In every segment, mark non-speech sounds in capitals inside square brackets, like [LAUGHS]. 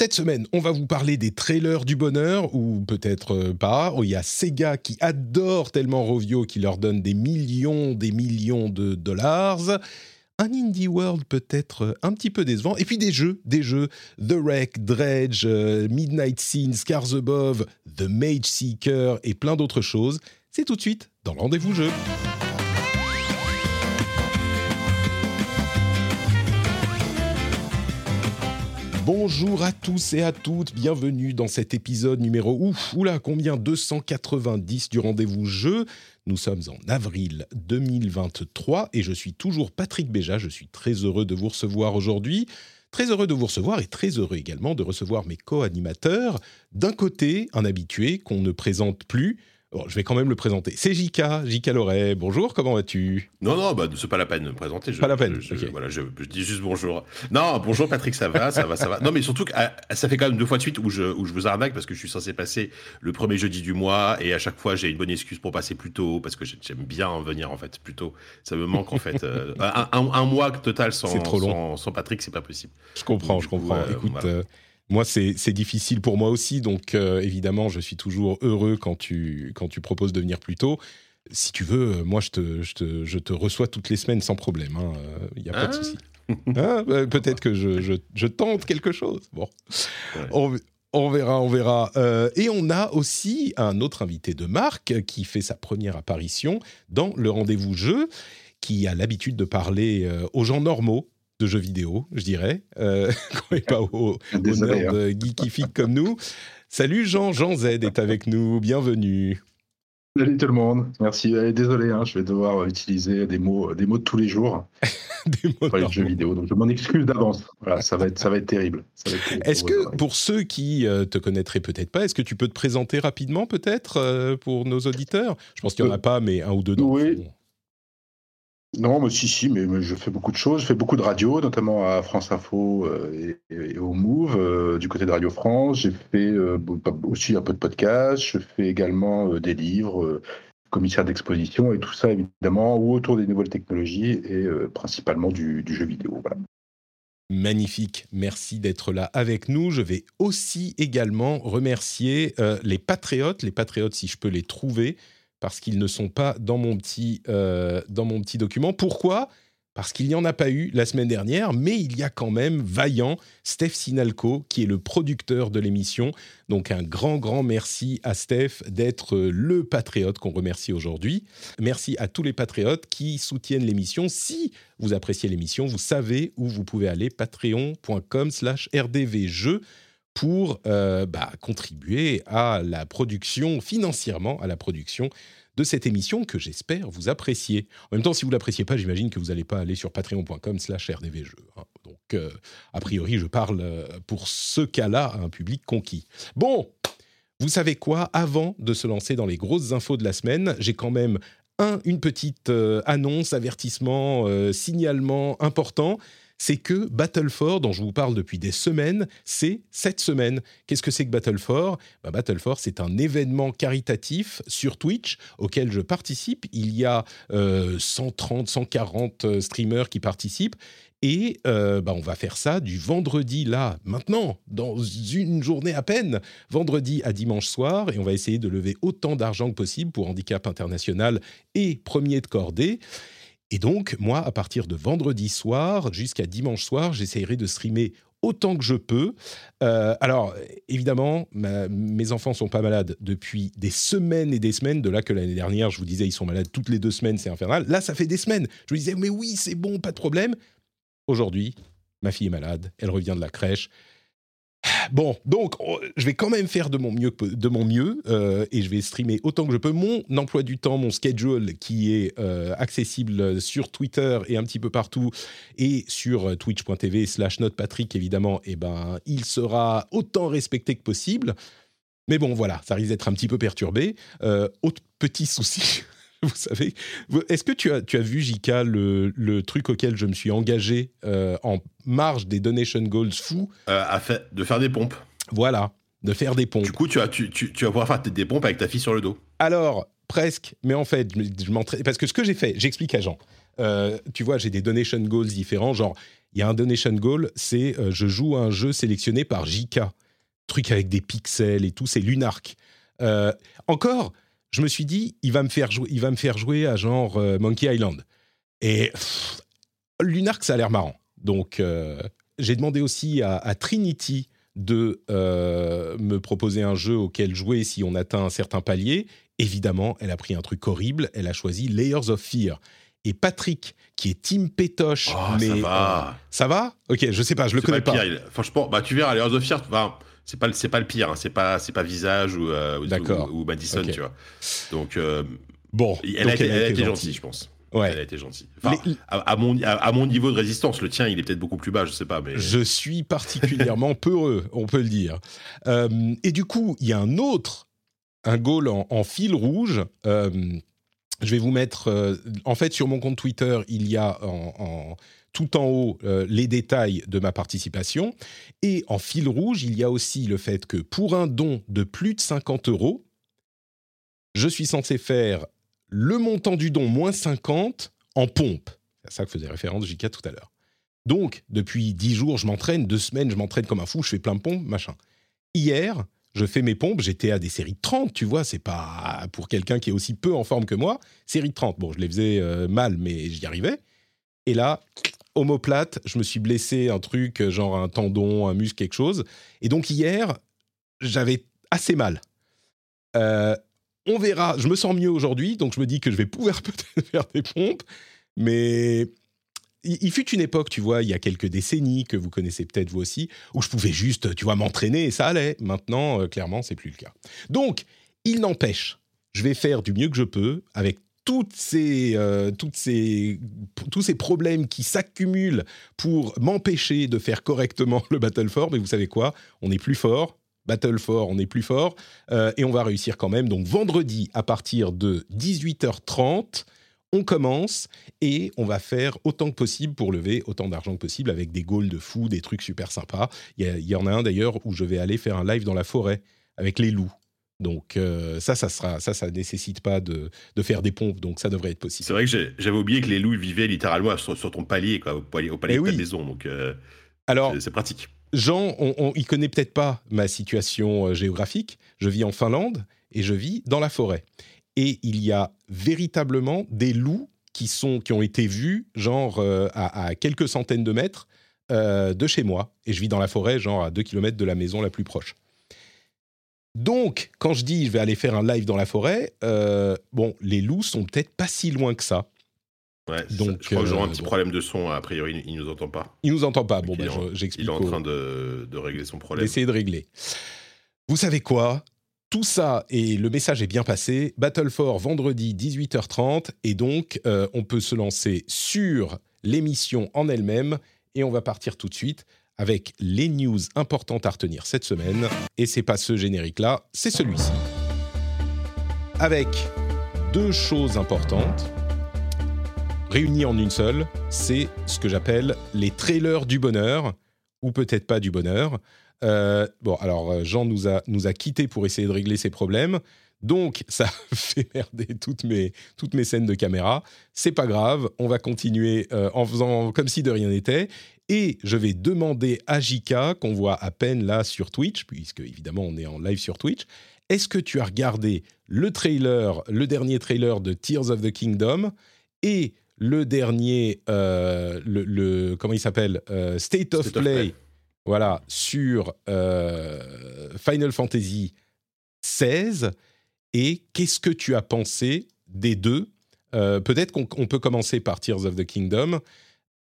Cette semaine, on va vous parler des trailers du bonheur, ou peut-être euh, pas. Il y a Sega qui adore tellement Rovio qu'il leur donne des millions, des millions de dollars. Un indie world peut-être un petit peu décevant. Et puis des jeux, des jeux. The Wreck, Dredge, euh, Midnight Scene, Scars Above, The Mage Seeker et plein d'autres choses. C'est tout de suite dans le rendez-vous jeu. Bonjour à tous et à toutes, bienvenue dans cet épisode numéro ouf, oula combien 290 du rendez-vous jeu. Nous sommes en avril 2023 et je suis toujours Patrick Béja, je suis très heureux de vous recevoir aujourd'hui. Très heureux de vous recevoir et très heureux également de recevoir mes co-animateurs. D'un côté, un habitué qu'on ne présente plus, Bon, je vais quand même le présenter. C'est Jika, Jika Loret. Bonjour, comment vas-tu? Non, non, bah, c'est pas la peine de me présenter. Je, Pas la peine, Je, voilà, je, dis juste bonjour. Non, bonjour Patrick, ça va, ça va, ça va. Non, mais surtout que ah, ça fait quand même deux fois de suite où je, où je vous arnaque parce que je suis censé passer le premier jeudi du mois et à chaque fois j'ai une bonne excuse pour passer plus tôt parce que j'ai- j'aime bien venir en fait plus tôt. Ça me manque en fait. Euh, un, un- un mois total sans, trop long. sans, sans Patrick, c'est pas possible. Je comprends, je coup, comprends. euh, Écoute, voilà. euh, moi, c'est difficile pour moi aussi, donc euh, évidemment, je suis toujours heureux quand tu, quand tu proposes de venir plus tôt. Si tu veux, euh, moi, je te, je, te, je te reçois toutes les semaines sans problème. Il n'y a pas de Ah. souci. Ah, bah, Peut-être que je, je, je tente quelque chose. Bon, Ouais. on, on verra, on verra. Euh, et on a aussi un autre invité de marque qui fait sa première apparition dans le rendez-vous jeu, qui a l'habitude de parler euh, aux gens normaux de jeux vidéo, je dirais, euh, [LAUGHS] et pas aux, aux Désolé, nerds hein. comme nous. Salut Jean, Jean Z est avec nous, bienvenue. Salut tout le monde, merci. Euh, désolé, hein, je vais devoir utiliser des mots, des mots de tous les jours [LAUGHS] Des mots pour les jeux vidéo, donc je m'en excuse d'avance. Voilà, ça va être, ça va être terrible. Est-ce que pour ceux qui euh, te connaîtraient peut-être pas, est-ce que tu peux te présenter rapidement peut-être euh, pour nos auditeurs? Je pense qu'il n'y en a pas, mais un ou deux oui. Non, mais si, si, mais, je fais beaucoup de choses. Je fais beaucoup de radio, notamment à France Info euh, et, au Move, euh, du côté de Radio France. J'ai fait euh, aussi un peu de podcast. Je fais également des livres, commissaire d'exposition et tout ça, évidemment, ou autour des nouvelles technologies et principalement du, jeu vidéo. Magnifique, merci d'être là avec nous. Je vais aussi également remercier les patriotes, les patriotes si je peux les trouver, parce qu'ils ne sont pas dans mon petit, euh, dans mon petit document. Pourquoi? Parce qu'il n'y en a pas eu la semaine dernière, mais il y a quand même Vaillant, Steph Sinalco, qui est le producteur de l'émission. Donc un grand, grand merci à Steph d'être le patriote qu'on remercie aujourd'hui. Merci à tous les patriotes qui soutiennent l'émission. Si vous appréciez l'émission, vous savez où vous pouvez aller, patreon.com slash rdvjeux pour euh, bah, contribuer à la production, financièrement à la production de cette émission que j'espère vous appréciez. En même temps, si vous l'appréciez pas, j'imagine que vous n'allez pas aller sur patreon.com slash rdvjeux. hein. Donc, euh, a priori, je parle euh, pour ce cas-là à un public conquis. Bon, vous savez quoi? Avant de se lancer dans les grosses infos de la semaine, j'ai quand même un, une petite annonce, avertissement, signalement important. C'est que Battle for, dont je vous parle depuis des semaines, c'est cette semaine. Qu'est-ce que c'est que Battle for? Bah, Battle for, c'est un événement caritatif sur Twitch auquel je participe. Il y a euh, 130, 140 euh, streamers qui participent. Et euh, bah, on va faire ça du vendredi là, maintenant, dans une journée à peine, vendredi à dimanche soir, et on va essayer de lever autant d'argent que possible pour Handicap International et Premier de Cordée. Et donc, moi, à partir de vendredi soir jusqu'à dimanche soir, j'essaierai de streamer autant que je peux. Euh, alors, évidemment, mes enfants sont pas malades depuis des semaines et des semaines. De là que l'année dernière, je vous disais, ils sont malades toutes les deux semaines, c'est infernal. Là, ça fait des semaines. Je vous disais, mais oui, c'est bon, pas de problème. Aujourd'hui, ma fille est malade, elle revient de la crèche. Bon, donc oh, je vais quand même faire de mon mieux, de mon euh, et je vais streamer autant que je peux mon emploi du temps, mon schedule qui est euh, accessible sur Twitter et un petit peu partout et sur twitch.tv slash notepatrick évidemment, et eh ben il sera autant respecté que possible. Mais bon, voilà, ça risque d'être un petit peu perturbé. autre petit souci. [LAUGHS] [LAUGHS] vous savez. Est-ce que tu as, tu as vu, Jika, le, le truc auquel je me suis engagé euh, en marge des donation goals fous? Euh, à fait, De faire des pompes. Voilà, de faire des pompes. Du coup, tu, as, tu, tu, tu vas pouvoir faire des pompes avec ta fille sur le dos. Alors, presque, mais en fait, je, m'entraîne. Parce que ce que j'ai fait, j'explique à Jean. Euh, tu vois, j'ai des donation goals différents. Genre, il y a un donation goal, c'est je joue à un jeu sélectionné par JK. Truc avec des pixels et tout, c'est Lunark. encore, je me suis dit, il va me faire jouer, il va me faire jouer à genre euh, Monkey Island. Et Lunark, ça a l'air marrant. Donc, euh, j'ai demandé aussi à, Trinity de euh, me proposer un jeu auquel jouer si on atteint un certain palier. Évidemment, elle a pris un truc horrible. Elle a choisi Layers of Fear. Et Patrick, qui est Team Pétoche, oh, mais ça va, ça va? Ok, je sais pas, je le connais pas. Franchement, bah tu verras Layers of Fear. C'est pas c'est pas le pire hein. c'est pas c'est pas visage ou euh, ou, Madison tu vois. Donc euh, bon elle, a, été, gentille. je pense. Ouais. elle a été gentille. À, mon à, mon niveau de résistance le tien il est peut-être beaucoup plus bas je sais pas mais je suis particulièrement [LAUGHS] peureux on peut le dire. Euh, et du coup il y a un autre un goal en, fil rouge je vais vous mettre en fait sur mon compte Twitter il y a en tout en haut euh, les détails de ma participation. Et en fil rouge, il y a aussi le fait que pour un don de plus de 50 euros, je suis censé faire le montant du don moins 50 en pompe. C'est à ça que faisait référence JK tout à l'heure. Donc, depuis 10 jours, je m'entraîne, deux semaines, je m'entraîne comme un fou, je fais plein de pompes, machin. Hier, je fais mes pompes, j'étais à des séries de 30, tu vois, c'est pas pour quelqu'un qui est aussi peu en forme que moi, série de 30. Bon, je les faisais euh, mal, mais j'y arrivais. Et là, omoplate, je me suis blessé un truc, genre un tendon, un muscle, quelque chose. Et donc hier, j'avais assez mal. Euh, on verra, je me sens mieux aujourd'hui, donc je me dis que je vais pouvoir [LAUGHS] peut-être faire des pompes, mais il, fut une époque, tu vois, il y a quelques décennies, que vous connaissez peut-être vous aussi, où je pouvais juste, tu vois, m'entraîner et ça allait. Maintenant, euh, clairement, c'est plus le cas. Donc, il n'empêche, je vais faire du mieux que je peux avec toutes ces, euh, toutes ces, tous ces problèmes qui s'accumulent pour m'empêcher de faire correctement le Battle for, mais vous savez quoi? On est plus fort. Battle for, on est plus fort. Euh, et on va réussir quand même. Donc vendredi, à partir de 18h30, on commence et on va faire autant que possible pour lever autant d'argent que possible avec des goals de fou, des trucs super sympas. Il y, y, en a un d'ailleurs où je vais aller faire un live dans la forêt avec les loups. Donc euh, ça, ça sera, ça, ça nécessite pas de, de, faire des pompes, donc ça devrait être possible. C'est vrai que j'avais oublié que les loups vivaient littéralement sur, ton palier, quoi, au palier, au palais eh de ta maison, donc euh, alors c'est pratique. Jean, on, il connaît peut-être pas ma situation euh, géographique. Je vis en Finlande et je vis dans la forêt. Et il y a véritablement des loups qui sont, qui ont été vus, genre à, à, quelques centaines de mètres de chez moi. Et je vis dans la forêt, genre à deux kilomètres de la maison la plus proche. Donc, quand je dis je vais aller faire un live dans la forêt, euh, bon, les loups sont peut-être pas si loin que ça. Ouais, Donc, je crois que un petit problème de son. A priori, il nous entend pas. Il nous entend pas. Bon, ben, j'explique. Il est en train de, régler son problème. D'essayer de régler. Vous savez quoi? Tout ça, et le message est bien passé, Battle for vendredi 18h30, et donc euh, on peut se lancer sur l'émission en elle-même, et on va partir tout de suite avec les news importantes à retenir cette semaine. Et c'est pas ce générique-là, c'est celui-ci. Avec deux choses importantes réunies en une seule, c'est ce que j'appelle les trailers du bonheur, ou peut-être pas du bonheur. Euh, bon, alors euh, Jean nous a, nous a quittés pour essayer de régler ses problèmes. Donc, [LAUGHS] ça fait merder toutes mes, toutes mes scènes de caméra. C'est pas grave, on va continuer euh, en faisant comme si de rien n'était. Et je vais demander à Jika, qu'on voit à peine là sur Twitch, puisque évidemment on est en live sur Twitch, est-ce que tu as regardé le trailer, le dernier trailer de Tears of the Kingdom et le dernier, euh, le, comment il s'appelle, euh, State, of, Play, voilà, sur Final Fantasy XVI Et qu'est-ce que tu as pensé des deux Peut-être qu'on peut commencer par Tears of the Kingdom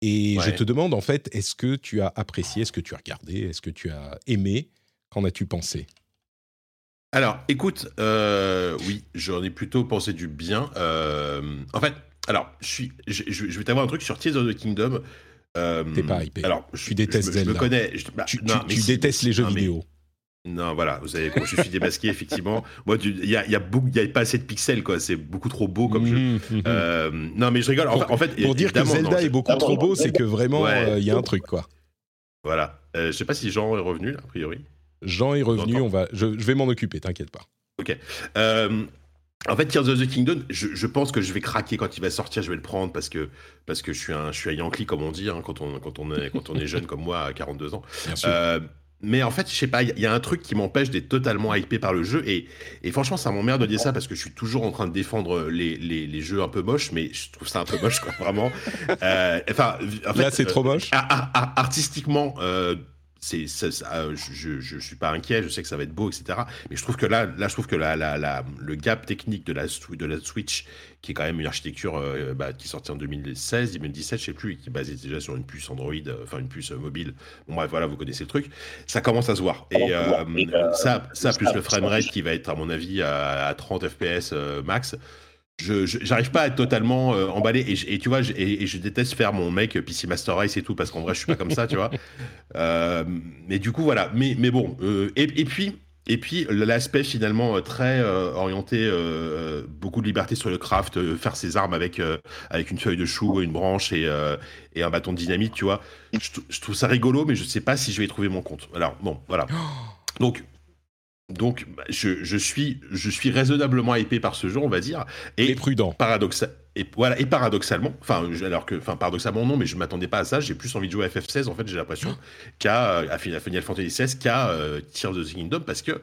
et je te demande en fait, est-ce que tu as apprécié, est-ce que tu as regardé, est-ce que tu as aimé? Qu'en as-tu pensé? Alors, écoute, euh, oui, j'en ai plutôt pensé du bien. Euh, en fait, alors, je, suis, je, je- je vais t'avoir un truc sur Tears of the Kingdom. Euh, T'es pas hypé. Alors, Tu détestes je, je me connais. je- bah, Tu, non, tu- mais tu si, détestes les jeux non, mais- vidéo. Non, voilà, vous savez, bon, je suis démasqué, [LAUGHS] effectivement. Moi, il y a, y, a beaucoup- il y a pas assez de pixels, quoi. C'est beaucoup trop beau comme jeu. Mhm, mhm. Euh, non, mais je rigole. En Pour- fait, en fait, Pour dire que Zelda non, est beaucoup trop beau, c'est que vraiment, Ouais. euh, il y a un truc, quoi. Voilà. Euh, je sais pas si Jean est revenu, là, a priori. Jean est revenu, on va, je, je vais m'en occuper, t'inquiète pas. Euh, en fait, Tears of the Kingdom, je, je pense que je vais craquer quand il va sortir. Je vais le prendre parce que parce que je suis un je suis un Yankee comme on dit hein, quand on quand on est quand on est jeune comme moi à 42 ans. Bien sûr. Euh, mais en fait, je sais pas, il y, a- il y a un truc qui m'empêche d'être totalement hypé par le jeu. Et, et franchement, ça m'emmerde de dire ça parce que je suis toujours en train de défendre les, les, les jeux un peu moches, mais je trouve ça un peu moche, quoi, vraiment. Euh, Enfin, en fait, Là, c'est euh, trop moche. ah, artistiquement, euh, c'est, euh, je, je, je suis pas inquiet, je sais que ça va être beau, etc. Mais je trouve que là, là je trouve que la, la, la- le gap technique de la, de la Switch, qui est quand même une architecture euh, bah, qui est sortie en 2016, 2017, je sais plus, et qui est basée déjà sur une puce Android, euh, enfin une puce mobile. Bon, bref, voilà, vous connaissez le truc. Ça commence à se voir. Et euh, ça, ça, plus le framerate qui va être, à mon avis, à, à 30 FPS max. Je j'arrive pas à être totalement euh, emballé et, tu vois je- et, et je déteste faire mon mec PC Master Race et tout parce qu'en vrai je suis pas comme ça tu vois. [LAUGHS] Euh, mais du coup voilà. Mais mais bon euh, et, et puis et puis l'aspect finalement très orienté beaucoup de liberté sur le craft faire ses armes avec avec une feuille de chou une branche et et un bâton de dynamite tu vois. Je, je trouve ça rigolo mais je sais pas si je vais y trouver mon compte. Alors bon voilà. [GASPS] Donc donc bah, je, je suis je suis raisonnablement hypé par ce jeu on va dire. Et et prudent. et voilà et paradoxalement enfin alors que enfin paradoxalement non mais je m'attendais pas à ça. J'ai plus envie de jouer à FF16 en fait j'ai l'impression qu'à euh, à Final Fantasy XVI qu'à euh, Tears of the Kingdom parce que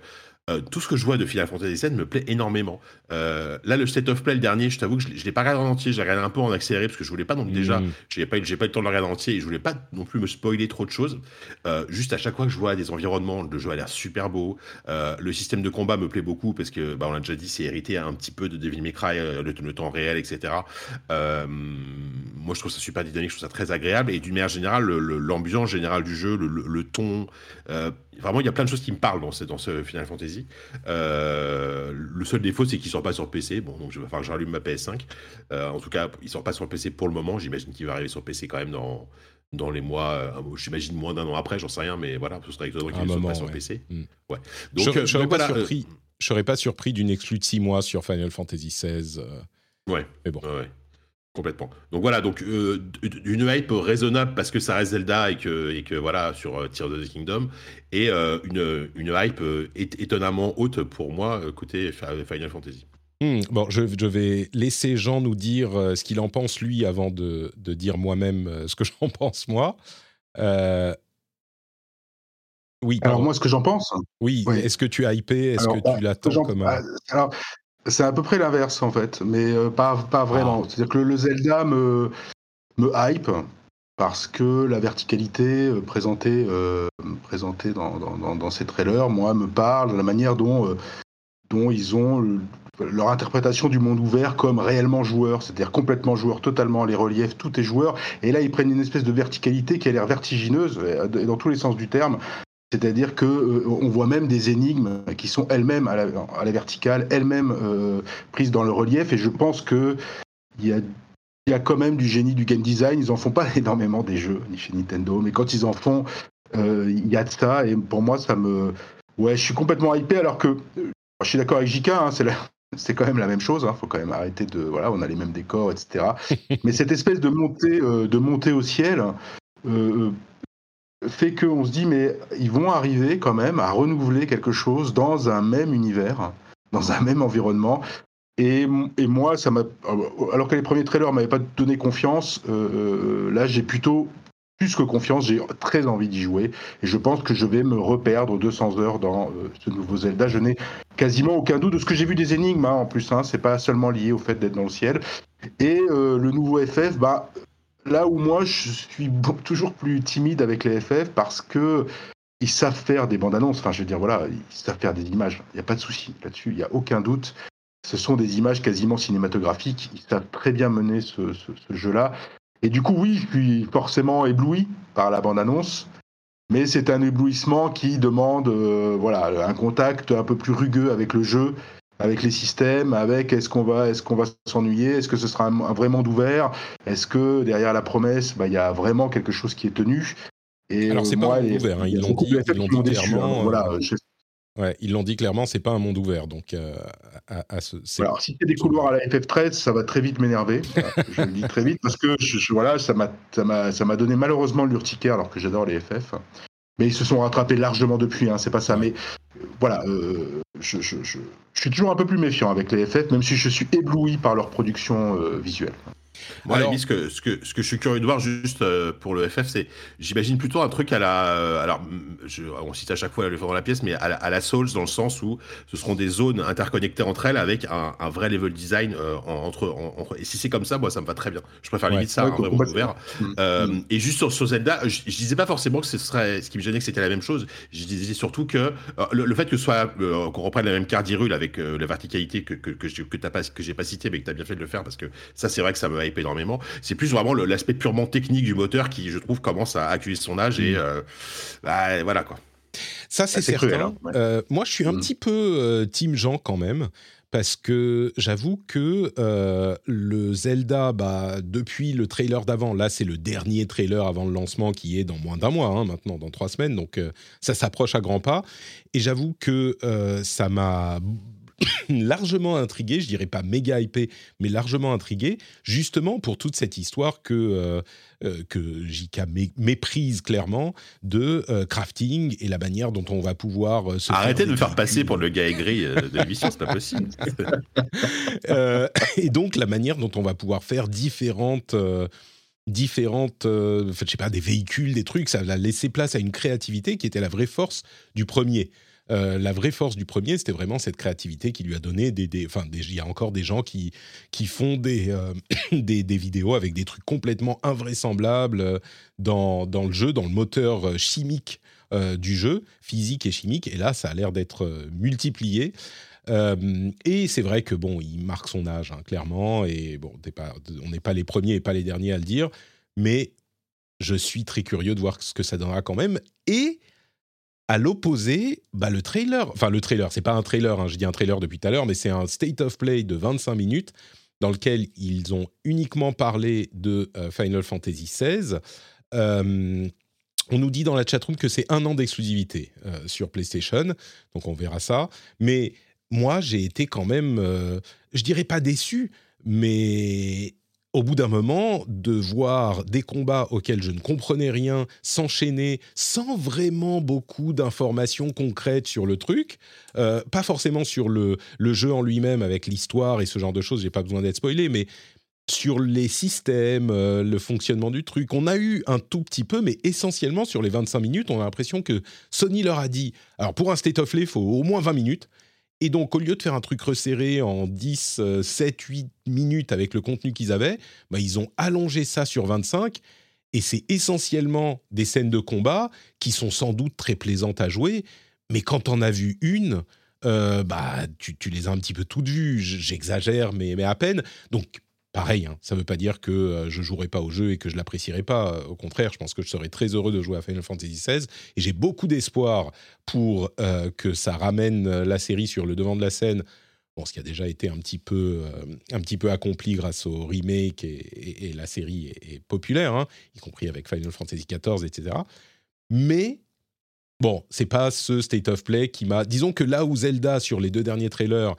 euh, tout ce que je vois de Final Fantasy XVI me plaît énormément. Euh, là, le State of Play, le dernier, je t'avoue que je ne l'ai pas regardé en entier, j'ai regardé un peu en accéléré parce que je voulais pas, donc déjà, Mm. j'ai pas, eu- j'ai pas eu le temps de le regarder en entier et je voulais pas non plus me spoiler trop de choses. Euh, juste à chaque fois que je vois des environnements, le jeu a l'air super beau. Le système de combat me plaît beaucoup parce que, bah, on l'a déjà dit, c'est hérité un petit peu de Devil May Cry, le, le temps réel, etc. Moi, je trouve ça super dynamique, je trouve ça très agréable et d'une manière générale, le- le- l'ambiance générale du jeu, le, le- le ton, vraiment, il y a plein de choses qui me parlent dans ce, dans ce Final Fantasy. Euh, le seul défaut, c'est qu'il sort pas sur PC. Bon, donc je vais que je rallume ma PS5. Euh, en tout cas, il sort pas sur PC pour le moment. J'imagine qu'il va arriver sur PC quand même dans dans les mois. euh, J'imagine moins d'un an après, j'en sais rien, mais voilà, ce serait étonnant qu'il ne soit pas sur. PC. Ouais. Je Donc, je euh, serais pas voilà, surpris. Je serais pas surpris d'une exclue de 6 mois sur Final Fantasy XVI. Ouais. Mais bon. Ouais. Complètement. Donc voilà, donc euh, une hype raisonnable parce que ça reste Zelda et que, et que voilà, sur euh, Tears of the Kingdom, et euh, une, une hype euh, étonnamment haute pour moi côté Final Fantasy. Hmm, bon, je, je vais laisser Jean nous dire euh, ce qu'il en pense lui avant de, de dire moi-même euh, ce que [LAUGHS] j'en pense moi. Euh, Oui, Alors pardon. moi, ce que j'en pense, oui. oui. Est-ce que tu as hypé? Est-ce que bah, tu l'attends comme un... alors, c'est à peu près l'inverse en fait, mais euh, pas, pas vraiment. Ah. C'est-à-dire que le, Zelda me, me hype parce que la verticalité euh, présentée, euh, présentée dans, dans, dans- ces trailers, moi, me parle de la manière dont, euh, dont ils ont le- leur interprétation du monde ouvert comme réellement joueur, c'est-à-dire complètement joueur, totalement les reliefs, tout est joueur. Et là, ils prennent une espèce de verticalité qui a l'air vertigineuse, dans tous les sens du terme. C'est-à-dire que euh, on voit même des énigmes qui sont elles-mêmes à la, à la verticale, elles-mêmes euh, prises dans le relief. Et je pense que il y a, il y a quand même du génie du game design. Ils en font pas [LAUGHS] énormément des jeux ni chez Nintendo, mais quand ils en font, euh, il y a de ça. Et pour moi, ça me, ouais, je suis complètement hypé. Alors que je suis d'accord avec JK, hein, c'est la- [LAUGHS] c'est quand même la même chose. Il faut quand même arrêter de, voilà, on a les mêmes décors, etc. [LAUGHS] mais cette espèce de montée, de montée au ciel. Euh, fait qu'on se dit mais ils vont arriver quand même à renouveler quelque chose dans un même univers, dans un même environnement. Et, et moi, ça m'a, alors que les premiers trailers m'avaient pas donné confiance, euh, là j'ai plutôt plus que confiance, j'ai très envie d'y jouer et je pense que je vais me reperdre 200 heures dans euh, ce nouveau Zelda. Je n'ai quasiment aucun doute de ce que j'ai vu des énigmes hein, en plus. Hein, c'est pas seulement lié au fait d'être dans le ciel. Et euh, le nouveau FF, bah là où moi je suis toujours plus timide avec les FF parce que ils savent faire des bandes annonces. Enfin, je veux dire, voilà, ils savent faire des images. Il n'y a pas de souci là-dessus. Il n'y a aucun doute. Ce sont des images quasiment cinématographiques. Ils savent très bien mener ce, jeu-là. Et du coup, oui, je suis forcément ébloui par la bande annonce. mais c'est un éblouissement qui demande voilà un contact un peu plus rugueux avec le jeu avec les systèmes, avec est-ce qu'on va, est-ce qu'on va s'ennuyer, est-ce que ce sera un, vrai monde ouvert, est-ce que derrière la promesse, bah, il y a vraiment quelque chose qui est tenu. Et Alors c'est pas un monde ouvert, hein, ils l'ont dit, dit clairement. Hein, voilà, Ouais, ils l'ont dit clairement, c'est pas un monde ouvert. Donc, euh, à, ce, alors, si c'est des couloirs à la FF13, ça va très vite m'énerver. [LAUGHS] je le dis très vite parce que je, voilà, ça m'a, ça m'a donné malheureusement l'urticaire alors que j'adore les FF. Mais ils se sont rattrapés largement depuis, hein, c'est pas ça. Mais voilà, euh, je, je, je, suis toujours un peu plus méfiant avec les FF, même si je suis ébloui par leur production euh, visuelle. Moi, alors... ce, que, ce, que, ce que je suis curieux de voir juste euh, pour le FF, c'est, j'imagine plutôt un truc à la. Euh, alors, je, on cite à chaque fois le dans la pièce, mais à la, à la, Souls, dans le sens où ce seront des zones interconnectées entre elles avec un, un vrai level design euh, entre, entre, Et si c'est comme ça, moi, ça me va très bien. Je préfère limite ça, un vrai monde ouvert. Mm. Et juste sur, sur Zelda, je, je, disais pas forcément que ce serait. Ce qui me gênait, que c'était la même chose. Je disais surtout que le, fait que soit qu'on reprenne la même carte d'Irule avec la verticalité que, que, que, que, pas, que j'ai pas cité, mais que tu as bien fait de le faire, parce que ça, c'est vrai que ça me hype énormément. C'est plus vraiment l'aspect purement technique du moteur qui, je trouve, commence à accuser son âge et mm. euh, bah, voilà quoi. Ça, c'est certain. Hein, euh, moi, je suis un mm. petit peu euh, Team Jean quand même parce que j'avoue que le Zelda, bah, depuis le trailer d'avant, là c'est le dernier trailer avant le lancement qui est dans moins d'un mois, hein, maintenant dans trois semaines, donc ça s'approche à grands pas. Et j'avoue que ça m'a [COUGHS] largement intrigué, je dirais pas méga hypé, mais largement intrigué, justement pour toute cette histoire que, euh, euh, que JK méprise clairement de euh, crafting et la manière dont on va pouvoir se Arrêtez de me faire passer pour le gars aigri de l'émission, c'est pas possible. [LAUGHS] et donc la manière dont on va pouvoir faire différentes différentes, je sais pas, des véhicules, des trucs, ça va laisser place à une créativité qui était la vraie force du premier. Euh, la vraie force du premier, c'était vraiment cette créativité qui lui a donné des, enfin, il y a encore des gens qui qui font des, euh, [COUGHS] des, vidéos avec des trucs complètement invraisemblables euh, dans dans le jeu, dans le moteur chimique du jeu, physique et chimique. Et là, ça a l'air d'être multiplié. et c'est vrai que bon, il marque son âge hein, clairement. Et bon, on n'est pas les premiers et pas les derniers à le dire, mais je suis très curieux de voir ce que ça donnera quand même. Et à l'opposé, bah, le trailer, enfin le trailer, c'est pas un trailer, hein, je dis un trailer depuis tout à l'heure, mais c'est un state of play de 25 minutes dans lequel ils ont uniquement parlé de euh, Final Fantasy XVI. Euh, on nous dit dans la chatroom que c'est un an d'exclusivité euh, sur PlayStation, donc on verra ça. Mais moi, j'ai été quand même, je dirais pas déçu, mais au bout d'un moment, de voir des combats auxquels je ne comprenais rien s'enchaîner sans vraiment beaucoup d'informations concrètes sur le truc, euh, pas forcément sur le, jeu en lui-même avec l'histoire et ce genre de choses, j'ai pas besoin d'être spoilé, mais sur les systèmes, euh, le fonctionnement du truc. On a eu un tout petit peu, mais essentiellement sur les 25 minutes, on a l'impression que Sony leur a dit, alors pour un State of Play, il faut au moins 20 minutes. Et donc, au lieu de faire un truc resserré en 10, 7, 8 minutes avec le contenu qu'ils avaient, bah, ils ont allongé ça sur 25. Et c'est essentiellement des scènes de combat qui sont sans doute très plaisantes à jouer. Mais quand on a vu une, euh, bah, tu, les as un petit peu toutes vues. J'exagère, mais, mais à peine. Donc, pareil, hein, ça ne veut pas dire que euh, je jouerai pas au jeu et que je l'apprécierai pas. Euh, au contraire, je pense que je serai très heureux de jouer à Final Fantasy XVI et j'ai beaucoup d'espoir pour euh, que ça ramène la série sur le devant de la scène. Bon, ce qui a déjà été un petit peu, un petit peu accompli grâce au remake et, la série est, populaire, hein, y compris avec Final Fantasy XIV, etc. Mais bon, c'est pas ce state of play qui m'a. Disons que là où Zelda sur les deux derniers trailers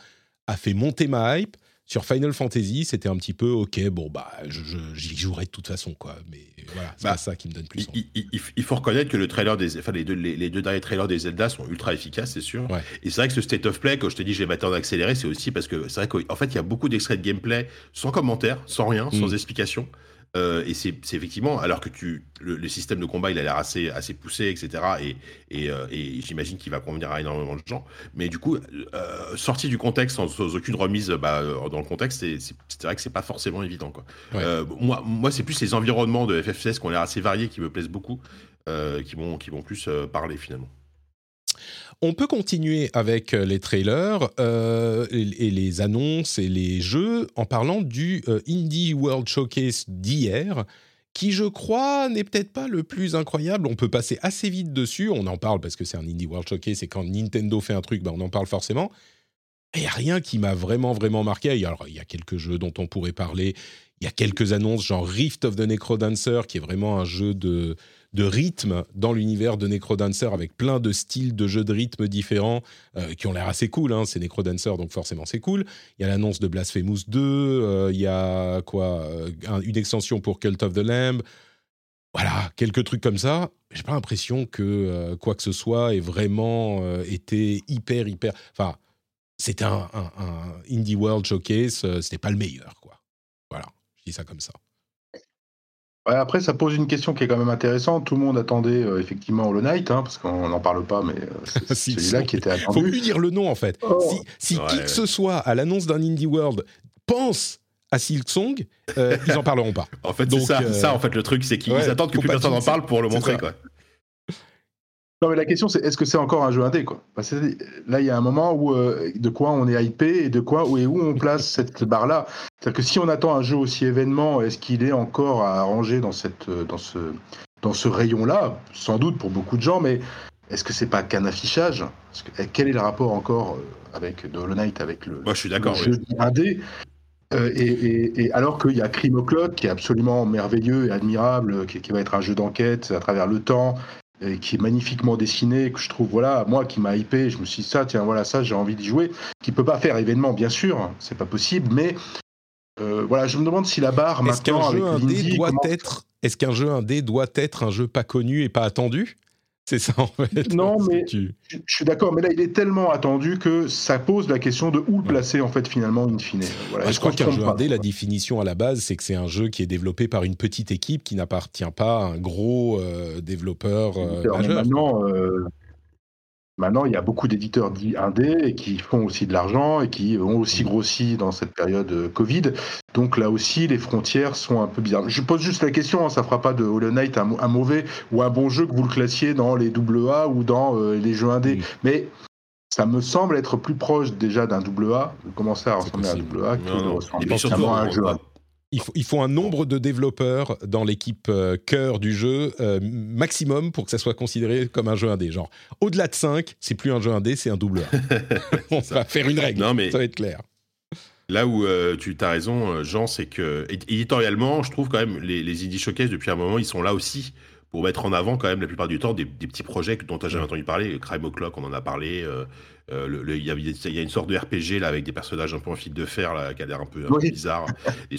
a fait monter ma hype, sur Final Fantasy, c'était un petit peu ok, bon bah j'y jouerai de toute façon quoi. Mais voilà, c'est bah, ça qui me donne plus. Il, faut reconnaître que le trailer des, enfin les deux, les, deux derniers trailers des Zelda sont ultra efficaces, c'est sûr. Et c'est vrai que ce state of play, quand je te dis je vais m'attendre à accélérer, c'est aussi parce que c'est vrai qu'en fait il y a beaucoup d'extraits de gameplay sans commentaire, sans rien, sans mm. explication. Euh, et c'est effectivement, alors que tu, le, système de combat, il a l'air assez, assez poussé, etc. Et, et, euh, et j'imagine qu'il va convenir à énormément de gens. Mais du coup, euh, sorti du contexte, sans, aucune remise bah, dans le contexte, c'est vrai que c'est pas forcément évident. Quoi. moi, moi c'est plus les environnements de FF16 qui ont l'air assez variés, qui me plaisent beaucoup, qui vont, qui vont plus parler finalement. On peut continuer avec euh, les trailers euh, et, les annonces et les jeux en parlant du euh, Indie World Showcase d'hier, qui je crois n'est peut-être pas le plus incroyable. On peut passer assez vite dessus, on en parle parce que c'est un Indie World Showcase et quand Nintendo fait un truc, ben on en parle forcément. Il n'y a rien qui m'a vraiment, vraiment marqué. Il y a quelques jeux dont on pourrait parler. Il y a quelques annonces, genre Rift of the Necrodancer, qui est vraiment un jeu de, de rythme dans l'univers de Necrodancer avec plein de styles de jeux de rythme différents euh, qui ont l'air assez cool. Hein. C'est Necrodancer, donc forcément c'est cool. Il y a l'annonce de Blasphemous 2, euh, il y a quoi euh, Une extension pour Cult of the Lamb. Voilà, quelques trucs comme ça. J'ai pas l'impression que quoi que ce soit ait vraiment été hyper, hyper. Enfin, c'était un, un, Indie World Showcase, c'était pas le meilleur, quoi. Voilà ça comme ça. Après, ça pose une question qui est quand même intéressante. Tout le monde attendait euh, effectivement Hollow Knight, hein, parce qu'on n'en parle pas, mais euh, c'est [LAUGHS] celui-là qui était attendu. Faut plus dire le nom en fait. Oh. Si, qui que ce soit à l'annonce d'un Indie World pense à Silksong, euh, ils en parleront pas. [LAUGHS] En fait, c'est ça, ça, en fait, le truc, c'est qu'ils attendent que plus personne en parle pour le montrer. Quoi. Non, mais la question, c'est est-ce que c'est encore un jeu indé quoi? Là, il y a un moment où euh, de quoi on est hypé et de quoi où, et où on place [LAUGHS] cette barre-là. C'est-à-dire que si on attend un jeu aussi événement, est-ce qu'il est encore à ranger dans, cette, euh, dans ce, dans ce rayon-là? Sans doute pour beaucoup de gens, mais est-ce que c'est pas qu'un affichage? Quel est le rapport encore euh, avec de Hollow Knight avec le, Moi, je suis d'accord, jeu indé? Et, et, alors qu'il y a Crime Clock qui est absolument merveilleux et admirable, qui, qui, va être un jeu d'enquête à travers le temps, qui est magnifiquement dessiné, que je trouve, voilà, moi qui m'a hypé, je me suis dit ça, tiens, voilà, ça, j'ai envie d'y jouer, qui peut pas faire événement, bien sûr, c'est pas possible, mais euh, voilà, je me demande si la barre est-ce qu'un jeu indé doit être, est-ce qu'un jeu indé doit être un jeu pas connu et pas attendu? C'est ça en fait. Non, mais je, suis d'accord, mais là il est tellement attendu que ça pose la question de où le placer en fait finalement in fine. Voilà, je crois qu'un jeu indé, la définition à la base, c'est que c'est un jeu qui est développé par une petite équipe qui n'appartient pas à un gros euh, développeur euh, majeur. Maintenant, euh, Maintenant, il y a beaucoup d'éditeurs dits indés et qui font aussi de l'argent et qui ont aussi grossi dans cette période euh, Covid. Donc là aussi, les frontières sont un peu bizarres. Je pose juste la question, hein, ça fera pas de Hollow Knight un, mauvais ou un bon jeu que vous le classiez dans les AA ou dans euh, les jeux indés. Mais ça me semble être plus proche déjà d'un AA, de commencer à ressembler à un AA que de ressembler à un jeu il faut, il faut, un nombre de développeurs dans l'équipe euh, cœur du jeu maximum pour que ça soit considéré comme un jeu indé. Genre, au-delà de 5, c'est plus un jeu indé, c'est un double. [LAUGHS] On va faire une règle, non, mais ça va être clair. Là où euh, tu as raison, euh, Jean, c'est que éditorialement, je trouve quand même les, les Indie Showcase, depuis un moment, ils sont là aussi pour mettre en avant quand même la plupart du temps des, petits projets dont tu n'as jamais entendu parler. Crime O'Clock, on en a parlé. Euh, il y, a une sorte de RPG là avec des personnages un peu en fil de fer là, qui a l'air un peu, bizarre.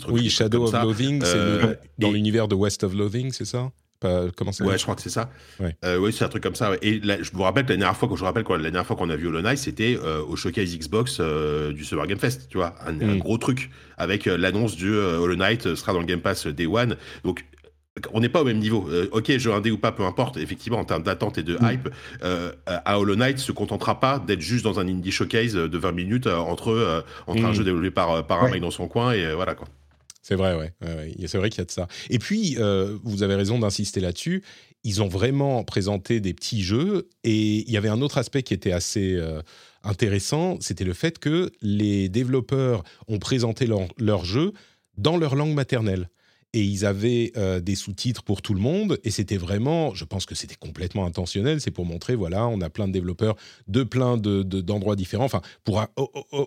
oui, Shadow of Loathing, c'est euh, dans l'univers de West of Loathing, c'est ça? Comment ça Ouais, je crois que c'est ça. Ouais. Euh, oui, c'est un truc comme ça. Et je vous rappelle que la dernière fois, quand je rappelle quoi, la dernière fois qu'on a vu Hollow Knight, c'était au showcase Xbox du Summer Game Fest, tu vois, un, un gros truc avec l'annonce du Hollow Knight sera dans le Game Pass Day One. Donc on n'est pas au même niveau. Euh, ok, jeu indé ou pas, peu importe. Effectivement, en termes d'attente et de mm. hype, euh, à Hollow Knight se contentera pas d'être juste dans un indie showcase de 20 minutes euh, entre, entre un mm. jeu développé par, par un mec dans son coin et voilà quoi. C'est vrai, ouais. c'est vrai qu'il y a de ça. Et puis, vous avez raison d'insister là-dessus. Ils ont vraiment présenté des petits jeux et il y avait un autre aspect qui était assez intéressant, c'était le fait que les développeurs ont présenté leurs leur jeux dans leur langue maternelle et ils avaient euh, des sous-titres pour tout le monde. Et c'était vraiment, je pense que c'était complètement intentionnel, c'est pour montrer, voilà, on a plein de développeurs de plein d'endroits de, différents, enfin, pour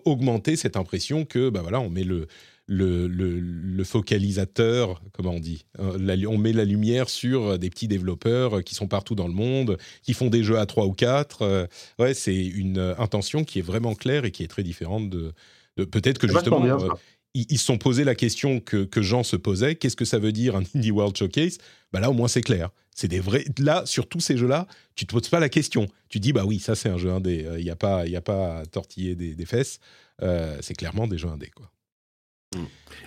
augmenter cette impression que, bah voilà, on met le, le, le, focalisateur, comment on dit, euh, on met la lumière sur des petits développeurs qui sont partout dans le monde, qui font des jeux à 3 ou 4. Euh, ouais, c'est une intention qui est vraiment claire et qui est très différente de, de peut-être que justement ils se sont posé la question que, que Jean se posait qu'est-ce que ça veut dire un Indie World Showcase? Bah Là, au moins, c'est clair. C'est des vrais. Là, sur tous ces jeux-là, tu te poses pas la question. Tu dis, bah oui, ça, c'est un jeu indé. Il euh, n'y a, pas, a pas à tortiller des, des fesses. Euh, c'est clairement des jeux indés, quoi. Hmm.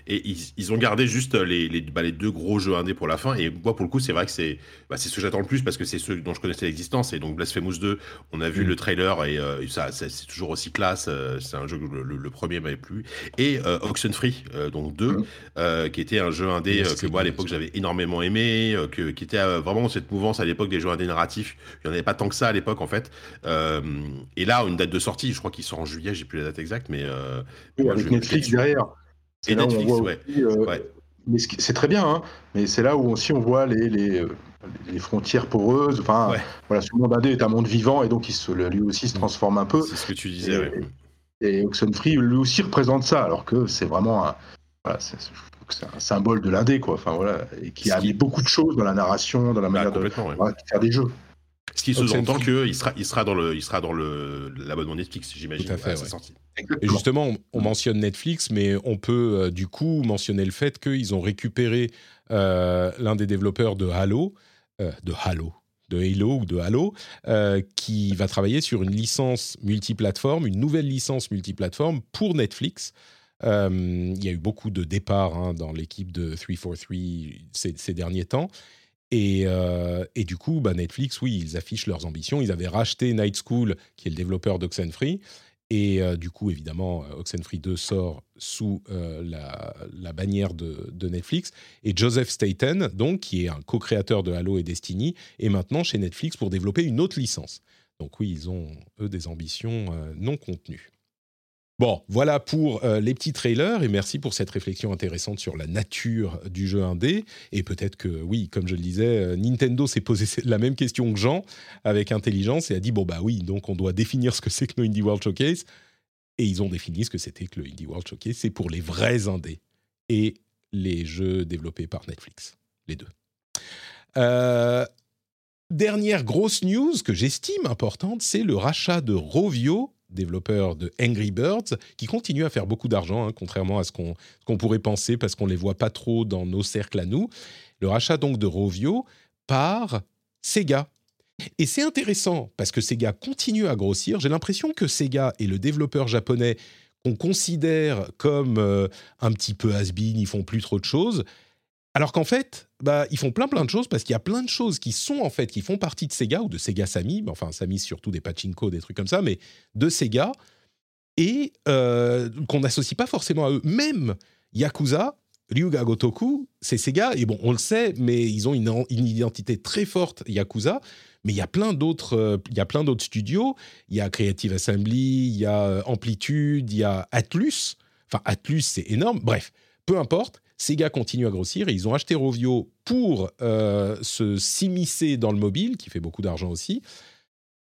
Et ils, ont gardé juste les, les, bah, les, deux gros jeux indés pour la fin. Et moi, pour le coup, c'est vrai que c'est bah, ce que j'attends le plus parce que c'est ceux dont je connaissais l'existence. Et donc, Blasphemous 2, on a vu mm. le trailer et euh, ça, c'est toujours aussi classe. Euh, c'est un jeu que le, premier m'avait plu. Et euh, Oxenfree, euh, donc 2, mm. qui était un jeu indé que moi, à l'époque, j'avais énormément aimé, que, qui était vraiment cette mouvance à l'époque des jeux indés narratifs. Il n'y en avait pas tant que ça à l'époque, en fait. et là, une date de sortie, je crois qu'il sort en juillet, j'ai plus la date exacte, mais. avec Netflix derrière. Et Netflix, ouais. Euh, mais c'est très bien, hein, mais c'est là où aussi on voit les, les, les frontières poreuses. Enfin, voilà, ce monde indé est un monde vivant et donc il se, lui aussi se mm. transforme un peu. C'est ce que tu disais. Et, et Oxenfree lui aussi représente ça, alors que c'est vraiment un, voilà, c'est, un symbole de l'indé, quoi. Enfin voilà, et qui a mis beaucoup de choses dans la narration, dans la bah, manière de, faire des jeux. Ce qui sous-entend qu'il sera, il sera dans le, il sera dans le l'abonnement Netflix, j'imagine. Tout à fait. Et justement, on, mentionne Netflix, mais on peut euh, du coup mentionner le fait qu'ils ont récupéré euh, l'un des développeurs de Halo, euh, de Halo, de Halo ou de Halo, qui va travailler sur une licence multiplateforme, une nouvelle licence multiplateforme pour Netflix. il y a eu beaucoup de départs hein, dans l'équipe de 343 ces, ces derniers temps. Euh, et, du coup, bah, Netflix, oui, ils affichent leurs ambitions. Ils avaient racheté Night School, qui est le développeur d'Oxenfree. Et euh, du coup, évidemment, euh, Oxenfree 2 sort sous la, bannière de, Netflix. Et Joseph Staten, donc, qui est un co-créateur de Halo et Destiny, est maintenant chez Netflix pour développer une autre licence. Donc oui, ils ont, eux, des ambitions non contenues. Bon, voilà pour euh, les petits trailers et merci pour cette réflexion intéressante sur la nature du jeu indé. Et peut-être que, oui, comme je le disais, euh, Nintendo s'est posé [LAUGHS] la même question que Jean avec intelligence et a dit bon, bah oui, donc on doit définir ce que c'est que nos Indie World Showcase. Et ils ont défini ce que c'était que le Indie World Showcase. C'est pour les vrais indés et les jeux développés par Netflix, les deux. Euh, dernière grosse news que j'estime importante, c'est le rachat de Rovio développeurs de Angry Birds, qui continuent à faire beaucoup d'argent, hein, contrairement à ce qu'on pourrait penser, parce qu'on ne les voit pas trop dans nos cercles à nous. Le rachat donc de Rovio par Sega. Et c'est intéressant, parce que Sega continue à grossir. J'ai l'impression que Sega est le développeur japonais qu'on considère comme euh, un petit peu has-been, ils font plus trop de choses. Alors qu'en fait, bah, ils font plein plein de choses parce qu'il y a plein de choses qui sont en fait, qui font partie de Sega ou de Sega Sammy, enfin Sammy surtout des pachinko, des trucs comme ça, mais de Sega, et euh, qu'on n'associe pas forcément à eux. Même Yakuza, Ryuga Gotoku, c'est Sega, et bon, on le sait, mais ils ont une, identité très forte, Yakuza, mais il y a plein d'autres euh, il y a plein d'autres studios, il y a Creative Assembly, il y a euh, Amplitude, il y a Atlus, enfin Atlus c'est énorme, bref, peu importe, Sega continue à grossir et ils ont acheté Rovio pour euh, se s'immiscer dans le mobile, qui fait beaucoup d'argent aussi.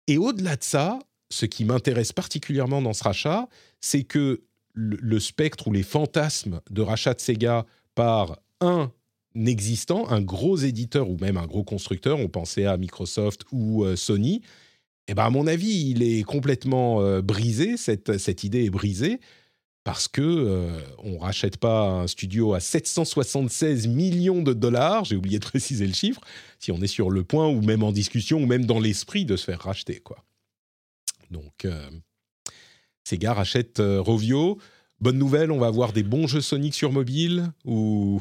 Et au-delà de ça, ce qui m'intéresse particulièrement dans ce rachat, c'est que le, spectre ou les fantasmes de rachat de Sega par un existant, un gros éditeur ou même un gros constructeur, on pensait à Microsoft ou euh, Sony, eh ben à mon avis, il est complètement euh, brisé, cette, cette idée est brisée, parce que euh, on rachète pas un studio à 776 millions de dollars, j'ai oublié de préciser le chiffre, si on est sur le point ou même en discussion ou même dans l'esprit de se faire racheter quoi. Donc euh, Sega rachète euh, Rovio. Bonne nouvelle, on va avoir des bons jeux Sonic sur mobile ou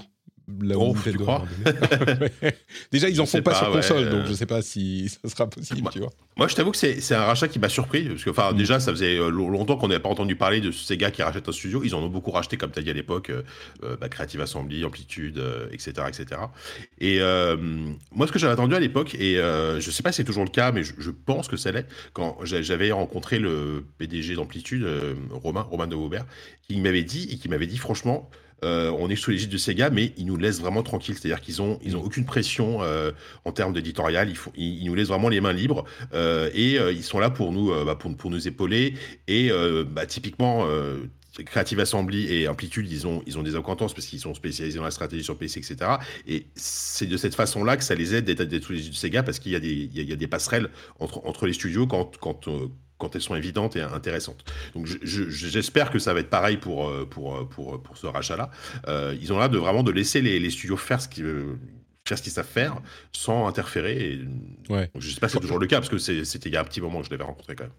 oh, tu crois [LAUGHS] [LAUGHS] Déjà, ils en font pas, sur console, donc je sais pas si [LAUGHS] ça sera possible, moi, tu vois. Moi, je t'avoue que c'est un rachat qui m'a surpris, parce que, enfin, mm. déjà, ça faisait euh, longtemps qu'on n'avait pas entendu parler de ces gars qui rachètent un studio. Ils en ont beaucoup racheté, comme tu as dit à l'époque, euh, euh, bah, Creative Assembly, Amplitude, etc., etc. Et moi, ce que j'avais attendu à l'époque, et je sais pas si c'est toujours le cas, mais je, pense que ça l'est, quand j'avais rencontré le PDG d'Amplitude, Romain, Romain de Aubert, qui m'avait dit, et qui m'avait dit, franchement, euh, on est sous l'égide de Sega, mais ils nous laissent vraiment tranquilles. C'est-à-dire qu'ils ont, ils ont aucune pression euh, en termes d'éditorial. Ils, ils, nous laissent vraiment les mains libres euh, et ils sont là pour nous, bah, pour, pour, nous épauler. Et bah, typiquement. Creative Assembly et Amplitude, ils ont, ils ont des acquaintances parce qu'ils sont spécialisés dans la stratégie sur PC, etc. Et c'est de cette façon-là que ça les aide d'être sous l'égide de Sega parce qu'il y, a des, il y a des passerelles entre, entre les studios quand, quand, quand elles sont évidentes et intéressantes. Donc j'espère que ça va être pareil pour, euh, pour, euh, pour, pour ce rachat-là. Euh, ils ont l'air de vraiment de laisser les, les studios faire ce qu'ils faire ce qu'ils savent faire sans interférer. Et... Ouais. je ne sais pas si c'est toujours le cas parce que c'était il y a un petit moment que je l'avais rencontré quand même.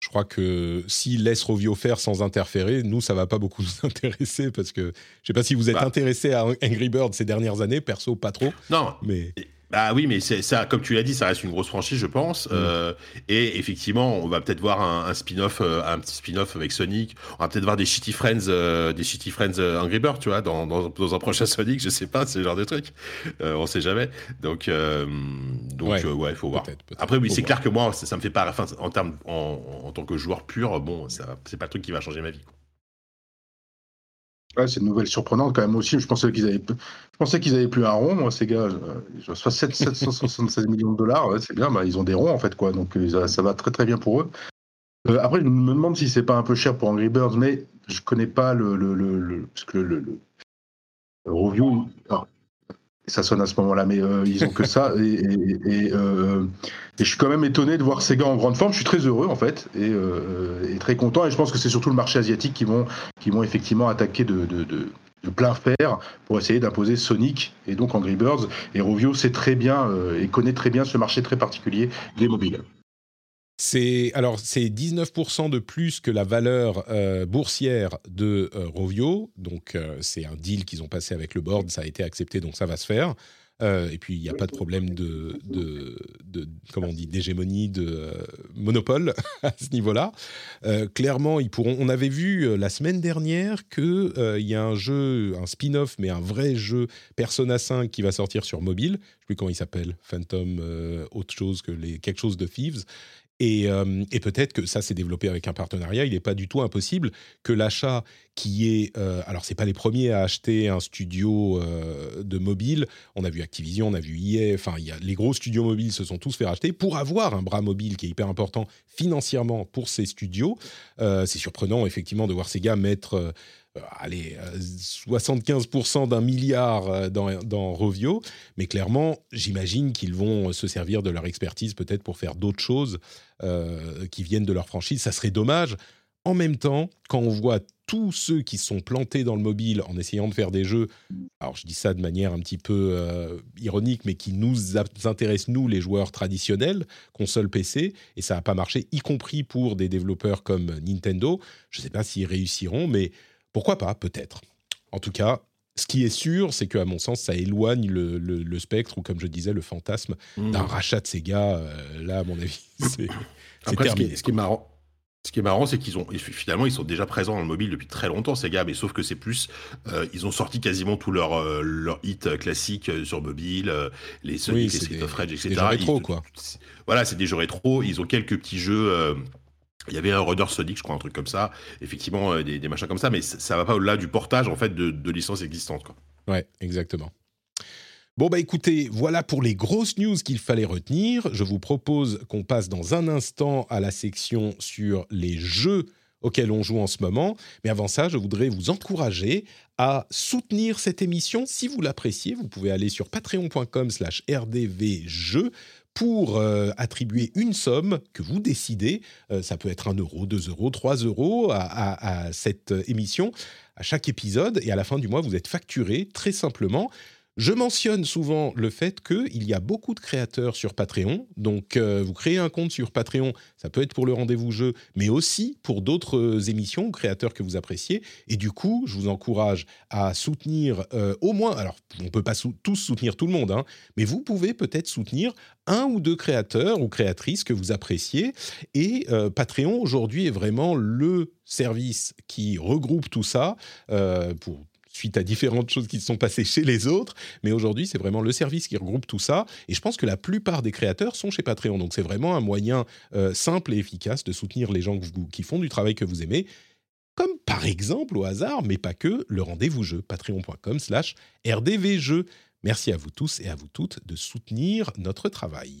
Je crois que s'ils laissent Rovio faire sans interférer, nous, ça va pas beaucoup nous intéresser parce que je ne sais pas si vous êtes bah. intéressé à Angry Bird ces dernières années, perso, pas trop. Non, mais. Bah oui, mais c'est ça, comme tu l'as dit, ça reste une grosse franchise, je pense. Mm. Euh, et effectivement, on va peut-être voir un, spin-off, euh, un petit spin-off avec Sonic. On va peut-être voir des Shitty Friends, euh, des Shitty Friends Angry Bird, tu vois, dans, dans, un prochain [LAUGHS] Sonic. Je sais pas, c'est le genre de truc. on sait jamais. Donc, donc ouais, il faut voir. Après, oui, c'est clair que moi, ça, me fait pas. Enfin, en termes, en, en, tant que joueur pur, bon, c'est pas le truc qui va changer ma vie. C'est une nouvelle surprenante quand même aussi. Je pensais qu'ils avaient, je pensais qu'ils avaient plus un rond, moi, ces gars. Je, 776 [LAUGHS] millions de dollars, c'est bien. Bah, ils ont des ronds en fait, quoi. Donc ça va très très bien pour eux. après, je me demande si c'est pas un peu cher pour Angry Birds, mais je connais pas le le le, parce que le, review ça sonne à ce moment-là, mais euh, ils ont que ça. [LAUGHS] Euh, et, je suis quand même étonné de voir ces gars en grande forme. Je suis très heureux en fait euh, et, très content. Et je pense que c'est surtout le marché asiatique qui vont, qui vont effectivement attaquer de, plein fer pour essayer d'imposer Sonic et donc Angry Birds. Et Rovio sait très bien et connaît très bien ce marché très particulier des mobiles. C'est alors c'est 19% de plus que la valeur euh, boursière de euh, Rovio, donc euh, c'est un deal qu'ils ont passé avec le board, ça a été accepté, donc ça va se faire. et puis il n'y a pas de problème de, de, comment on dit d'hégémonie, de monopole [LAUGHS] à ce niveau-là. clairement, ils pourront. On avait vu la semaine dernière que il y a un jeu, un spin-off, mais un vrai jeu Persona 5 qui va sortir sur mobile. Je sais plus comment il s'appelle, Phantom, autre chose que les quelque chose de Thieves. Euh, et, peut-être que ça s'est développé avec un partenariat. Il n'est pas du tout impossible que l'achat qui est... Euh, alors, ce n'est pas les premiers à acheter un studio euh, de mobile. On a vu Activision, on a vu EA. Enfin, les gros studios mobiles se sont tous fait racheter pour avoir un bras mobile qui est hyper important financièrement pour ces studios. c'est surprenant, effectivement, de voir ces gars mettre allez, 75% d'un milliard dans, dans Rovio, mais clairement, j'imagine qu'ils vont se servir de leur expertise peut-être pour faire d'autres choses euh, qui viennent de leur franchise. Ça serait dommage. En même temps, quand on voit tous ceux qui sont plantés dans le mobile en essayant de faire des jeux, alors je dis ça de manière un petit peu euh, ironique, mais qui nous intéressent, nous, les joueurs traditionnels, console PC, et ça n'a pas marché, y compris pour des développeurs comme Nintendo. Je ne sais pas s'ils réussiront, mais pourquoi pas, peut-être. En tout cas, ce qui est sûr, c'est qu'à mon sens, ça éloigne le, spectre ou, comme je disais, le fantasme mmh. d'un rachat de Sega. Euh, là, à mon avis, [LAUGHS] c'est terminé. Ce qui, est marrant, ce qui est marrant, c'est qu'ils ont finalement ils sont déjà présents dans le mobile depuis très longtemps ces gars, mais sauf que c'est plus euh, ils ont sorti quasiment tous leurs euh, leur hits classiques sur mobile, les Sonic, les Street of Rage, etc. Des jeux rétro, quoi. Voilà, c'est des jeux rétro. Ils ont quelques petits jeux il y avait un Rudder Sonic, je crois, un truc comme ça. Effectivement, euh, des, machins comme ça, mais ça, va pas au-delà du portage en fait de, licences existantes. Quoi. Ouais, exactement. Bon, bah écoutez, voilà pour les grosses news qu'il fallait retenir. Je vous propose qu'on passe dans un instant à la section sur les jeux auxquels on joue en ce moment. Mais avant ça, je voudrais vous encourager à soutenir cette émission. Si vous l'appréciez, vous pouvez aller sur patreon.com slash rdvjeux pour euh, attribuer une somme que vous décidez. Euh, ça peut être 1 euro, 2 euros, 3 euros à, cette émission, à chaque épisode. Et à la fin du mois, vous êtes facturé très simplement. Je mentionne souvent le fait qu'il y a beaucoup de créateurs sur Patreon. Donc, euh, vous créez un compte sur Patreon, ça peut être pour le rendez-vous jeu, mais aussi pour d'autres euh, émissions ou créateurs que vous appréciez. Et du coup, je vous encourage à soutenir euh, au moins, alors on ne peut pas tous soutenir tout le monde, hein, mais vous pouvez peut-être soutenir un ou deux créateurs ou créatrices que vous appréciez. Et Patreon, aujourd'hui, est vraiment le service qui regroupe tout ça pour suite à différentes choses qui se sont passées chez les autres. Mais aujourd'hui, c'est vraiment le service qui regroupe tout ça. Et je pense que la plupart des créateurs sont chez Patreon. Donc c'est vraiment un moyen euh, simple et efficace de soutenir les gens qui font du travail que vous aimez. Comme par exemple au hasard, mais pas que, le rendez-vous jeu, patreon.com slash rdvjeux. Merci à vous tous et à vous toutes de soutenir notre travail.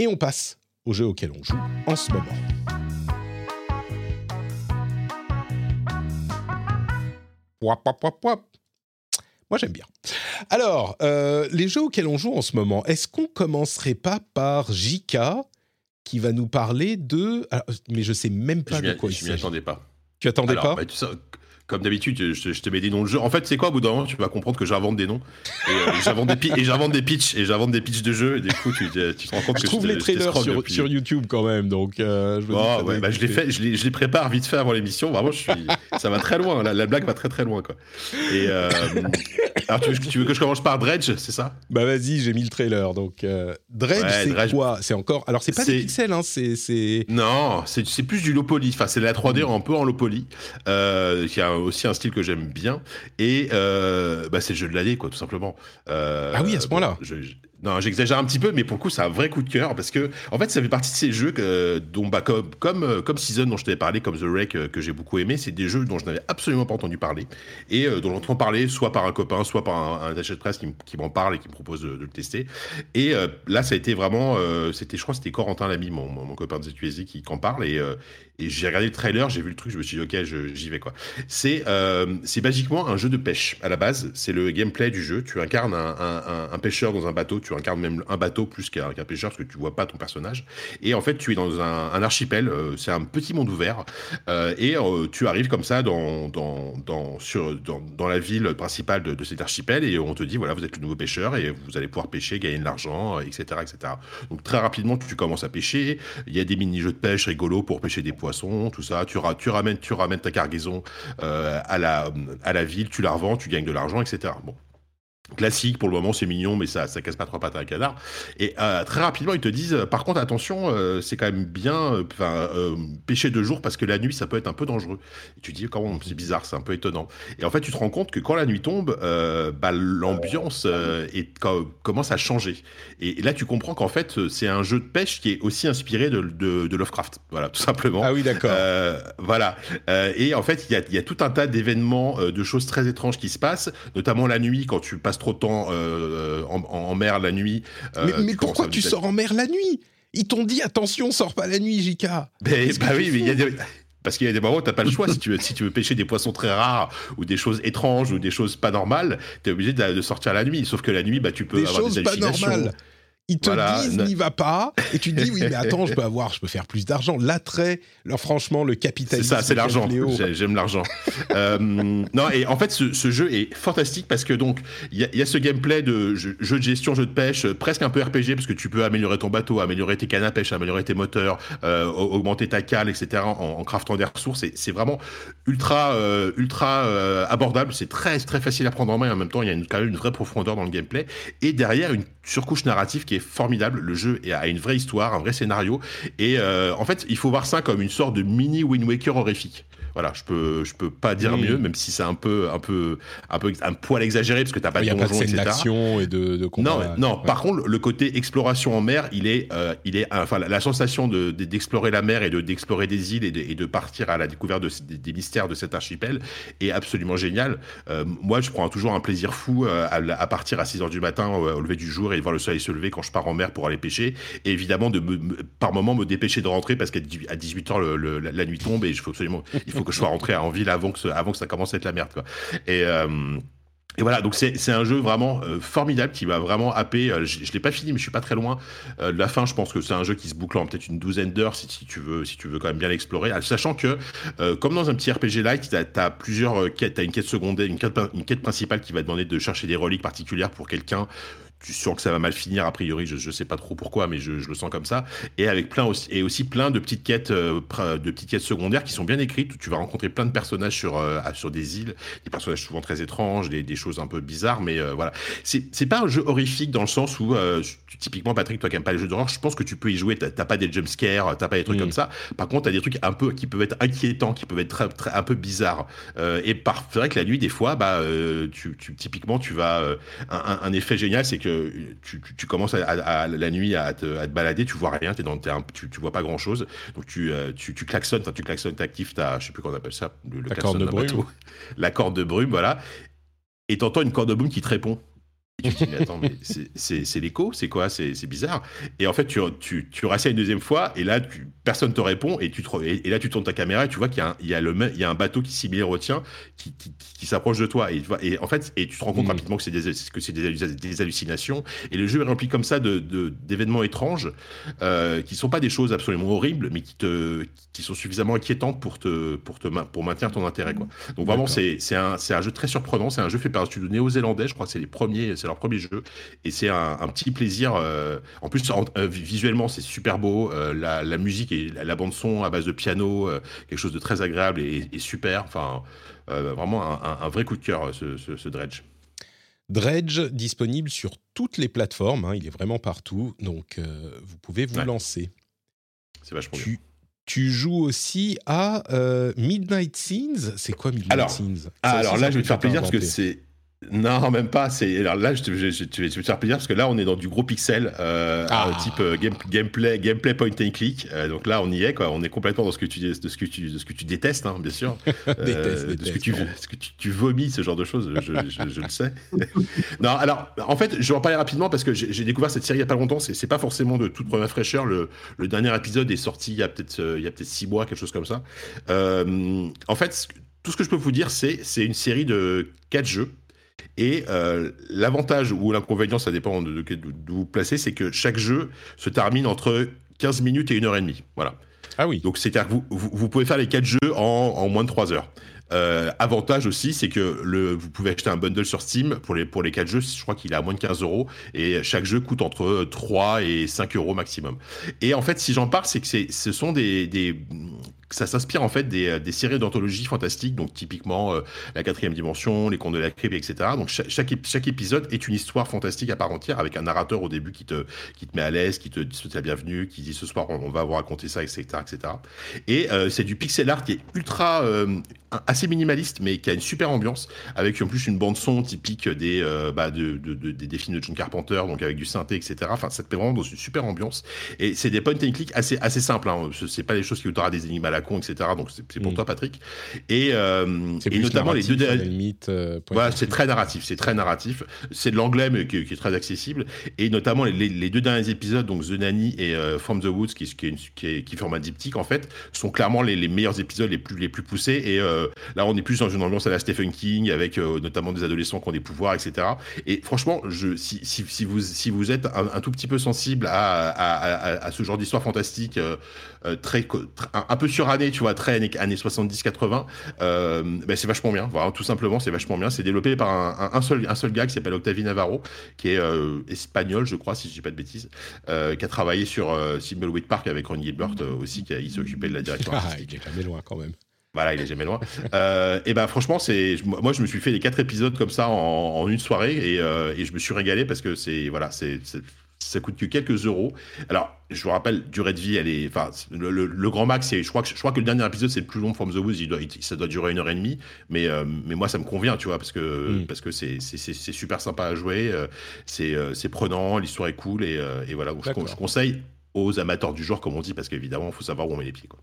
Et on passe aux jeux auxquels on joue en ce moment. Moi j'aime bien. Alors, euh, les jeux auxquels on joue en ce moment, est-ce qu'on commencerait pas par Jika qui va nous parler de... mais je sais même pas de quoi il s'agit. Je m'y attendais pas. Tu attendais pas? bah, comme d'habitude, je, te mets des noms de jeux. En fait, c'est quoi, au bout d'un moment, tu vas comprendre que j'invente des noms. Et, euh, [LAUGHS] j'invente des, et j'invente des pitchs. Et j'invente des pitchs de jeux. Et du coup, tu, tu te rends compte je que trouve les trailers sur, sur, YouTube quand même. Donc, euh, je, oh, ouais, bah, je, les fais, je, les, je les prépare vite fait avant l'émission. Vraiment, je suis, ça va très loin. La, la, blague va très très loin. Quoi. Et, euh, [LAUGHS] alors, tu veux, tu veux, que je commence par Dredge, c'est ça? Bah, vas-y, j'ai mis le trailer. Donc, Dredge, c'est quoi? C'est encore. Alors, c'est pas des pixels, hein, c'est. Non, c'est plus du low poly. Enfin, c'est la 3D un peu en low poly. qui a aussi un style que j'aime bien. Et euh, bah, c'est le jeu de l'année, quoi, tout simplement. Euh, ah oui, à ce point-là. Non, j'exagère un petit peu, mais pour le coup, c'est un vrai coup de cœur parce que, en fait, ça fait partie de ces jeux que, dont, bah, comme, comme, euh, comme Season dont je t'avais parlé, comme The Wreck euh, que j'ai beaucoup aimé, c'est des jeux dont je n'avais absolument pas entendu parler et euh, dont j'entends parler soit par un copain, soit par un, un de presse qui, m'en parle et qui me propose de, le tester. Et là, ça a été vraiment, c'était, je crois, c'était Corentin Lamy, mon, copain de ZQSD, qui, en parle et, j'ai regardé le trailer, j'ai vu le truc, je me suis dit, ok, j'y vais quoi. C'est c'est basiquement un jeu de pêche à la base, c'est le gameplay du jeu. Tu incarnes un, un pêcheur dans un bateau, tu incarnes même un bateau plus qu'un pêcheur parce que tu vois pas ton personnage. Et en fait, tu es dans un, archipel, euh, c'est un petit monde ouvert, euh, et euh, tu arrives comme ça dans, dans, dans, sur, dans, dans la ville principale de, cet archipel, et on te dit, voilà, vous êtes le nouveau pêcheur, et vous allez pouvoir pêcher, gagner de l'argent, etc., etc. Donc très rapidement, tu commences à pêcher, il y a des mini-jeux de pêche rigolos pour pêcher des poissons, tout ça, tu, tu, ramènes, tu ramènes ta cargaison à, la, à la ville, tu la revends, tu gagnes de l'argent, etc. Bon, classique pour le moment c'est mignon mais ça ça casse pas trois pattes à un canard. Et euh, très rapidement ils te disent euh, par contre attention euh, c'est quand même bien enfin pêcher de jour parce que la nuit ça peut être un peu dangereux. Et tu dis comment c'est bizarre c'est un peu étonnant. Et en fait tu te rends compte que quand la nuit tombe bah, l'ambiance est, commence à changer. Et, là tu comprends qu'en fait c'est un jeu de pêche qui est aussi inspiré de, de, Lovecraft. Voilà tout simplement. Ah oui d'accord. Voilà. Et en fait il y a, y a, tout un tas d'événements de choses très étranges qui se passent notamment la nuit quand tu passes trop de temps euh, en, mer la nuit. Euh, mais, pourquoi tu sors en mer la nuit? Ils t'ont dit attention, sors pas la nuit, Jika. bah oui, mais il y a des... Parce qu'il y a des moments où t'as pas le choix. si tu veux, si tu veux pêcher des poissons très rares ou des choses étranges ou des choses pas normales, tu es obligé de, sortir la nuit. Sauf que la nuit, bah, tu peux avoir des hallucinations. Pas normales. Ils te disent n'y va pas. Et tu te dis oui mais attends je [LAUGHS] peux avoir je peux faire plus d'argent. L'attrait alors franchement le capitalisme c'est ça c'est l'argent. J'aime l'argent. [LAUGHS] Euh, non et en fait ce, jeu est fantastique parce que donc il y, a ce gameplay de jeu, de gestion jeu de pêche presque un peu RPG parce que tu peux améliorer ton bateau améliorer tes cannes à pêche améliorer tes moteurs euh, augmenter ta cale etc en, en craftant des ressources. C'est vraiment ultra euh, ultra abordable. C'est très très facile à prendre en main en même temps il y a une, quand même une vraie profondeur dans le gameplay. Et derrière une surcouche narrative qui est formidable. Le jeu a une vraie histoire, un vrai scénario. Et euh, en fait, il faut voir ça comme une sorte de mini Wind Waker horrifique. Voilà, je peux, je peux pas dire mieux, même si c'est un peu, un peu, un peu, un poil exagéré parce que t'as pas de donjon, etc. d'action et de, de combat. Non, non. Par contre, le côté exploration en mer, il est, euh, il est, enfin, la, sensation de, d'explorer la mer et de d'explorer des îles et de, et de, partir à la découverte de, des, mystères de cet archipel est absolument génial. Euh, moi, je prends toujours un plaisir fou à, à, partir à 6 heures du matin au, lever du jour et voir le soleil se lever quand je pars en mer pour aller pêcher. Et évidemment, de par moment me dépêcher de rentrer parce qu'à 18 h la, nuit tombe et il faut absolument, il faut que je sois rentré en ville avant que, ça commence à être la merde. Euh, et voilà, donc c'est un jeu vraiment euh, formidable qui va vraiment happer. Euh, je, ne l'ai pas fini, mais je suis pas très loin de la fin. Je pense que c'est un jeu qui se boucle en peut-être une douzaine d'heures si, tu veux, si tu veux quand même bien l'explorer. Sachant que, comme dans un petit RPG light, tu as, plusieurs quêtes. Tu as une quête secondaire, une quête, une quête principale qui va demander de chercher des reliques particulières pour quelqu'un tu sens que ça va mal finir a priori je, je sais pas trop pourquoi mais je, je, le sens comme ça. Et avec plein aussi et aussi plein de petites quêtes euh, de petites quêtes secondaires qui sont bien écrites où tu vas rencontrer plein de personnages sur euh, sur des îles des personnages souvent très étranges des, des choses un peu bizarres mais euh, voilà. C'est c'est pas un jeu horrifique dans le sens où typiquement Patrick toi qui aimes pas les jeux d'horreur je pense que tu peux y jouer t'as pas des jumpscares t'as pas des trucs mm. comme ça. Par contre t'as des trucs un peu qui peuvent être inquiétants qui peuvent être très, très un peu bizarres. Et par c'est vrai que la nuit des fois bah tu, tu typiquement tu vas un, un effet génial c'est que tu, commences à, la nuit à te, balader, tu vois rien, es dans, tu, tu vois pas grand chose. Donc tu, euh, tu, tu klaxonnes, tu klaxonnes, t'actives ta, je sais plus comment on appelle ça, le, la corde de brume. [LAUGHS] la corde de brume, voilà. Et t'entends une corde de brume qui te répond. Tu te dis, mais attends, mais c'est l'écho, c'est quoi C'est bizarre. Et en fait, tu, tu, tu une deuxième fois, et là, tu, personne te répond, et, tu te, et, là, tu tournes ta caméra, et tu vois qu'il y, y, a le, il y a un bateau qui similaire au tien, qui, qui, qui s'approche de toi. Et, et en fait, et tu te rends compte mmh. rapidement que c'est des, que c'est des, des, hallucinations. Et le jeu est rempli comme ça d'événements de, étranges, euh, qui sont pas des choses absolument horribles, mais qui, te, qui sont suffisamment inquiétantes pour, te, pour, te, pour maintenir ton intérêt. Quoi. Donc vraiment, c'est un, un jeu très surprenant. C'est un jeu fait par un studio néo-zélandais, je crois que c'est les premiers leur premier jeu. Et c'est un, petit plaisir. Euh, en plus, euh, visuellement, c'est super beau. Euh, la, musique et la, bande-son à base de piano, quelque chose de très agréable et, super. Enfin, vraiment un, vrai coup de cœur, ce, Dredge. Dredge disponible sur toutes les plateformes, hein, il est vraiment partout, donc vous pouvez vous lancer. C'est vachement tu, Tu joues aussi à Midnight Scenes. C'est quoi Midnight Scenes? Alors là, je vais te faire plaisir parce que c'est non, même pas. C'est alors là, je, te, je, te faire plaisir parce que là, on est dans du gros pixel, euh, ah. type euh, game, gameplay, gameplay point and click. Euh, donc là, on y est, quoi. On est complètement dans ce que tu, de ce que tu, de ce que tu détestes, hein, bien sûr, [LAUGHS] déteste, de ce que tu, ce que tu, vomis, ce genre de choses. Je, le sais. [LAUGHS] non, alors, en fait, je vais en parler rapidement parce que j'ai découvert cette série il y a pas longtemps. C'est pas forcément de toute première fraîcheur. Le, le dernier épisode est sorti il y a peut-être il y a peut-être six mois, quelque chose comme ça. en fait, tout ce que je peux vous dire, c'est c'est une série de quatre jeux et euh, l'avantage ou l'inconvénient, ça dépend de, vous placez, c'est que chaque jeu se termine entre 15 minutes et 1 heure et demie. Voilà. Ah oui. Donc c'est-à-dire que vous, vous, pouvez faire les 4 jeux en, en moins de 3 heures. Euh, avantage aussi, c'est que le, vous pouvez acheter un bundle sur Steam pour les, pour les 4 jeux. Je crois qu'il est à moins de 15 euros et chaque jeu coûte entre 3 et 5 euros maximum. Et en fait, si j'en parle, c'est que ce sont des, des ça s'inspire en fait des, des séries d'anthologie fantastiques, donc typiquement euh, la quatrième dimension, les contes de la crypte, etc. Donc chaque, épisode est une histoire fantastique à part entière avec un narrateur au début qui te, qui te met à l'aise, qui te souhaite la bienvenue, qui dit ce soir on, va vous raconter ça, etc. etc. Et euh, c'est du pixel art qui est ultra assez minimaliste, mais qui a une super ambiance, avec en plus une bande son typique des, euh, bah, de, de, de, des films de John Carpenter, donc avec du synthé, etc. Enfin, ça te met vraiment dans une super ambiance. Et c'est des point and click assez, assez simples. Hein. C'est pas des choses qui aura des énigmes à la con, etc. Donc c'est pour mm. toi, Patrick. Et, euh, et notamment les deux derniers. Euh, voilà, c'est très narratif. C'est très narratif. C'est de l'anglais, mais qui, est très accessible. Et notamment les, les, deux derniers épisodes, donc The Nanny et euh, From the Woods, qui, qui, qui, qui forment un diptyque en fait, sont clairement les, les meilleurs épisodes les plus les plus poussés. Et euh, là, on est plus dans une ambiance à la Stephen King, avec notamment des adolescents qui ont des pouvoirs, etc. Et franchement, je, si, si, si vous, si vous êtes un, tout petit peu sensible à, à, à, ce genre d'histoire fantastique, très, un, peu suranné, tu vois, très années, années 70-80, ben c'est vachement bien. Voilà, tout simplement, c'est vachement bien. C'est développé par un, un, seul, un seul gars qui s'appelle Octavie Navarro, qui est espagnol, je crois, si je dis pas de bêtises, qui a travaillé sur Thimbleweed Park avec Ron Gilbert aussi, qui il occupé de la direction. [LAUGHS] Ah, il est jamais loin quand même. Voilà, il est jamais loin. Euh, et ben franchement, c'est moi je me suis fait les quatre épisodes comme ça en, une soirée et, euh, et, je me suis régalé parce que c'est voilà, c'est ça coûte que quelques euros. Alors, je vous rappelle, durée de vie, elle est, enfin, le, grand max, c'est, je crois que je crois que le dernier épisode c'est le plus long From the Woods, il doit, ça doit durer une heure et demie, mais euh, mais moi ça me convient, tu vois, parce que mm. parce que c'est, c'est, super sympa à jouer, c'est c'est prenant, l'histoire est cool et, et voilà, je, je, conseille aux amateurs du genre comme on dit, parce qu'évidemment, il faut savoir où on met les pieds, quoi.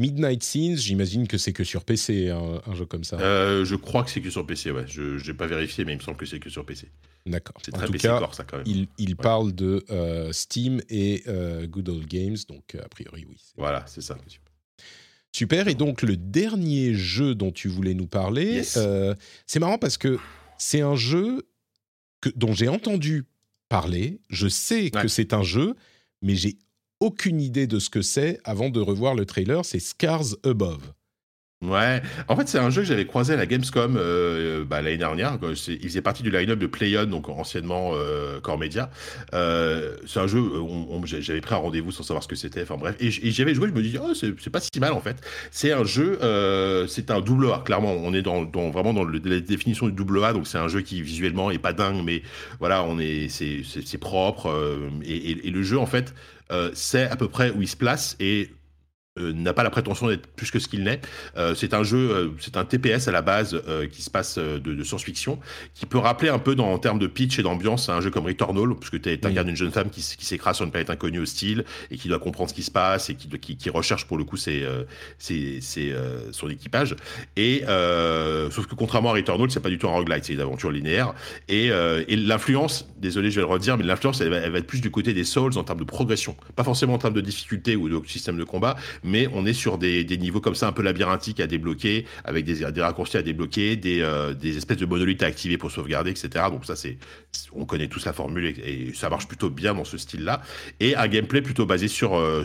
Midnight Scenes, j'imagine que c'est que sur PC, un, jeu comme ça. Euh, je crois que c'est que sur PC, ouais. Je n'ai pas vérifié, mais il me semble que c'est que sur PC. D'accord. C'est très PC cas, ça, quand même. Il, il parle de euh, Steam et euh, Good Old Games, donc a priori, oui. Voilà, c'est ça. Super. Et donc, le dernier jeu dont tu voulais nous parler, c'est marrant parce que c'est un jeu que, dont j'ai entendu parler. Je sais que c'est un jeu, mais j'ai aucune idée de ce que c'est avant de revoir le trailer. C'est Scars Above. Ouais, en fait c'est un jeu que j'avais croisé à la Gamescom euh, bah, l'année dernière. Il faisait partie du line-up de PlayOn, donc anciennement euh, Core Media. Euh, c'est un jeu, j'avais pris un rendez-vous sans savoir ce que c'était. Enfin bref, et, j'avais joué, je me dis oh c'est pas si mal en fait. C'est un jeu, c'est un double A. Clairement, on est dans, vraiment dans la définition du double A, donc c'est un jeu qui visuellement est pas dingue, mais voilà, on est c'est propre et, le jeu en fait euh, c'est à peu près où il se place et euh, n'a pas la prétention d'être plus que ce qu'il n'est. Euh, c'est un jeu, euh, c'est un TPS à la base qui se passe de, science-fiction, qui peut rappeler un peu dans, en termes de pitch et d'ambiance un jeu comme Returnal, puisque tu incarnes une jeune femme qui, s'écrase sur une planète inconnue hostile et qui doit comprendre ce qui se passe et qui, qui, recherche pour le coup ses, son équipage. Et sauf que contrairement à Returnal, c'est pas du tout un roguelite, c'est une aventure linéaire. Et, l'influence, désolé, je vais le redire, mais l'influence, elle, elle, va être plus du côté des Souls en termes de progression, pas forcément en termes de difficulté ou de système de combat, mais on est sur des, niveaux comme ça un peu labyrinthiques à débloquer, avec des, raccourcis à débloquer, euh, des, espèces de monolithes à activer pour sauvegarder, etc. Donc ça, c'est, on connaît tous la formule et, ça marche plutôt bien dans ce style-là. Et un gameplay plutôt basé sur, euh,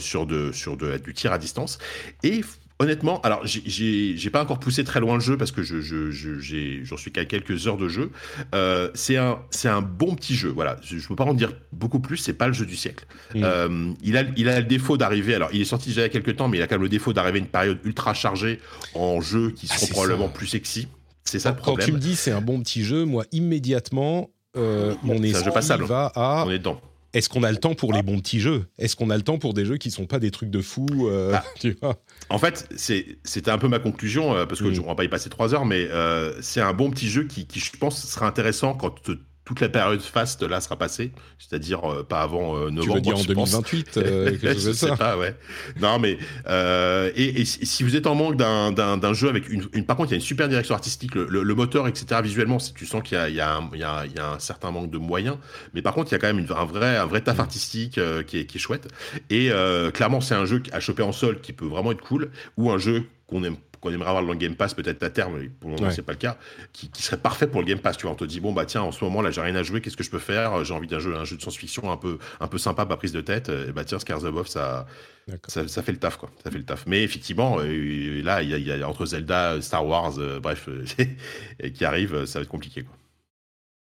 du tir à distance. Et Honnêtement, alors j'ai pas encore poussé très loin le jeu parce que j'en je, je, suis qu'à quelques heures de jeu. Euh, c'est un, un bon petit jeu. Voilà, je, ne peux pas en dire beaucoup plus. C'est pas le jeu du siècle. Mm. Euh, il a, il a le défaut d'arriver. Alors, il est sorti déjà il y a quelques temps, mais il a quand même le défaut d'arriver à une période ultra chargée en jeux qui ah, seront probablement plus sexy. C'est ça le problème. Quand tu me dis c'est un bon petit jeu, moi immédiatement euh, mon esprit va à. On est dedans est-ce qu'on a le temps pour les bons petits jeux? Est-ce qu'on a le temps pour des jeux qui sont pas des trucs de fou euh, [LAUGHS] bah, En fait, c'était un peu ma conclusion, euh, parce que je ne vais pas y passer trois heures, mais euh, c'est un bon petit jeu qui, qui, je pense, sera intéressant quand toute la période faste là sera passée, c'est-à-dire euh, pas avant euh, novembre. Tu veux dire en 2028 euh, [LAUGHS] Je sais pas, ouais. Non, mais et, et, si vous êtes en manque d'un jeu avec une, une, par contre, il y a une super direction artistique, le, le, moteur, etc. Visuellement, tu sens qu'il y, y, y, y, a un certain manque de moyens, mais par contre, il y a quand même une, un vrai un vrai taf mm. artistique qui est, qui, est, chouette. Et clairement, c'est un jeu à choper en sol qui peut vraiment être cool, ou un jeu qu'on aime qu'on aimerait avoir dans le Game Pass peut-être à terme, mais pour le moment c'est pas le cas, qui, serait parfait pour le Game Pass. Tu vois, on te dit bon bah tiens en ce moment là j'ai rien à jouer, qu'est-ce que je peux faire? J'ai envie d'un jeu, un jeu de science-fiction un peu un peu sympa, pas prise de tête. Et bah tiens Scars Above ça, ça, ça fait le taf quoi, ça fait le taf. Mais effectivement euh, là il y, a entre Zelda, Star Wars, euh, bref, [LAUGHS] qui arrive, ça va être compliqué quoi.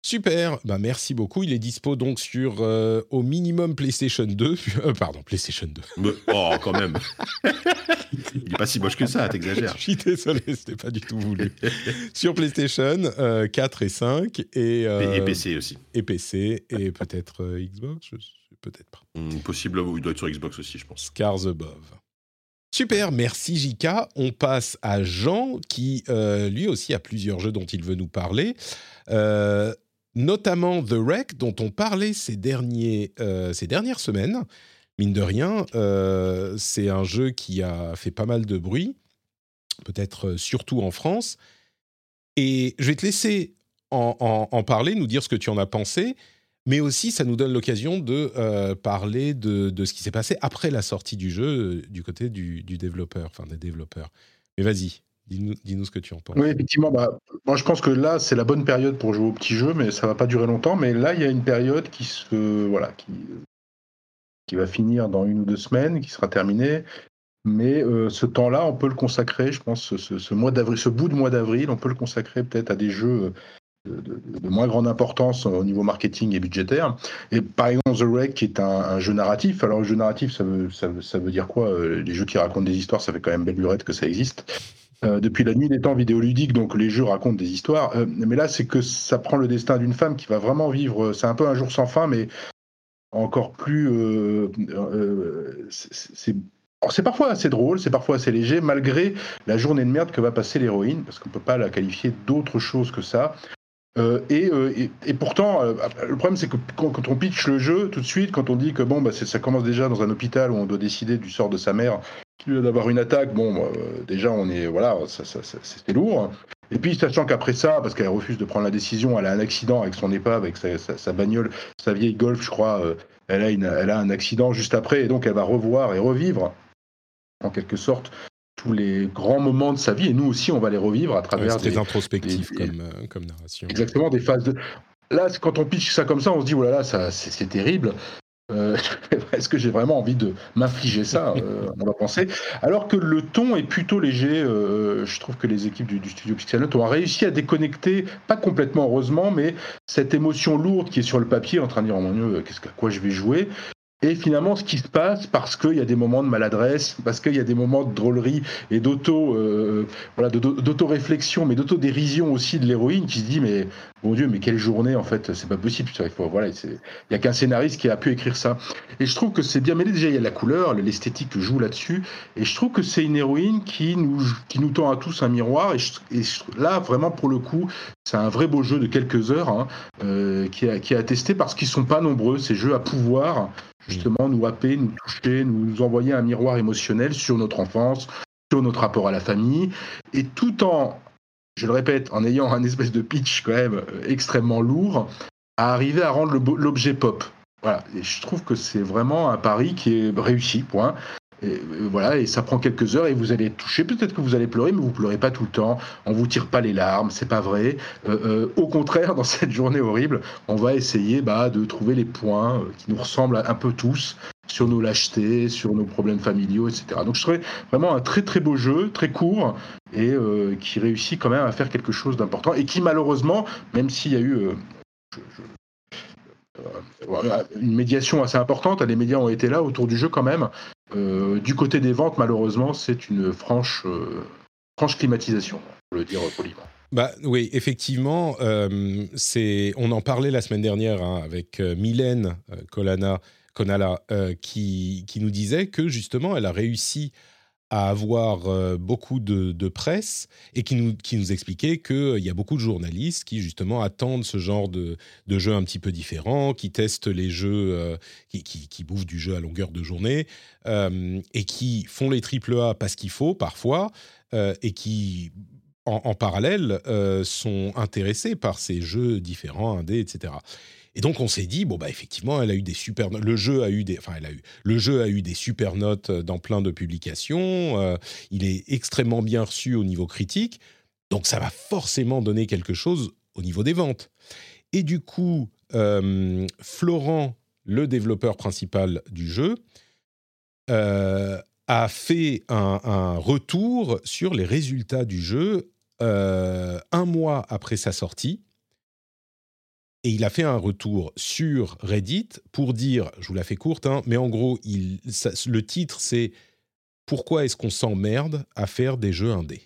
Super, bah merci beaucoup. Il est dispo donc sur euh, au minimum PlayStation 2. [LAUGHS] Euh, pardon, PlayStation 2. oh, quand même. Il est pas si moche que ça, t'exagères. Je suis désolé, c'était pas du tout voulu. sur PlayStation 4 euh, et 5 et, et, PC aussi. Et PC et peut-être Xbox, peut-être pas. Hmm, possible, il doit être sur Xbox aussi, je pense. Scars Above. Super, merci Jika. On passe à Jean qui lui aussi a plusieurs jeux dont il veut nous parler. Euh, notamment The Wreck, dont on parlait ces, derniers, euh, ces dernières semaines. Mine de rien, euh, c'est un jeu qui a fait pas mal de bruit, peut-être euh, surtout en France. Et je vais te laisser en, parler, nous dire ce que tu en as pensé, mais aussi ça nous donne l'occasion de parler de, ce qui s'est passé après la sortie du jeu du côté du, du développeur, enfin des développeurs. Mais vas-y, Dis-nous, ce que tu en penses. Oui, effectivement. Bah, moi, je pense que là, c'est la bonne période pour jouer au petit jeu, mais ça va pas durer longtemps. Mais là, il y a une période qui se, voilà, qui, va finir dans une ou deux semaines, qui sera terminée. Mais euh, ce temps-là, on peut le consacrer, je pense, ce, mois d'avril, ce bout de mois d'avril, on peut le consacrer peut-être à des jeux euh, de, moins grande importance au niveau marketing et budgétaire. Et par exemple, The Wreck, qui est un, jeu narratif. Alors, le jeu narratif, ça veut, ça, ça veut dire quoi? Euh, Les jeux qui racontent des histoires, ça fait quand même belle lurette que ça existe. Euh, depuis la nuit des temps vidéoludiques, donc les jeux racontent des histoires. Euh, mais là, c'est que ça prend le destin d'une femme qui va vraiment vivre. Euh, c'est un peu un jour sans fin, mais encore plus. c'est parfois assez drôle, c'est parfois assez léger, malgré la journée de merde que va passer l'héroïne, parce qu'on ne peut pas la qualifier d'autre chose que ça. Et, et, pourtant, le problème, c'est que quand, on pitch le jeu, tout de suite, quand on dit que bon, bah, ça commence déjà dans un hôpital où on doit décider du sort de sa mère d'avoir une attaque, bon, euh, déjà, on est, voilà, ça, c'était lourd. Et puis, sachant qu'après ça, parce qu'elle refuse de prendre la décision, elle a un accident avec son épave, avec sa, bagnole, sa vieille Golf, je crois, euh, elle, a elle a un accident juste après, et donc elle va revoir et revivre, en quelque sorte, tous les grands moments de sa vie, et nous aussi, on va les revivre à travers des... introspectifs comme, euh, comme narration. Exactement, des phases de... Là, quand on pitch ça comme ça, on se dit, voilà, ça, c'est terrible. Euh, [LAUGHS] est-ce que j'ai vraiment envie de m'infliger ça euh, On va penser. Alors que le ton est plutôt léger. Euh, je trouve que les équipes du, studio Pixel ont réussi à déconnecter, pas complètement heureusement, mais cette émotion lourde qui est sur le papier, en train de dire oh mon Dieu, qu'est-ce qu'à quoi je vais jouer Et finalement, ce qui se passe, parce qu'il y a des moments de maladresse, parce qu'il y a des moments de drôlerie et d'auto, euh, voilà, d'auto-réflexion, mais d'auto-dérision aussi de l'héroïne, qui se dit mais mon Dieu, mais quelle journée en fait, c'est pas possible. Il voilà, il y a qu'un scénariste qui a pu écrire ça. Et je trouve que c'est bien mêlé. Déjà, il y a la couleur, l'esthétique joue là-dessus, et je trouve que c'est une héroïne qui nous, qui nous tend à tous un miroir. Et, là, vraiment pour le coup, c'est un vrai beau jeu de quelques heures hein, euh, qui, a, qui a attesté parce qu'ils sont pas nombreux ces jeux à pouvoir justement nous happer, nous toucher, nous envoyer un miroir émotionnel sur notre enfance, sur notre rapport à la famille, et tout en, je le répète, en ayant un espèce de pitch quand même euh, extrêmement lourd, à arriver à rendre l'objet pop. Voilà, et je trouve que c'est vraiment un pari qui est réussi, point. Et, euh, voilà, et ça prend quelques heures et vous allez toucher. Peut-être que vous allez pleurer, mais vous pleurez pas tout le temps. On vous tire pas les larmes, c'est pas vrai. Euh, euh, au contraire, [LAUGHS] dans cette journée horrible, on va essayer bah, de trouver les points qui nous ressemblent un peu tous sur nos lâchetés, sur nos problèmes familiaux, etc. Donc je trouvais vraiment un très très beau jeu, très court et qui réussit quand même à faire quelque chose d'important et qui malheureusement, même s'il y a eu une médiation assez importante, les médias ont été là autour du jeu quand même, euh, du côté des ventes, malheureusement, c'est une franche, euh, franche climatisation, pour le dire poliment. Bah oui, effectivement, euh. On en parlait la semaine dernière hein, avec Mylène Colana, Konala, qui, qui nous disait que justement, elle a réussi à avoir euh, beaucoup de, presse et qui nous, qui nous expliquait qu'il euh, y a beaucoup de journalistes qui justement attendent ce genre de, de jeux un petit peu différents, qui testent les jeux, euh, qui, qui, bouffent du jeu à longueur de journée et qui font les triple A parce qu'il faut parfois et qui en, en parallèle sont intéressés par ces jeux différents, indés, etc. Et donc on s'est dit bon bah effectivement elle a eu des super le jeu a eu des enfin elle a eu le jeu a eu des super notes euh, dans plein de publications, euh, il est extrêmement bien reçu au niveau critique. Donc ça va forcément donner quelque chose au niveau des ventes. Et du coup euh, Florent le développeur principal du jeu a fait un, un, retour sur les résultats du jeu un mois après sa sortie et il a fait un retour sur Reddit pour dire, je vous la fais courte, hein, mais en gros, le titre c'est Pourquoi est-ce qu'on s'emmerde à faire des jeux indés?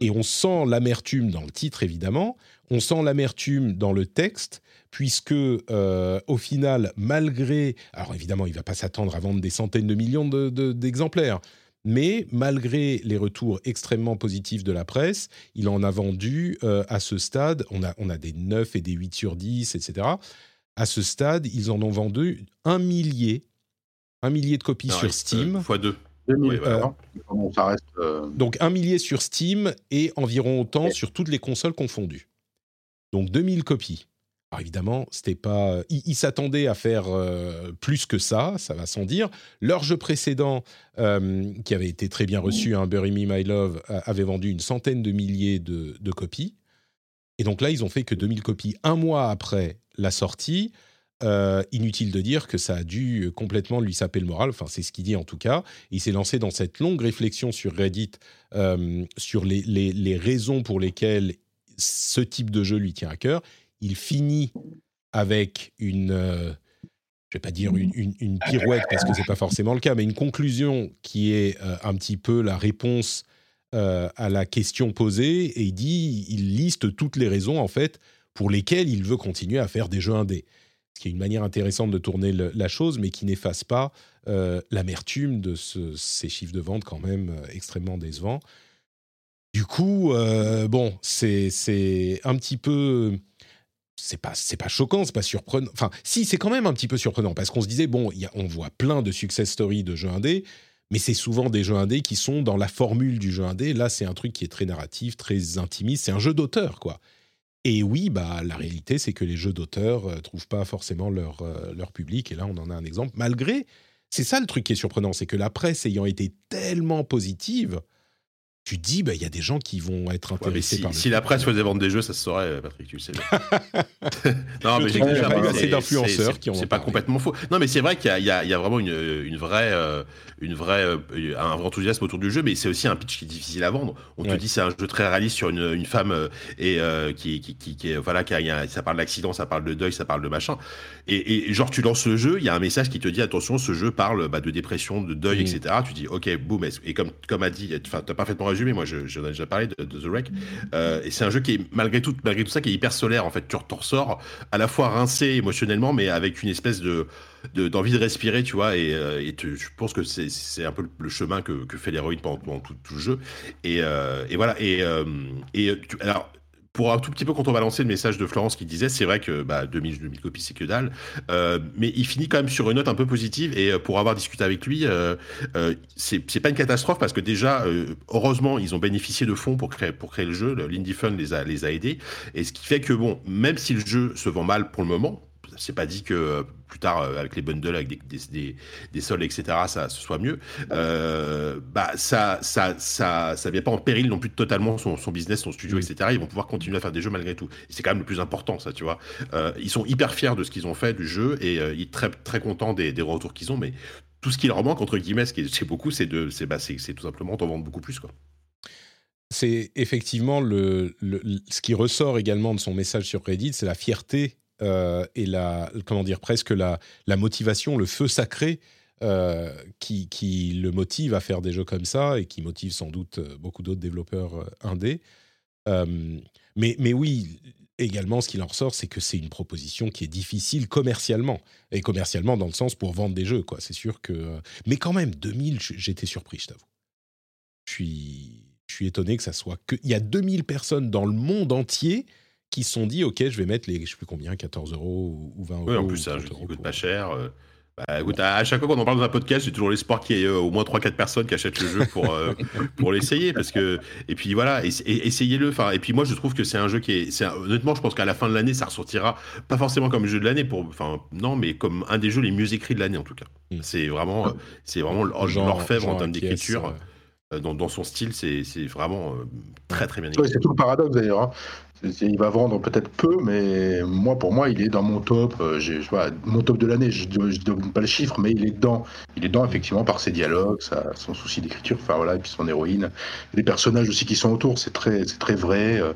Et on sent l'amertume dans le titre, évidemment, on sent l'amertume dans le texte, puisque euh, au final, malgré... Alors évidemment, il ne va pas s'attendre à vendre des centaines de millions d'exemplaires, mais malgré les retours extrêmement positifs de la presse, il en a vendu euh, à ce stade, on a, on a des 9 et des 8 sur 10, etc. À ce stade, ils en ont vendu un millier, un millier de copies sur Steam. fois deux. Donc un millier sur Steam et environ autant sur toutes les consoles confondues. Donc 2000 copies. Alors évidemment, c'était pas. Euh, ils, s'attendaient à faire euh, plus que ça, ça va sans dire. Leur jeu précédent, euh, qui avait été très bien reçu, hein, Bury Me My Love, avait vendu une centaine de milliers de, copies. Et donc là, ils ont fait que 2000 copies un mois après la sortie. inutile de dire que ça a dû complètement lui saper le moral. Enfin, c'est ce qu'il dit en tout cas. Il s'est lancé dans cette longue réflexion sur Reddit sur les raisons pour lesquelles ce type de jeu lui tient à cœur il finit avec une, euh, je vais pas dire une, pirouette parce que c'est pas forcément le cas, mais une conclusion qui est euh, un petit peu la réponse euh, à la question posée et il dit, il liste toutes les raisons en fait pour lesquelles il veut continuer à faire des jeux indés. Ce qui est une manière intéressante de tourner la chose, mais qui n'efface pas l'amertume de ces chiffres de vente quand même extrêmement décevants. Du coup, bon, c'est un petit peu c'est pas c'est pas choquant, c'est pas surprenant. Enfin, si c'est quand même un petit peu surprenant parce qu'on se disait bon, y a, on voit plein de success stories de jeux indés, mais c'est souvent des jeux indés qui sont dans la formule du jeu indé. Là, c'est un truc qui est très narratif, très intimiste. C'est un jeu d'auteur, quoi. Et oui, bah la réalité, c'est que les jeux d'auteur ne euh, trouvent pas forcément leur euh, leur public. Et là, on en a un exemple. Malgré, c'est ça le truc qui est surprenant, c'est que la presse ayant été tellement positive, tu te dis, bah, il y a des gens qui vont être intéressés si, par le si la presse faisait vendre des jeux, ça se saurait, Patrick, tu le sais. [LAUGHS] [LAUGHS] non, mais j'ai déjà assez d'influenceurs qui ont. C'est pas complètement faux. Non, mais c'est vrai qu'il y, y, a vraiment une, une vraie, euh, une vraie, euh, un vrai enthousiasme autour du jeu, mais c'est aussi un pitch qui est difficile à vendre. On te dit c'est un jeu très réaliste sur une, une femme euh, et qui, qui, qui, qui, voilà, qui a, ça parle d'accident, ça parle de deuil, ça parle de machin. Et, et, genre tu lances le jeu, il y a un message qui te dit attention, ce jeu parle bah, de dépression, de deuil, etc. Tu dis ok, boum. Et comme comme a dit, enfin, t'as parfaitement résumé. Moi, j'en ai déjà parlé de, The Wreck. Euh, et c'est un jeu qui est malgré tout, malgré tout ça, qui est hyper solaire. En fait, tu ressors à la fois rincé émotionnellement, mais avec une espèce de d'envie de, respirer, tu vois. Et, euh, je pense que c'est un peu le chemin que, fait l'héroïne pendant, tout, le jeu. Et, euh, voilà. Et, et alors pour un tout petit peu contrebalancer le message de Florence qui disait, c'est vrai que bah, 2000, 2000 copies, c'est que dalle, euh, mais il finit quand même sur une note un peu positive. Et euh, pour avoir discuté avec lui, euh, euh, c'est pas une catastrophe parce que déjà, heureusement, ils ont bénéficié de fonds pour créer, pour créer le jeu. L'Indie Fund les a, les a aidés. Et ce qui fait que, bon, même si le jeu se vend mal pour le moment, c'est pas dit que euh, plus tard, euh, avec les bundles, avec des, des, des, soldes, etc., ça ce soit mieux. Euh, bah, ça, ça, ça, ça vient pas en péril non plus totalement son, son business, son studio, etc. Ils vont pouvoir continuer à faire des jeux malgré tout. c'est quand même le plus important, ça, tu vois. ils sont hyper fiers de ce qu'ils ont fait du jeu et ils sont très, très contents des, des retours qu'ils ont, mais tout ce qui leur manque, entre guillemets, ce qui est, beaucoup, c'est de, c'est, bah, c'est, tout simplement d'en vendre beaucoup plus, quoi c'est effectivement le, le, ce qui ressort également de son message sur Reddit, c'est la fierté euh, et la, comment dire, presque la, motivation, le feu sacré euh, qui, qui, le motive à faire des jeux comme ça et qui motive sans doute euh, beaucoup d'autres développeurs indés. mais, mais oui, également, ce qu'il en ressort, c'est que c'est une proposition qui est difficile commercialement. Et commercialement, dans le sens pour vendre des jeux, quoi. C'est sûr que. Mais quand même, 2000, j'étais surpris, je t'avoue. Je suis, je suis étonné que ça soit que. Il y a 2000 personnes dans le monde entier qui se sont dit, OK, je vais mettre les, je sais plus combien, 14 euros ou 20 euros. Oui, en plus, qui coûte pas cher. Euh. Bah, écoute, à, chaque fois qu'on en parle dans un podcast, j'ai toujours l'espoir qu'il y ait euh, au moins 3-4 personnes qui achètent le jeu pour, euh, [LAUGHS] pour l'essayer. Parce que, et puis voilà, essayez-le. Enfin, et puis moi, je trouve que c'est un jeu qui est. honnêtement, je pense qu'à la fin de l'année, ça ressortira, pas forcément comme jeu de l'année, pour, enfin, non, mais comme un des jeux les mieux écrits de l'année en tout cas. Mm. C'est vraiment, c'est vraiment l'orfèvre en termes d'écriture. Dans, dans, son style, c'est vraiment très très bien écrit. c'est tout le paradoxe d'ailleurs. Hein. Il va vendre peut-être peu, mais moi, pour moi, il est dans mon top. Euh, mon top de l'année, je ne donne pas le chiffre, mais il est dedans. Il est dedans, effectivement, par ses dialogues, son souci d'écriture, enfin voilà, et puis son héroïne. Les personnages aussi qui sont autour, c'est très, très vrai. Euh,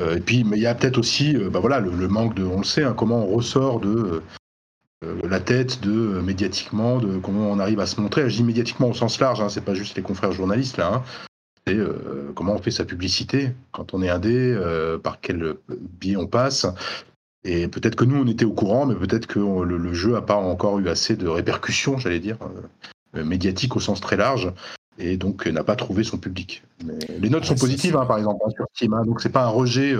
euh, et puis, mais il y a peut-être aussi bah voilà, le, manque de. On le sait, hein, comment on ressort de. la tête de médiatiquement, de comment on arrive à se montrer. Je dis médiatiquement au sens large, hein, c'est pas juste les confrères journalistes là. Hein. Euh, comment on fait sa publicité quand on est indé, euh, par quel biais on passe. Et peut-être que nous, on était au courant, mais peut-être que le, jeu n'a pas encore eu assez de répercussions, j'allais dire, euh, médiatiques au sens très large, et donc n'a pas trouvé son public. les notes sont positives, hein, par exemple, hein, sur Steam, hein, donc c'est pas un rejet.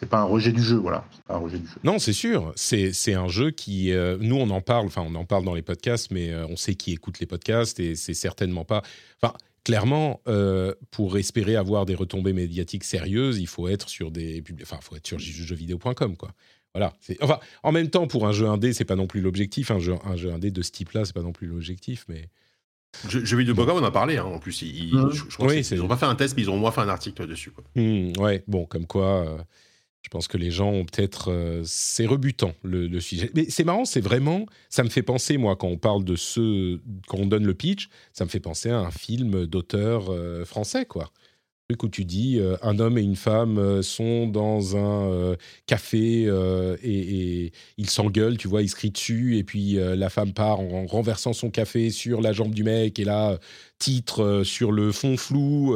c'est pas un rejet du jeu, voilà. Un rejet du jeu. Non, c'est sûr. C'est un jeu qui, nous, on en parle. Enfin, on en parle dans les podcasts, mais on sait qui écoute les podcasts et c'est certainement pas. Enfin, clairement, euh, pour espérer avoir des retombées médiatiques sérieuses, il faut être sur des, enfin, faut être sur jeuxvideo.com, quoi. Voilà. Enfin, en même temps, pour un jeu indé, c'est pas non plus l'objectif. Un jeu, un jeu indé de ce type-là, c'est pas non plus l'objectif, mais. Jeuxvideo.com, on en a parlé, hein, en plus. Ils, mmh. ils n'ont pas fait un test, mais ils ont au moins fait un article dessus. Quoi. Mmh, ouais, bon, comme quoi. Euh, je pense que les gens ont peut-être. Euh, c'est rebutant le, sujet. Mais c'est marrant, c'est vraiment. Ça me fait penser, moi, quand on parle de ce. Quand on donne le pitch, ça me fait penser à un film d'auteur euh, français, quoi. Un truc où tu dis euh, un homme et une femme sont dans un café et, ils s'engueulent, tu vois, ils se crient dessus, et puis la femme part en renversant son café sur la jambe du mec, et là, titre sur le fond flou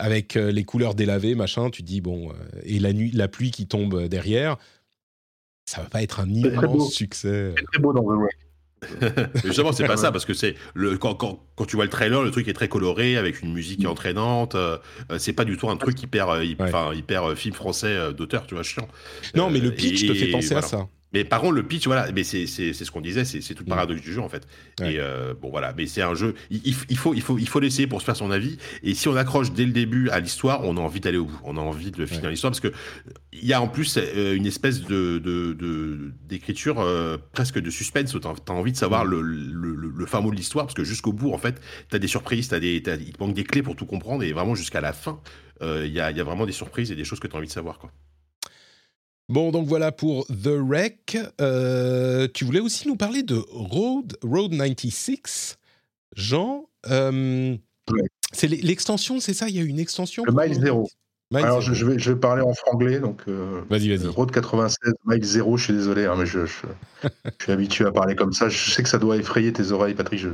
avec euh, les couleurs délavées, machin, tu dis bon, euh, et la nuit, la pluie qui tombe derrière, ça va pas être un immense succès. C'est très beau dans The [LAUGHS] Justement, c'est pas ça, parce que c'est le quand, quand, quand, tu vois le trailer, le truc est très coloré, avec une musique entraînante. Euh, c'est pas du tout un truc hyper, hyper, hyper film français d'auteur, tu vois, chiant. Non, mais le pitch te fait penser à ça. Mais par contre, le pitch, voilà, mais c'est ce qu'on disait, c'est tout le mm. paradoxe du jeu en fait. Et euh, bon voilà, mais c'est un jeu, il, faut il faut il faut l'essayer pour se faire son avis. Et si on accroche dès le début à l'histoire, on a envie d'aller au bout, on a envie de finir l'histoire parce que il y a en plus euh, une espèce de d'écriture de, euh, presque de suspense. T'as as envie de savoir mm. le, le, le, fin mot de l'histoire parce que jusqu'au bout en fait, t'as des surprises, as des, il te manque des clés pour tout comprendre et vraiment jusqu'à la fin, il y a, y a vraiment des surprises et des choses que tu as envie de savoir quoi. Bon, donc voilà pour The Wreck. Euh, tu voulais aussi nous parler de Road, Road 96. Jean, euh, c'est l'extension, c'est ça? Il y a une extension Le Mile Zero. Alors, je, vais, je vais parler en franglais. Donc, euh, vas-y, vas-y. Road 96, Mile Zero, je suis désolé, hein, mais je, [LAUGHS] je, suis habitué à parler comme ça. Je sais que ça doit effrayer tes oreilles, Patrick. Je,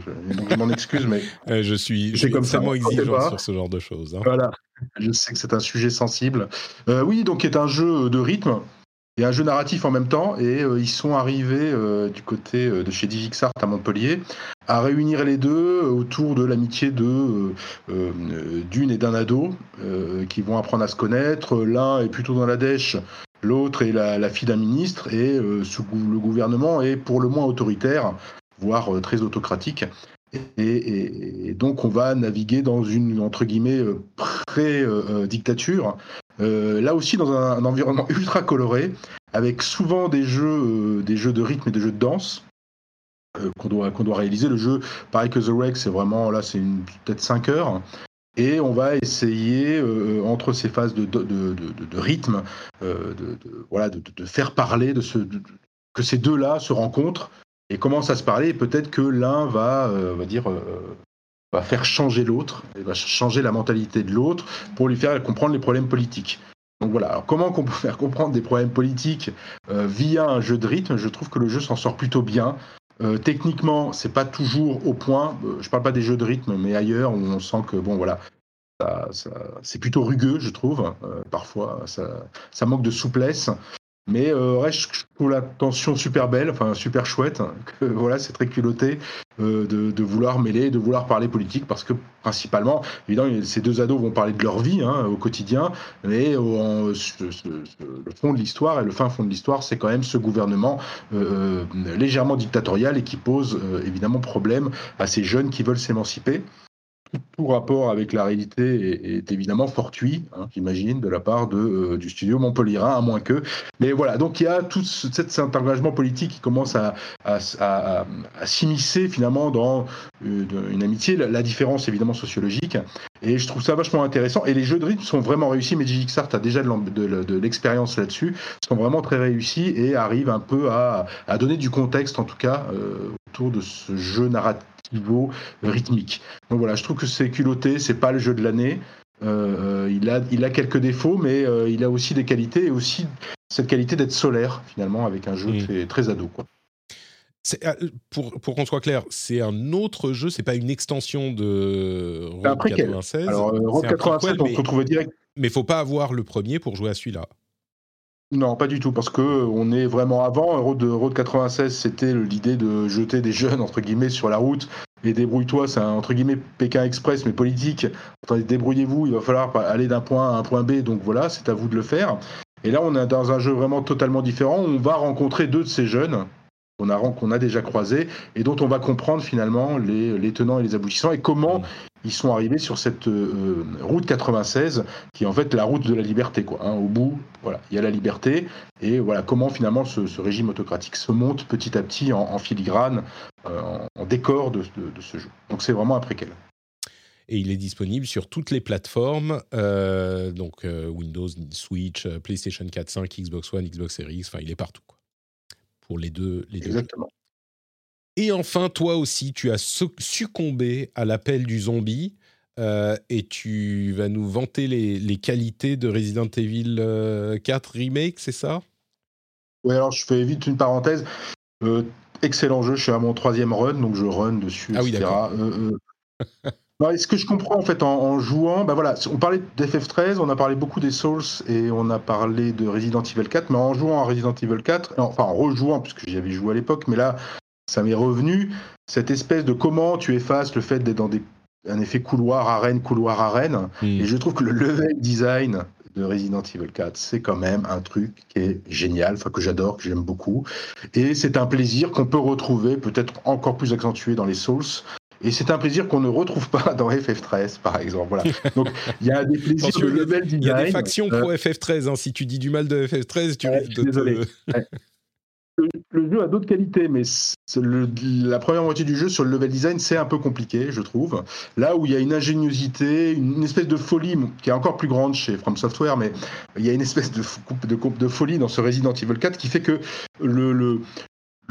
je m'en excuse, mais. [LAUGHS] je suis, je suis extrêmement exigeant sur ce genre de choses. Hein. Voilà. Je sais que c'est un sujet sensible. oui, donc, est un jeu de rythme et un jeu narratif en même temps. Et euh, ils sont arrivés euh, du côté euh, de chez Digixart à Montpellier à réunir les deux autour de l'amitié de d'une et d'un ado qui vont apprendre à se connaître. L'un est plutôt dans la dèche. L'autre est la, fille d'un ministre et le gouvernement est pour le moins autoritaire, voire très autocratique. Et, donc on va naviguer dans une entre guillemets pré-dictature euh, là aussi dans un, environnement [LAUGHS] ultra coloré, avec souvent des jeux, euh, des jeux de rythme et des jeux de danse euh, qu'on doit, doit réaliser. Le jeu, pareil que The Wreck, c'est vraiment là, c'est peut-être 5 heures. Et on va essayer, entre ces phases de rythme, de, voilà, de, faire parler, de ce, que ces deux-là se rencontrent et commencent à se parler. Et peut-être que l'un va, va dire, va faire changer l'autre, va changer la mentalité de l'autre pour lui faire comprendre les problèmes politiques. Donc voilà, alors comment on peut [LAUGHS] faire comprendre des problèmes politiques euh, via un jeu de rythme? Je trouve que le jeu s'en sort plutôt bien. Euh, techniquement, c'est pas toujours au point. Euh, je parle pas des jeux de rythme, mais ailleurs où on sent que bon voilà, c'est plutôt rugueux, je trouve. parfois, ça, manque de souplesse. Mais euh, reste, je trouve la tension super belle, enfin super chouette. Que, [LAUGHS] voilà, c'est très culotté euh, de, vouloir mêler, de vouloir parler politique, parce que principalement, évidemment, ces deux ados vont parler de leur vie hein, au quotidien, mais le fond de l'histoire et le fin fond de l'histoire, c'est quand même ce gouvernement euh, légèrement dictatorial et qui pose évidemment problème à ces jeunes qui veulent s'émanciper tout rapport avec la réalité est, évidemment fortuit, hein, j'imagine, de la part de, euh, du studio Montpellier, à moins que. Mais voilà, donc il y a tout cet engagement politique qui commence à, s'immiscer finalement dans euh, une amitié. La, différence évidemment sociologique, et je trouve ça vachement intéressant. Et les jeux de rythme sont vraiment réussis. Magic Start a déjà de, l'expérience là-dessus, sont vraiment très réussis et arrivent un peu à, donner du contexte, en tout cas, euh, autour de ce jeu narratif niveau rythmique. Donc voilà, je trouve que c'est culotté, c'est pas le jeu de l'année. Euh, il, a, il a quelques défauts, mais euh, il a aussi des qualités et aussi cette qualité d'être solaire finalement avec un jeu très, très ado. Quoi. Euh, pour, pour qu'on soit clair, c'est un autre jeu, c'est pas une extension de Road 96. Alors, Road 96, on se retrouve direct. Mais faut pas avoir le premier pour jouer à celui-là. Non, pas du tout, parce que on est vraiment avant. Road, Road 96, c'était l'idée de jeter des jeunes entre guillemets sur la route et débrouille-toi. C'est un entre guillemets Pékin Express, mais politique. Débrouillez-vous. Il va falloir aller d'un point à un point B. Donc voilà, c'est à vous de le faire. Et là, on est dans un jeu vraiment totalement différent. On va rencontrer deux de ces jeunes qu'on a, qu'on a déjà croisés et dont on va comprendre finalement les, les tenants et les aboutissants et comment ils sont arrivés sur cette euh, route 96, qui est en fait la route de la liberté. Quoi, hein. Au bout, voilà, il y a la liberté, et voilà comment finalement ce, régime autocratique se monte petit à petit en, filigrane, euh, en, décor de, ce jeu. Donc c'est vraiment un préquel. Et il est disponible sur toutes les plateformes, euh, donc Windows, Switch, PlayStation 4, 5, Xbox One, Xbox Series, enfin il est partout. Quoi, pour les deux, les deux Exactement. Et enfin, toi aussi, tu as succombé à l'appel du zombie euh, et tu vas nous vanter les, qualités de Resident Evil 4 euh, Remake, c'est ça? Oui, alors je fais vite une parenthèse. Euh, excellent jeu, je suis à mon troisième run, donc je run dessus, ah oui, d'accord. [LAUGHS] ce que je comprends en fait en, jouant, bah voilà, on parlait d'FF13, on a parlé beaucoup des Souls et on a parlé de Resident Evil 4, mais en jouant à Resident Evil 4, enfin en rejouant, puisque j'y avais joué à l'époque, mais là ça m'est revenu, cette espèce de comment tu effaces le fait d'être dans des, un effet couloir arène, couloir arène. Hmm. Et je trouve que le level design de Resident Evil 4, c'est quand même un truc qui est génial, enfin que j'adore, que j'aime beaucoup. Et c'est un plaisir qu'on peut retrouver, peut-être encore plus accentué dans les Souls. Et c'est un plaisir qu'on ne retrouve pas dans FF13, par exemple. Voilà. [LAUGHS] Donc, il y a des plaisirs de level design. Il y a des factions pro FF13. Hein. Si tu dis du mal de FF13, tu risques de désolé. [LAUGHS] le, jeu a d'autres qualités, mais la première moitié du jeu sur le level design, c'est un peu compliqué, je trouve. Là où il y a une ingéniosité, une, espèce de folie qui est encore plus grande chez From Software, mais il y a une espèce de, de, de folie dans ce Resident Evil 4 qui fait que le, le,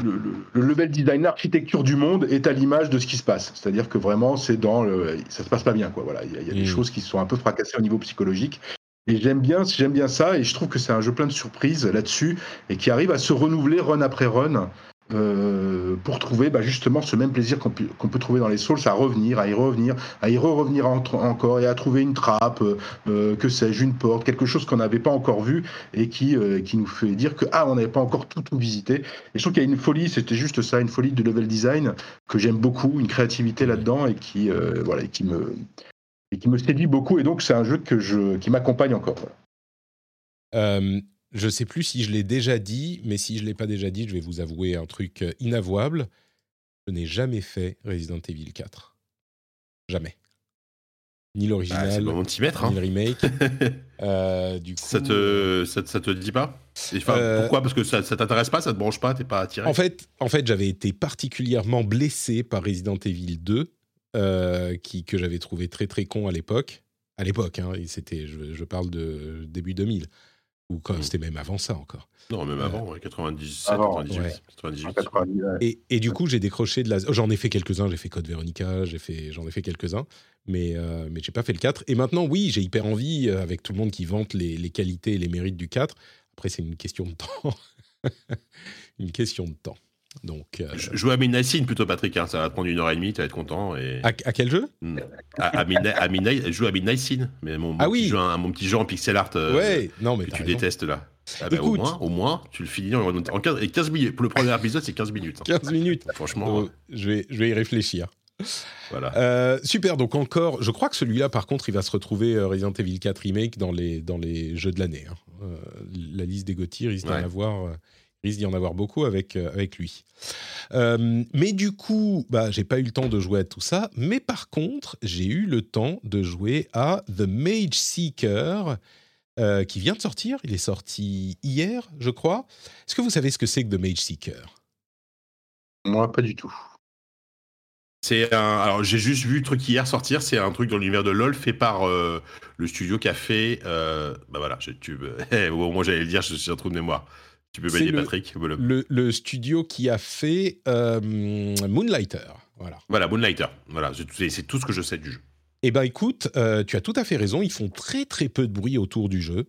le, level design, l'architecture du monde est à l'image de ce qui se passe. C'est-à-dire que vraiment, c'est dans le, ça se passe pas bien, quoi. Voilà, il y a, des mmh. choses qui sont un peu fracassées au niveau psychologique. Et j'aime bien, j'aime bien ça, et je trouve que c'est un jeu plein de surprises là-dessus, et qui arrive à se renouveler run après run, euh, pour trouver bah, justement ce même plaisir qu'on peut, trouver dans les Souls, à revenir, à y revenir, à y revenir encore, et à trouver une trappe, euh, que sais-je, une porte, quelque chose qu'on n'avait pas encore vu, et qui, euh, qui nous fait dire que, ah, on n'avait pas encore tout, tout visité. Et je trouve qu'il y a une folie, c'était juste ça, une folie de level design, que j'aime beaucoup, une créativité là-dedans, et qui, voilà, et qui me et qui me séduit beaucoup. Et donc, c'est un jeu que je, qui m'accompagne encore. Euh, je ne sais plus si je l'ai déjà dit, mais si je ne l'ai pas déjà dit, je vais vous avouer un truc euh, inavouable. Je n'ai jamais fait Resident Evil 4. Jamais. Ni l'original, ah, ni hein. le remake. [LAUGHS] euh, du coup, ça, te, ça, te dit pas? Euh, Pourquoi? Parce que ça, ça t'intéresse pas, ça te branche pas, t'es pas attiré? En fait, en fait j'avais été particulièrement blessé par Resident Evil 2 euh, qui, que j'avais trouvé très très con à l'époque. À l'époque, hein, c'était, je, parle de début 2000, ou quand mmh. c'était même avant ça encore. Non, même avant, 97, 98. Et, et, du coup, j'ai décroché de la. J'en ai fait quelques-uns, j'ai fait Code Veronica, j'ai fait, j'en ai fait quelques-uns, mais, euh, mais j'ai pas fait le 4. Et maintenant, oui, j'ai hyper envie, euh, avec tout le monde qui vante les, les qualités et les mérites du 4. Après, c'est une question de [LAUGHS] temps. une question de temps. Donc, euh... Joue à Midnight Sin plutôt, Patrick. Hein. ça va te prendre une heure et demie, tu vas être content. Et... À, quel jeu? Hmm. à, Midnight, Joue à Midnight Sin. Mais mon, ah petit jeu, mon petit jeu en pixel art euh, ouais, non, mais que tu détestes là. Ah bah, au, moins, au moins, tu le finis en, 15, et 15 minutes. Pour le premier épisode, c'est 15 minutes. 15 hein. minutes. Franchement. Euh, je, vais, je vais y réfléchir. Voilà. Euh, super, donc encore, je crois que celui-là, par contre, il va se retrouver Resident Evil 4 Remake dans les, dans les jeux de l'année. Hein. la liste des GOTY risque d'en avoir risque d'y en avoir beaucoup avec, euh, avec lui. Euh, mais du coup, bah, j'ai pas eu le temps de jouer à tout ça. Mais par contre, j'ai eu le temps de jouer à The Mage Seeker, euh, qui vient de sortir. Il est sorti hier, je crois. Est-ce que vous savez ce que c'est que The Mage Seeker? Moi, pas du tout. C'est un. Alors, j'ai juste vu le truc hier sortir. C'est un truc dans l'univers de LoL fait par le studio qui a fait. bah voilà, je, tu, [LAUGHS] au moins j'allais le dire, je suis un trou de mémoire. Tu peux le, Patrick. Le, studio qui a fait euh, Moonlighter. Voilà. Voilà, Moonlighter. Voilà, c'est tout ce que je sais du jeu. Eh ben écoute, euh, tu as tout à fait raison. Ils font très très peu de bruit autour du jeu.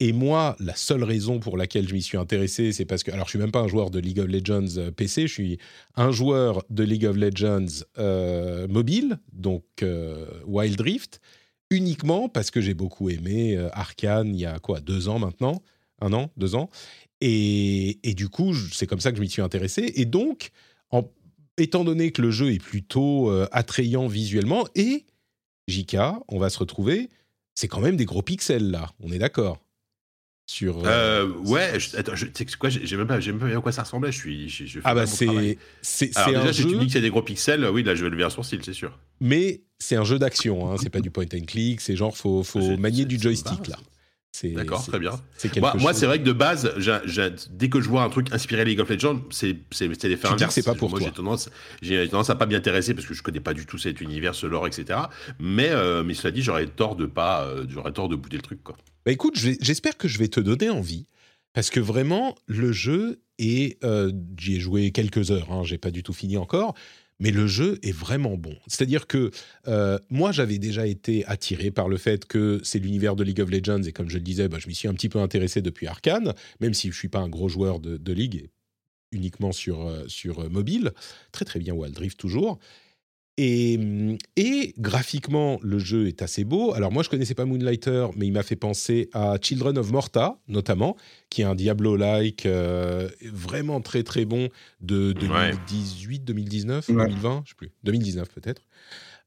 Et moi, la seule raison pour laquelle je m'y suis intéressé, c'est parce que, alors je suis même pas un joueur de League of Legends euh, PC, je suis un joueur de League of Legends mobile, donc Wild Rift, uniquement parce que j'ai beaucoup aimé Arkane il y a quoi, deux ans maintenant, un an, deux ans, et, du coup, c'est comme ça que je m'y suis intéressé. Et donc, en, étant donné que le jeu est plutôt euh, attrayant visuellement, et JK, on va se retrouver, c'est quand même des gros pixels là, on est d'accord? Sur. Euh, euh ouais, je, attends, je, sais quoi, j'ai même pas, j'ai même pas à quoi ça ressemblait. Je suis, je, je ah bah c'est, c'est, Alors déjà, si tu dis que c'est des gros pixels, oui, là, je vais lever un sourcil, c'est sûr. Mais c'est un jeu d'action, hein, c'est pas du point and click, c'est genre faut, faut manier du joystick là. D'accord, très bien. Moi, c'est vrai que de base, dès que je vois un truc inspiré League of Legends, c'est l'effet inverse. c'est pas pour moi, J'ai tendance, tendance à pas m'y intéresser parce que je connais pas du tout cet univers, ce lore, etc. Mais, euh, mais cela dit, j'aurais tort de pas, euh, j'aurais tort de bouder le truc. Quoi. Bah écoute, j'espère que je vais te donner envie parce que vraiment, le jeu est. Euh, j'y ai joué quelques heures, hein, j'ai pas du tout fini encore mais le jeu est vraiment bon. C'est-à-dire que euh, moi, j'avais déjà été attiré par le fait que c'est l'univers de League of Legends, et comme je le disais, bah, je m'y suis un petit peu intéressé depuis Arkane, même si je ne suis pas un gros joueur de, de League, uniquement sur, euh, sur euh, mobile. Très très bien Wild Rift toujours. Et, et, graphiquement, le jeu est assez beau. Alors moi, je connaissais pas Moonlighter, mais il m'a fait penser à Children of Morta, notamment, qui est un Diablo-like euh, vraiment très très bon de 2018, 2019, 2020, je sais plus, 2019 peut-être.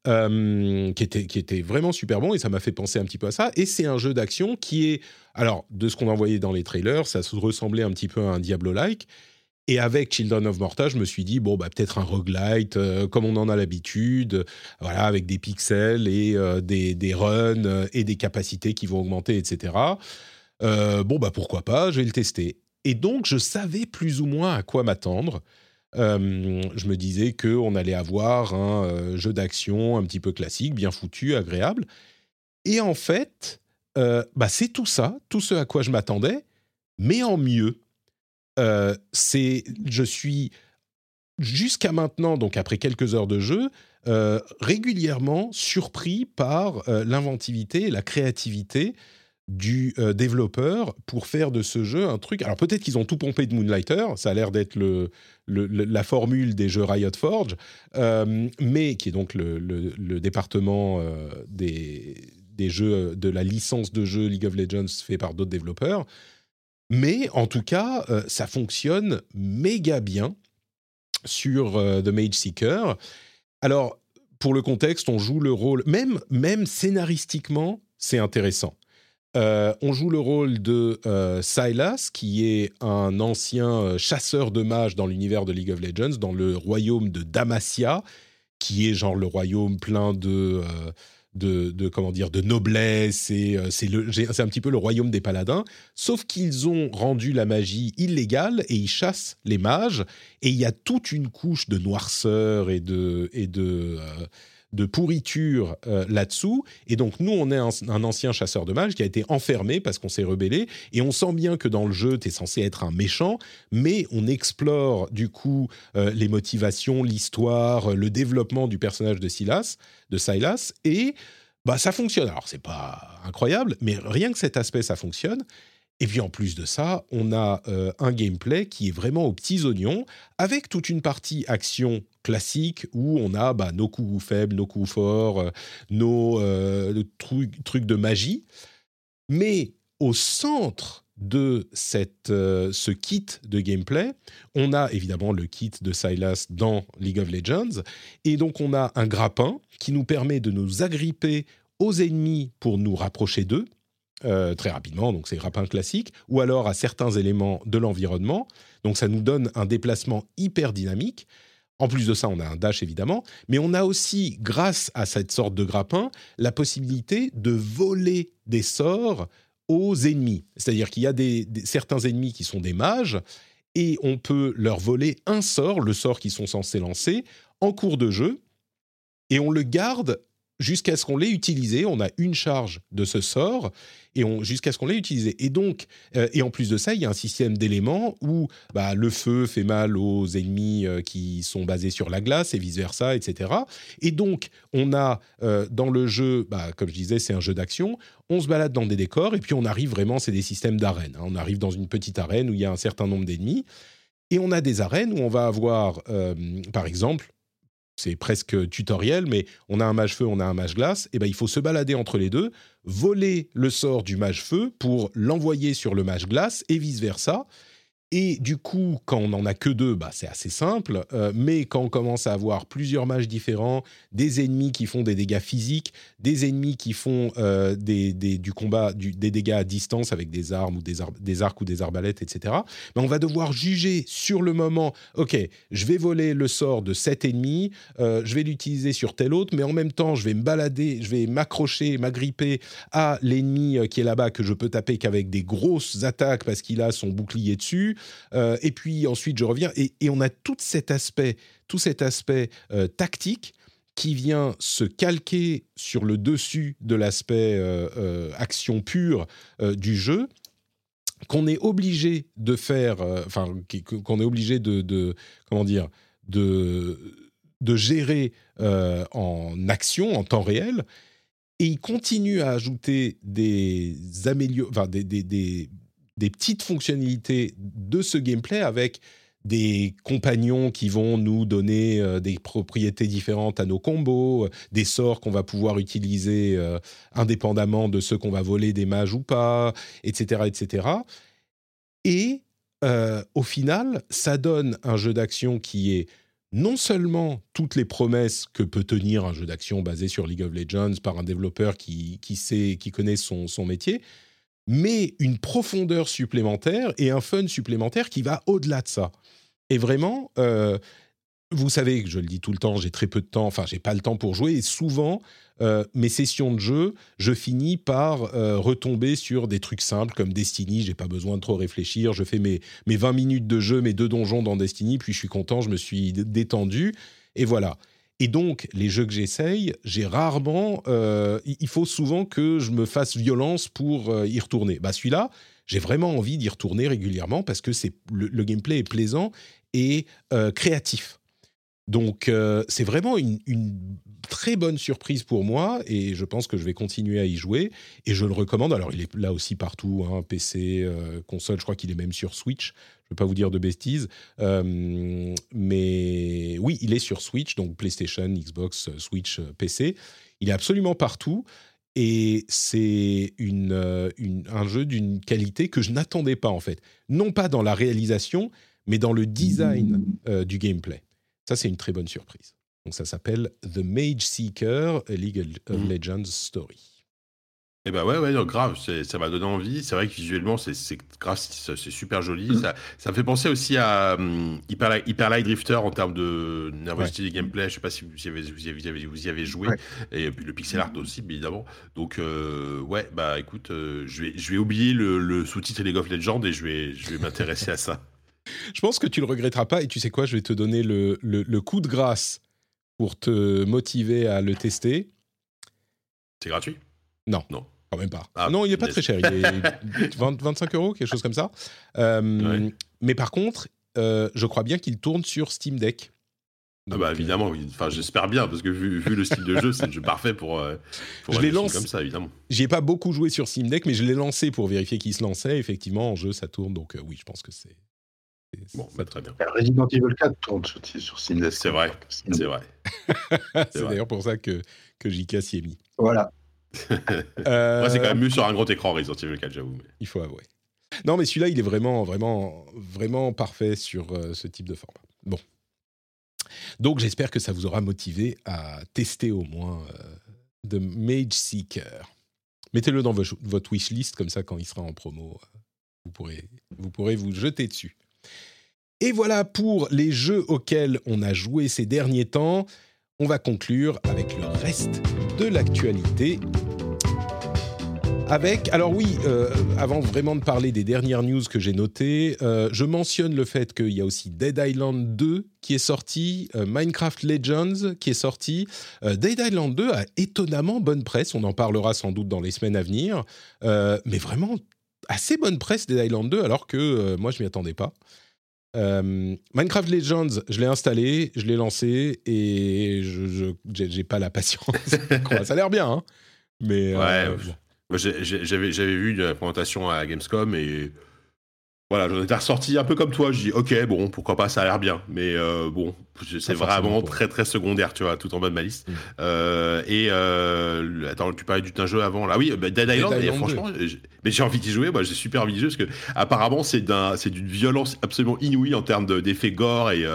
euh, qui, était, qui était vraiment super bon et ça m'a fait penser un petit peu à ça. Et c'est un jeu d'action qui est, alors de ce qu'on a voyé dans les trailers, ça ressemblait un petit peu à un Diablo-like. Et avec Children of Morta, je me suis dit, bon, bah, peut-être un roguelite, euh, comme on en a l'habitude, voilà, avec des pixels et euh, des, des, runs et des capacités qui vont augmenter, etc. bon, bah, pourquoi pas, je vais le tester. Et donc, je savais plus ou moins à quoi m'attendre. Euh, je me disais qu'on allait avoir un euh, jeu d'action un petit peu classique, bien foutu, agréable. Et en fait, euh, bah c'est tout ça, tout ce à quoi je m'attendais, mais en mieux. C'est, je suis jusqu'à maintenant, donc après quelques heures de jeu, régulièrement surpris par l'inventivité et la créativité du euh, développeur pour faire de ce jeu un truc. Alors peut-être qu'ils ont tout pompé de Moonlighter, ça a l'air d'être le, la formule des jeux Riot Forge, euh, mais qui est donc le, département euh, des, des jeux de la licence de jeu League of Legends fait par d'autres développeurs. Mais en tout cas, ça fonctionne méga bien sur The Mage Seeker. Alors, pour le contexte, on joue le rôle, même, même scénaristiquement, c'est intéressant. Euh, on joue le rôle de euh, Silas, qui est un ancien euh, chasseur de mages dans l'univers de League of Legends, dans le royaume de Damacia, qui est genre le royaume plein de, de, comment dire, de noblesse, et c'est un petit peu le royaume des paladins, sauf qu'ils ont rendu la magie illégale et ils chassent les mages, et il y a toute une couche de noirceur et de... Et de de pourriture euh, là-dessous. Et donc, nous, on est un, ancien chasseur de mages qui a été enfermé parce qu'on s'est rebellé. Et on sent bien que dans le jeu, tu es censé être un méchant, mais on explore du coup euh, les motivations, l'histoire, le développement du personnage de Silas, de Silas, et bah ça fonctionne. Alors c'est pas incroyable, mais rien que cet aspect, ça fonctionne. Et puis en plus de ça, on a euh, un gameplay qui est vraiment aux petits oignons, avec toute une partie action classique où on a bah, nos coups faibles, nos coups forts, euh, nos euh, trucs, de magie. Mais au centre de cette, ce kit de gameplay, on a évidemment le kit de Silas dans League of Legends, et donc on a un grappin qui nous permet de nous agripper aux ennemis pour nous rapprocher d'eux euh, très rapidement, donc c'est grappin classique, ou alors à certains éléments de l'environnement. Donc ça nous donne un déplacement hyper dynamique. En plus de ça, on a un dash évidemment, mais on a aussi, grâce à cette sorte de grappin, la possibilité de voler des sorts aux ennemis. C'est-à-dire qu'il y a des, certains ennemis qui sont des mages, et on peut leur voler un sort, le sort qu'ils sont censés lancer, en cours de jeu, et on le garde jusqu'à ce qu'on l'ait utilisé. On a une charge de ce sort et jusqu'à ce qu'on l'ait utilisé. Et donc, euh, et en plus de ça, il y a un système d'éléments où bah, le feu fait mal aux ennemis euh, qui sont basés sur la glace et vice versa, etc. Et donc, on a euh, dans le jeu, bah, comme je disais, c'est un jeu d'action. On se balade dans des décors et puis on arrive vraiment, c'est des systèmes d'arènes. Hein. On arrive dans une petite arène où il y a un certain nombre d'ennemis. Et on a des arènes où on va avoir, par exemple, c'est presque tutoriel, mais on a un mage feu, on a un mage glace, et ben il faut se balader entre les deux, voler le sort du mage feu pour l'envoyer sur le mage glace et vice versa. Et du coup, quand on n'en a que deux, bah, c'est assez simple. Euh, mais quand on commence à avoir plusieurs mages différents, des ennemis qui font des dégâts physiques, des ennemis qui font euh, des, du combat, des dégâts à distance avec des armes ou des, arcs ou des arbalètes, etc., bah, on va devoir juger sur le moment, OK, je vais voler le sort de cet ennemi, euh, je vais l'utiliser sur tel autre, mais en même temps, je vais me balader, je vais m'accrocher, m'agripper à l'ennemi qui est là-bas que je peux taper qu'avec des grosses attaques parce qu'il a son bouclier dessus. Euh, et puis ensuite, je reviens. Et, on a tout cet aspect, tout cet aspect euh, tactique qui vient se calquer sur le dessus de l'aspect euh, action pure du jeu qu'on est obligé de faire, enfin qu'on est obligé de, comment dire, de de gérer en action, en temps réel, et il continue à ajouter des améliorations, des, des, des petites fonctionnalités de ce gameplay avec des compagnons qui vont nous donner euh, des propriétés différentes à nos combos, euh, des sorts qu'on va pouvoir utiliser euh, indépendamment de ceux qu'on va voler des mages ou pas, etc. etc. Et au final, ça donne un jeu d'action qui est non seulement toutes les promesses que peut tenir un jeu d'action basé sur League of Legends par un développeur qui, qui sait, qui connaît son, son métier, mais une profondeur supplémentaire et un fun supplémentaire qui va au-delà de ça. Et vraiment, euh, vous savez que je le dis tout le temps, j'ai très peu de temps, enfin j'ai pas le temps pour jouer et souvent euh, mes sessions de jeu, je finis par euh, retomber sur des trucs simples comme Destiny, j'ai pas besoin de trop réfléchir, je fais mes, mes 20 minutes de jeu, mes deux donjons dans Destiny, puis je suis content, je me suis détendu et voilà. Et donc, les jeux que j'essaye, j'ai rarement. Euh, il faut souvent que je me fasse violence pour y retourner. Bah, celui-là, j'ai vraiment envie d'y retourner régulièrement parce que c'est le, gameplay est plaisant et créatif. Donc euh, c'est vraiment une, très bonne surprise pour moi et je pense que je vais continuer à y jouer et je le recommande. Alors il est là aussi partout, hein, PC, euh, console, je crois qu'il est même sur Switch. Je ne vais pas vous dire de bêtises, euh, mais oui, il est sur Switch, donc PlayStation, Xbox, Switch, PC. Il est absolument partout et c'est un jeu d'une qualité que je n'attendais pas en fait. Non pas dans la réalisation, mais dans le design du gameplay. Ça, c'est une très bonne surprise. Donc, ça s'appelle The Mage Seeker, A League of mm. Legends Story. Eh ben ouais, ouais, grave, ça m'a donné envie. C'est vrai que visuellement, c'est grave, c'est super joli. Mm. Ça, ça, me fait penser aussi à um, Hyper, Hyper, Light Drifter en termes de nervosité du gameplay. Je sais pas si vous y avez, vous y avez, vous y avez joué. Et puis le pixel art aussi, évidemment. Donc, euh, ouais, bah écoute, euh, je, vais, je vais oublier le, le sous-titre League of Legends et je vais, je vais m'intéresser à ça. [LAUGHS] Je pense que tu le regretteras pas et tu sais quoi, je vais te donner le, le, coup de grâce pour te motiver à le tester. C'est gratuit? Non. Non. Quand même pas. Ah, non, il n'est pas très cher. Il est [LAUGHS] 25 euros, quelque chose comme ça. Euh, mais par contre, euh, je crois bien qu'il tourne sur Steam Deck. ah bah évidemment, oui. enfin j'espère bien parce que vu, vu, le style de jeu, c'est le jeu parfait pour, euh, pour je l'ai lancé comme ça évidemment. J'y ai pas beaucoup joué sur Steam Deck, mais je l'ai lancé pour vérifier qu'il se lançait. Effectivement, en jeu ça tourne, donc oui, je pense que c'est Bon, bah, très bien. Resident Evil 4 tourne sur, sur C'est vrai, c'est vrai. [LAUGHS] c'est d'ailleurs pour ça que, que JK s'y est mis. Voilà. [LAUGHS] euh... Moi, c'est quand même mieux sur un grand écran Resident Evil 4, j'avoue. Mais... Il faut avouer. Non, mais celui-là, il est vraiment, vraiment, vraiment parfait sur euh, ce type de format. Bon. Donc, j'espère que ça vous aura motivé à tester au moins euh, The Mage Seeker. Mettez-le dans votre wishlist, comme ça, quand il sera en promo, euh, vous pourrez, vous pourrez vous jeter dessus. Et voilà pour les jeux auxquels on a joué ces derniers temps. On va conclure avec le reste de l'actualité. Avec, alors oui, euh, avant vraiment de parler des dernières news que j'ai notées, euh, je mentionne le fait qu'il y a aussi Dead Island 2 qui est sorti, euh, Minecraft Legends qui est sorti. Dead Island 2 a étonnamment bonne presse, on en parlera sans doute dans les semaines à venir, mais vraiment assez bonne presse Dead Island 2 alors que moi je m'y attendais pas. Euh, Minecraft Legends, je l'ai installé, je l'ai lancé et je j'ai pas la patience. [LAUGHS] ça a l'air bien, hein mais euh, ouais. J'avais vu une présentation à Gamescom et voilà, j'en étais ressorti un peu comme toi. Je dis, ok, bon, pourquoi pas, ça a l'air bien. Mais euh, bon, c'est vraiment très très secondaire, tu vois, tout en bas de ma liste. Mm. Euh, et euh, attends, tu parlais d'un jeu avant là. Oui, bah, Dead Island, franchement, mais j'ai envie d'y jouer. Moi, j'ai super envie d'y jouer parce que apparemment, c'est d'une violence absolument inouïe en termes d'effets gore et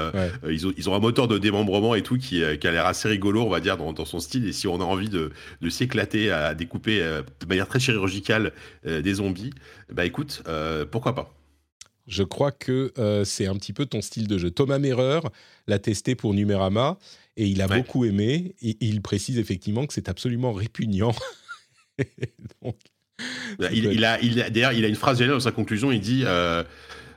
ils, ont, ils ont un moteur de démembrement et tout qui, qui a l'air assez rigolo, on va dire, dans, dans, son style. Et si on a envie de, de s'éclater à découper de manière très chirurgicale des zombies, bah écoute, pourquoi pas. Je crois que euh, c'est un petit peu ton style de jeu. Thomas Merer l'a testé pour Numérama et il a beaucoup aimé. Et, il précise effectivement que c'est absolument répugnant. [LAUGHS] il, a, d'ailleurs, il a une phrase géniale dans sa conclusion. Il dit euh,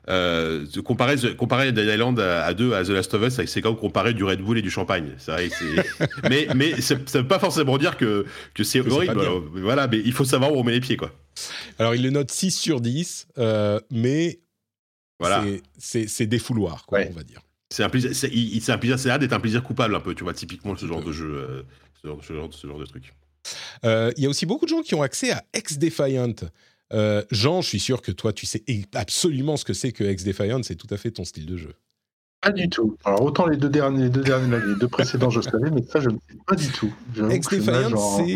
euh, comparer, comparer Dead Island à, deux à The Last of Us, c'est comme comparer du Red Bull et du champagne. Vrai, [LAUGHS] mais mais ça ne veut pas forcément dire que, que c'est horrible. voilà, mais il faut savoir où on met les pieds. Quoi. Alors, il le note 6 sur 10, mais voilà. C'est défouloir, quoi, on va dire. C'est un plaisir, c'est un plaisir, c'est d'être un plaisir coupable un peu, tu vois, typiquement ce genre de jeu, euh, ce, genre, ce, genre, de truc. Euh, il y a aussi beaucoup de gens qui ont accès à Ex-Defiant. Euh, Jean, je suis sûr que toi, tu sais absolument ce que c'est que Ex-Defiant, c'est tout à fait ton style de jeu. Pas du tout. Alors autant les deux derniers, les deux derniers, les deux précédents, je savais, mais ça, je ne sais pas du tout. Ex-Defiant, c'est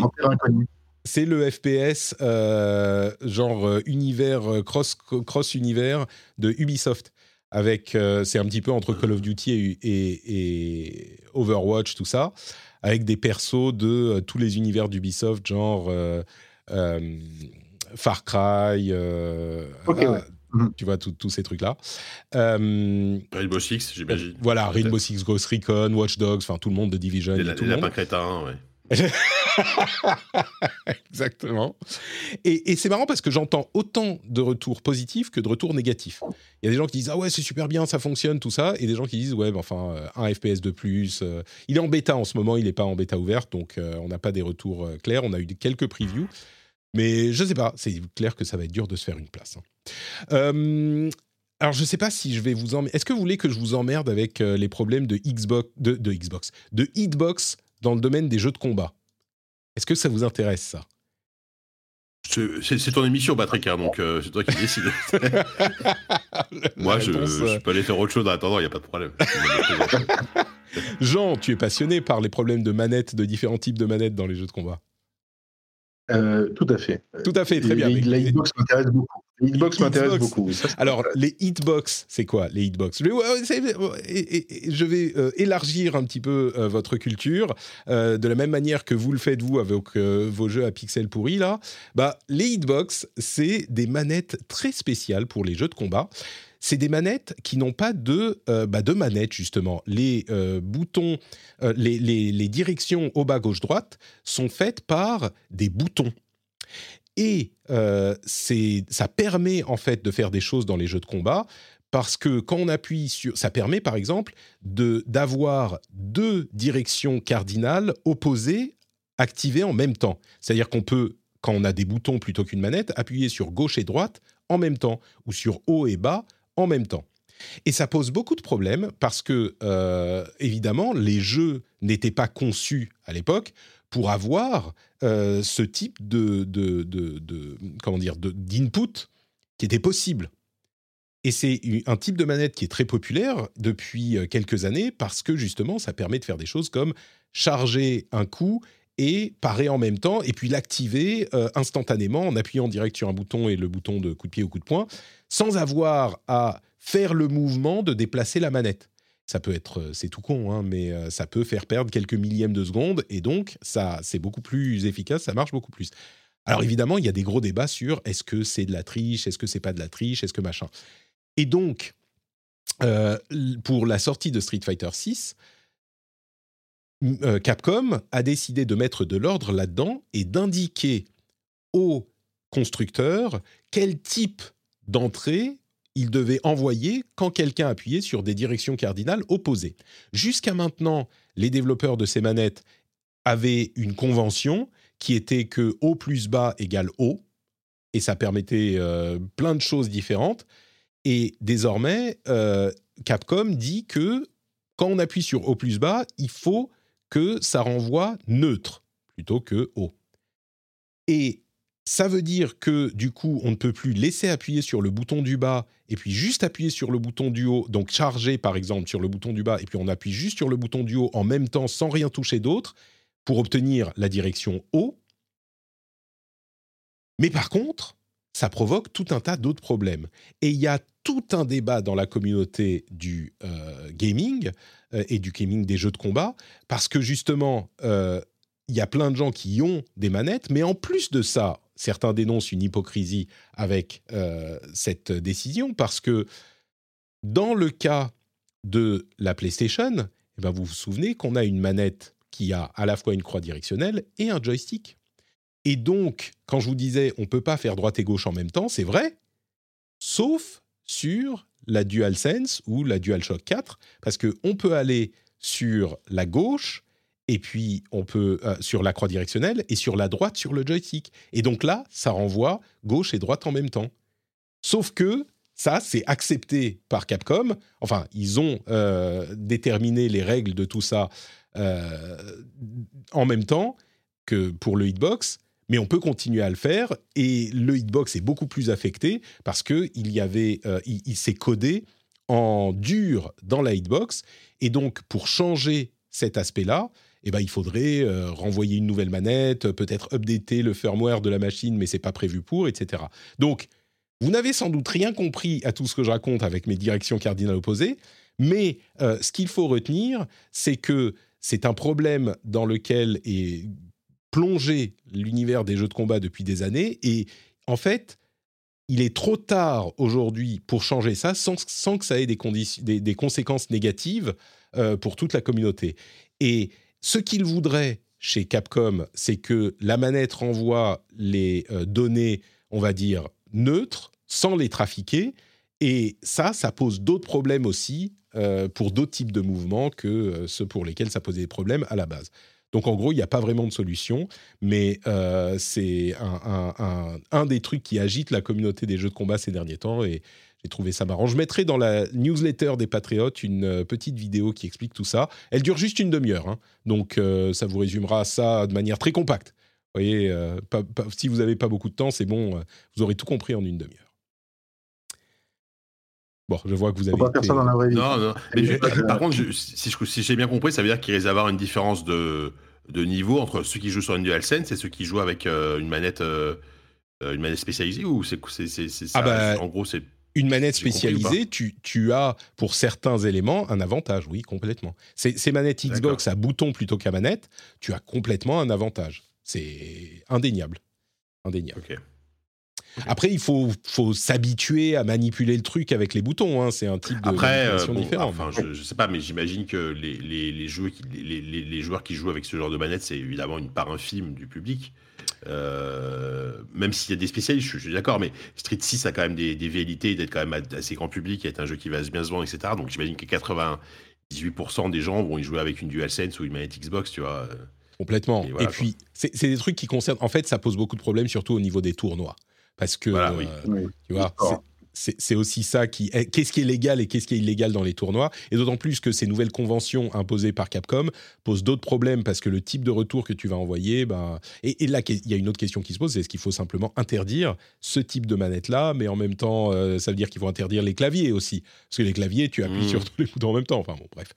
c'est le FPS euh, genre euh, univers euh, cross cross univers de Ubisoft. Avec c'est un petit peu entre Call of Duty et, Overwatch tout ça. Avec des persos de tous les univers d'Ubisoft genre Far Cry ah, mhm. tu vois tous ces trucs là Rainbow Six j'imagine. voilà Rainbow Six Ghost Recon Watch Dogs enfin tout le monde de Division et, tout les lapins crétins ouais [LAUGHS] Exactement. Et, c'est marrant parce que j'entends autant de retours positifs que de retours négatifs. Il y a des gens qui disent ah ouais c'est super bien, ça fonctionne, tout ça, et des gens qui disent ouais enfin euh, un FPS de plus. Euh, il est en bêta en ce moment, il n'est pas en bêta ouverte, donc euh, on n'a pas des retours clairs. On a eu quelques previews, mais je sais pas. C'est clair que ça va être dur de se faire une place. Hein. alors je sais pas si je vais vous emmerder. Est-ce que vous voulez que je vous emmerde avec les problèmes de Xbox, de, de Xbox, de Hitbox dans le domaine des jeux de combat. Est-ce que ça vous intéresse, ça? C'est ton émission, Patrick, hein, donc euh, c'est toi qui décides. [LAUGHS] Moi, je, peux aller faire autre chose en attendant, il n'y a pas de problème. Jean, tu es passionné par les problèmes de manettes, de différents types de manettes dans les jeux de combat? Euh, tout à fait. Tout à fait, très bien. La m'intéresse beaucoup. Les hitbox m'intéresse beaucoup. Alors, les hitbox, c'est quoi les hitbox? Je vais, euh, élargir un petit peu euh, votre culture, de la même manière que vous le faites vous avec vos jeux à pixels pourris là. Bah, les hitbox, c'est des manettes très spéciales pour les jeux de combat c'est des manettes qui n'ont pas de, euh, bah de manettes, justement. Les euh, boutons, euh, les, les, directions au bas, gauche, droite sont faites par des boutons. Et ça permet en fait de faire des choses dans les jeux de combat parce que quand on appuie sur, ça permet par exemple d'avoir deux directions cardinales opposées activées en même temps. C'est-à-dire qu'on peut, quand on a des boutons plutôt qu'une manette, appuyer sur gauche et droite en même temps ou sur haut et bas en même temps. Et ça pose beaucoup de problèmes parce que, euh, évidemment, les jeux n'étaient pas conçus à l'époque pour avoir euh, ce type de, de, dire d'input qui était possible. Et c'est un type de manette qui est très populaire depuis euh, quelques années parce que justement, ça permet de faire des choses comme charger un coup et parer en même temps, et puis l'activer instantanément en appuyant direct sur un bouton et le bouton de coup de pied ou coup de poing sans avoir à faire le mouvement de déplacer la manette. Ça peut être, euh, c'est tout con, hein, mais euh, ça peut faire perdre quelques millièmes de seconde, et donc ça, c'est beaucoup plus efficace, ça marche beaucoup plus. Alors évidemment, il y a des gros débats sur est-ce que c'est de la triche, est-ce que c'est pas de la triche, est-ce que machin. Et donc, euh, pour la sortie de Street Fighter 6, Capcom a décidé de mettre de l'ordre là-dedans et d'indiquer aux constructeurs quel type d'entrée il devait envoyer quand quelqu'un appuyait sur des directions cardinales opposées. Jusqu'à maintenant, les développeurs de ces manettes avaient une convention qui était que haut plus bas égale haut, et ça permettait euh, plein de choses différentes. Et désormais, euh, Capcom dit que quand on appuie sur haut plus bas, il faut que ça renvoie neutre plutôt que haut. Et ça veut dire que du coup, on ne peut plus laisser appuyer sur le bouton du bas et puis juste appuyer sur le bouton du haut, donc charger par exemple sur le bouton du bas et puis on appuie juste sur le bouton du haut en même temps sans rien toucher d'autre pour obtenir la direction haut. Mais par contre, ça provoque tout un tas d'autres problèmes. Et il y a tout un débat dans la communauté du euh, gaming euh, et du gaming des jeux de combat, parce que justement, euh, il y a plein de gens qui ont des manettes, mais en plus de ça, certains dénoncent une hypocrisie avec euh, cette décision parce que dans le cas de la PlayStation, eh ben vous vous souvenez qu'on a une manette qui a à la fois une croix directionnelle et un joystick. Et donc, quand je vous disais on ne peut pas faire droite et gauche en même temps, c'est vrai, sauf sur la DualSense ou la DualShock 4, parce qu'on peut aller sur la gauche et puis on peut euh, sur la croix directionnelle et sur la droite sur le joystick. Et donc là, ça renvoie gauche et droite en même temps. Sauf que ça, c'est accepté par Capcom. Enfin, ils ont euh, déterminé les règles de tout ça euh, en même temps que pour le hitbox, mais on peut continuer à le faire. Et le hitbox est beaucoup plus affecté parce que il y avait, il s'est codé en dur dans la hitbox. Et donc, pour changer cet aspect-là, eh ben, il faudrait euh, renvoyer une nouvelle manette, peut-être updater le firmware de la machine, mais c'est pas prévu pour, etc. Donc, Vous n'avez sans doute rien compris à tout ce que je raconte avec mes directions cardinales opposées, mais euh, ce qu'il faut retenir, c'est que c'est un problème dans lequel est plongé l'univers des jeux de combat depuis des années, et en fait, il est trop tard aujourd'hui pour changer ça sans, que ça ait des, conséquences négatives euh, pour toute la communauté. Et ce qu'il voudrait chez Capcom, c'est que la manette renvoie les euh, données, on va dire, neutres, sans les trafiquer. Et ça, ça pose d'autres problèmes aussi euh, pour d'autres types de mouvements que ceux pour lesquels ça posait des problèmes à la base. Donc en gros, il n'y a pas vraiment de solution, mais euh, c'est un, des trucs qui agite la communauté des jeux de combat ces derniers temps et j'ai trouvé ça marrant. Je mettrai dans la newsletter des Patriotes une euh, petite vidéo qui explique tout ça. Elle dure juste une demi-heure, hein. donc euh, ça vous résumera ça de manière très compacte. Vous voyez, si vous n'avez pas beaucoup de temps, c'est bon, vous aurez tout compris en une demi-heure. Bon, je vois que vous avez. On va faire ça dans la vraie vie. Non, non. par contre, si, si j'ai bien compris, ça veut dire qu'il risque d'avoir une différence de, de niveau entre ceux qui jouent sur une DualSense et ceux qui jouent avec euh, une manette euh, euh, une manette spécialisée ou c'est ah bah, en gros c'est une manette spécialisée, tu, tu, as pour certains éléments un avantage, oui, complètement. Ces manettes Xbox à bouton plutôt qu'à manette, tu as complètement un avantage. C'est indéniable. Indéniable. Après, il faut, faut s'habituer à manipuler le truc avec les boutons. Hein. C'est un type de Après, euh, différent. Enfin, je, ne sais pas, mais j'imagine que les, les, les, joueurs qui, les, les, joueurs qui jouent avec ce genre de manette, c'est évidemment une part infime du public. Euh, même s'il y a des spécialistes, je, suis d'accord, mais Street 6 a quand même des, des velléités d'être quand même assez grand public, être un jeu qui va bien se vendre, etc. Donc j'imagine que 98% des gens vont y jouer avec une DualSense ou une manette Xbox, tu vois. Complètement. Et, puis, c'est des trucs qui concernent. En fait, ça pose beaucoup de problèmes, surtout au niveau des tournois. Parce que, euh, tu vois, c'est aussi ça qui. Qu'est-ce qui est légal et qu'est-ce qui est illégal dans les tournois Et d'autant plus que ces nouvelles conventions imposées par Capcom posent d'autres problèmes parce que le type de retour que tu vas envoyer. Ben, et, là, il y a une autre question qui se pose c'est est-ce qu'il faut simplement interdire ce type de manette-là Mais en même temps, euh, ça veut dire qu'il faut interdire les claviers aussi. Parce que les claviers, tu appuies mmh. sur tous les boutons en même temps. Enfin bon, bref.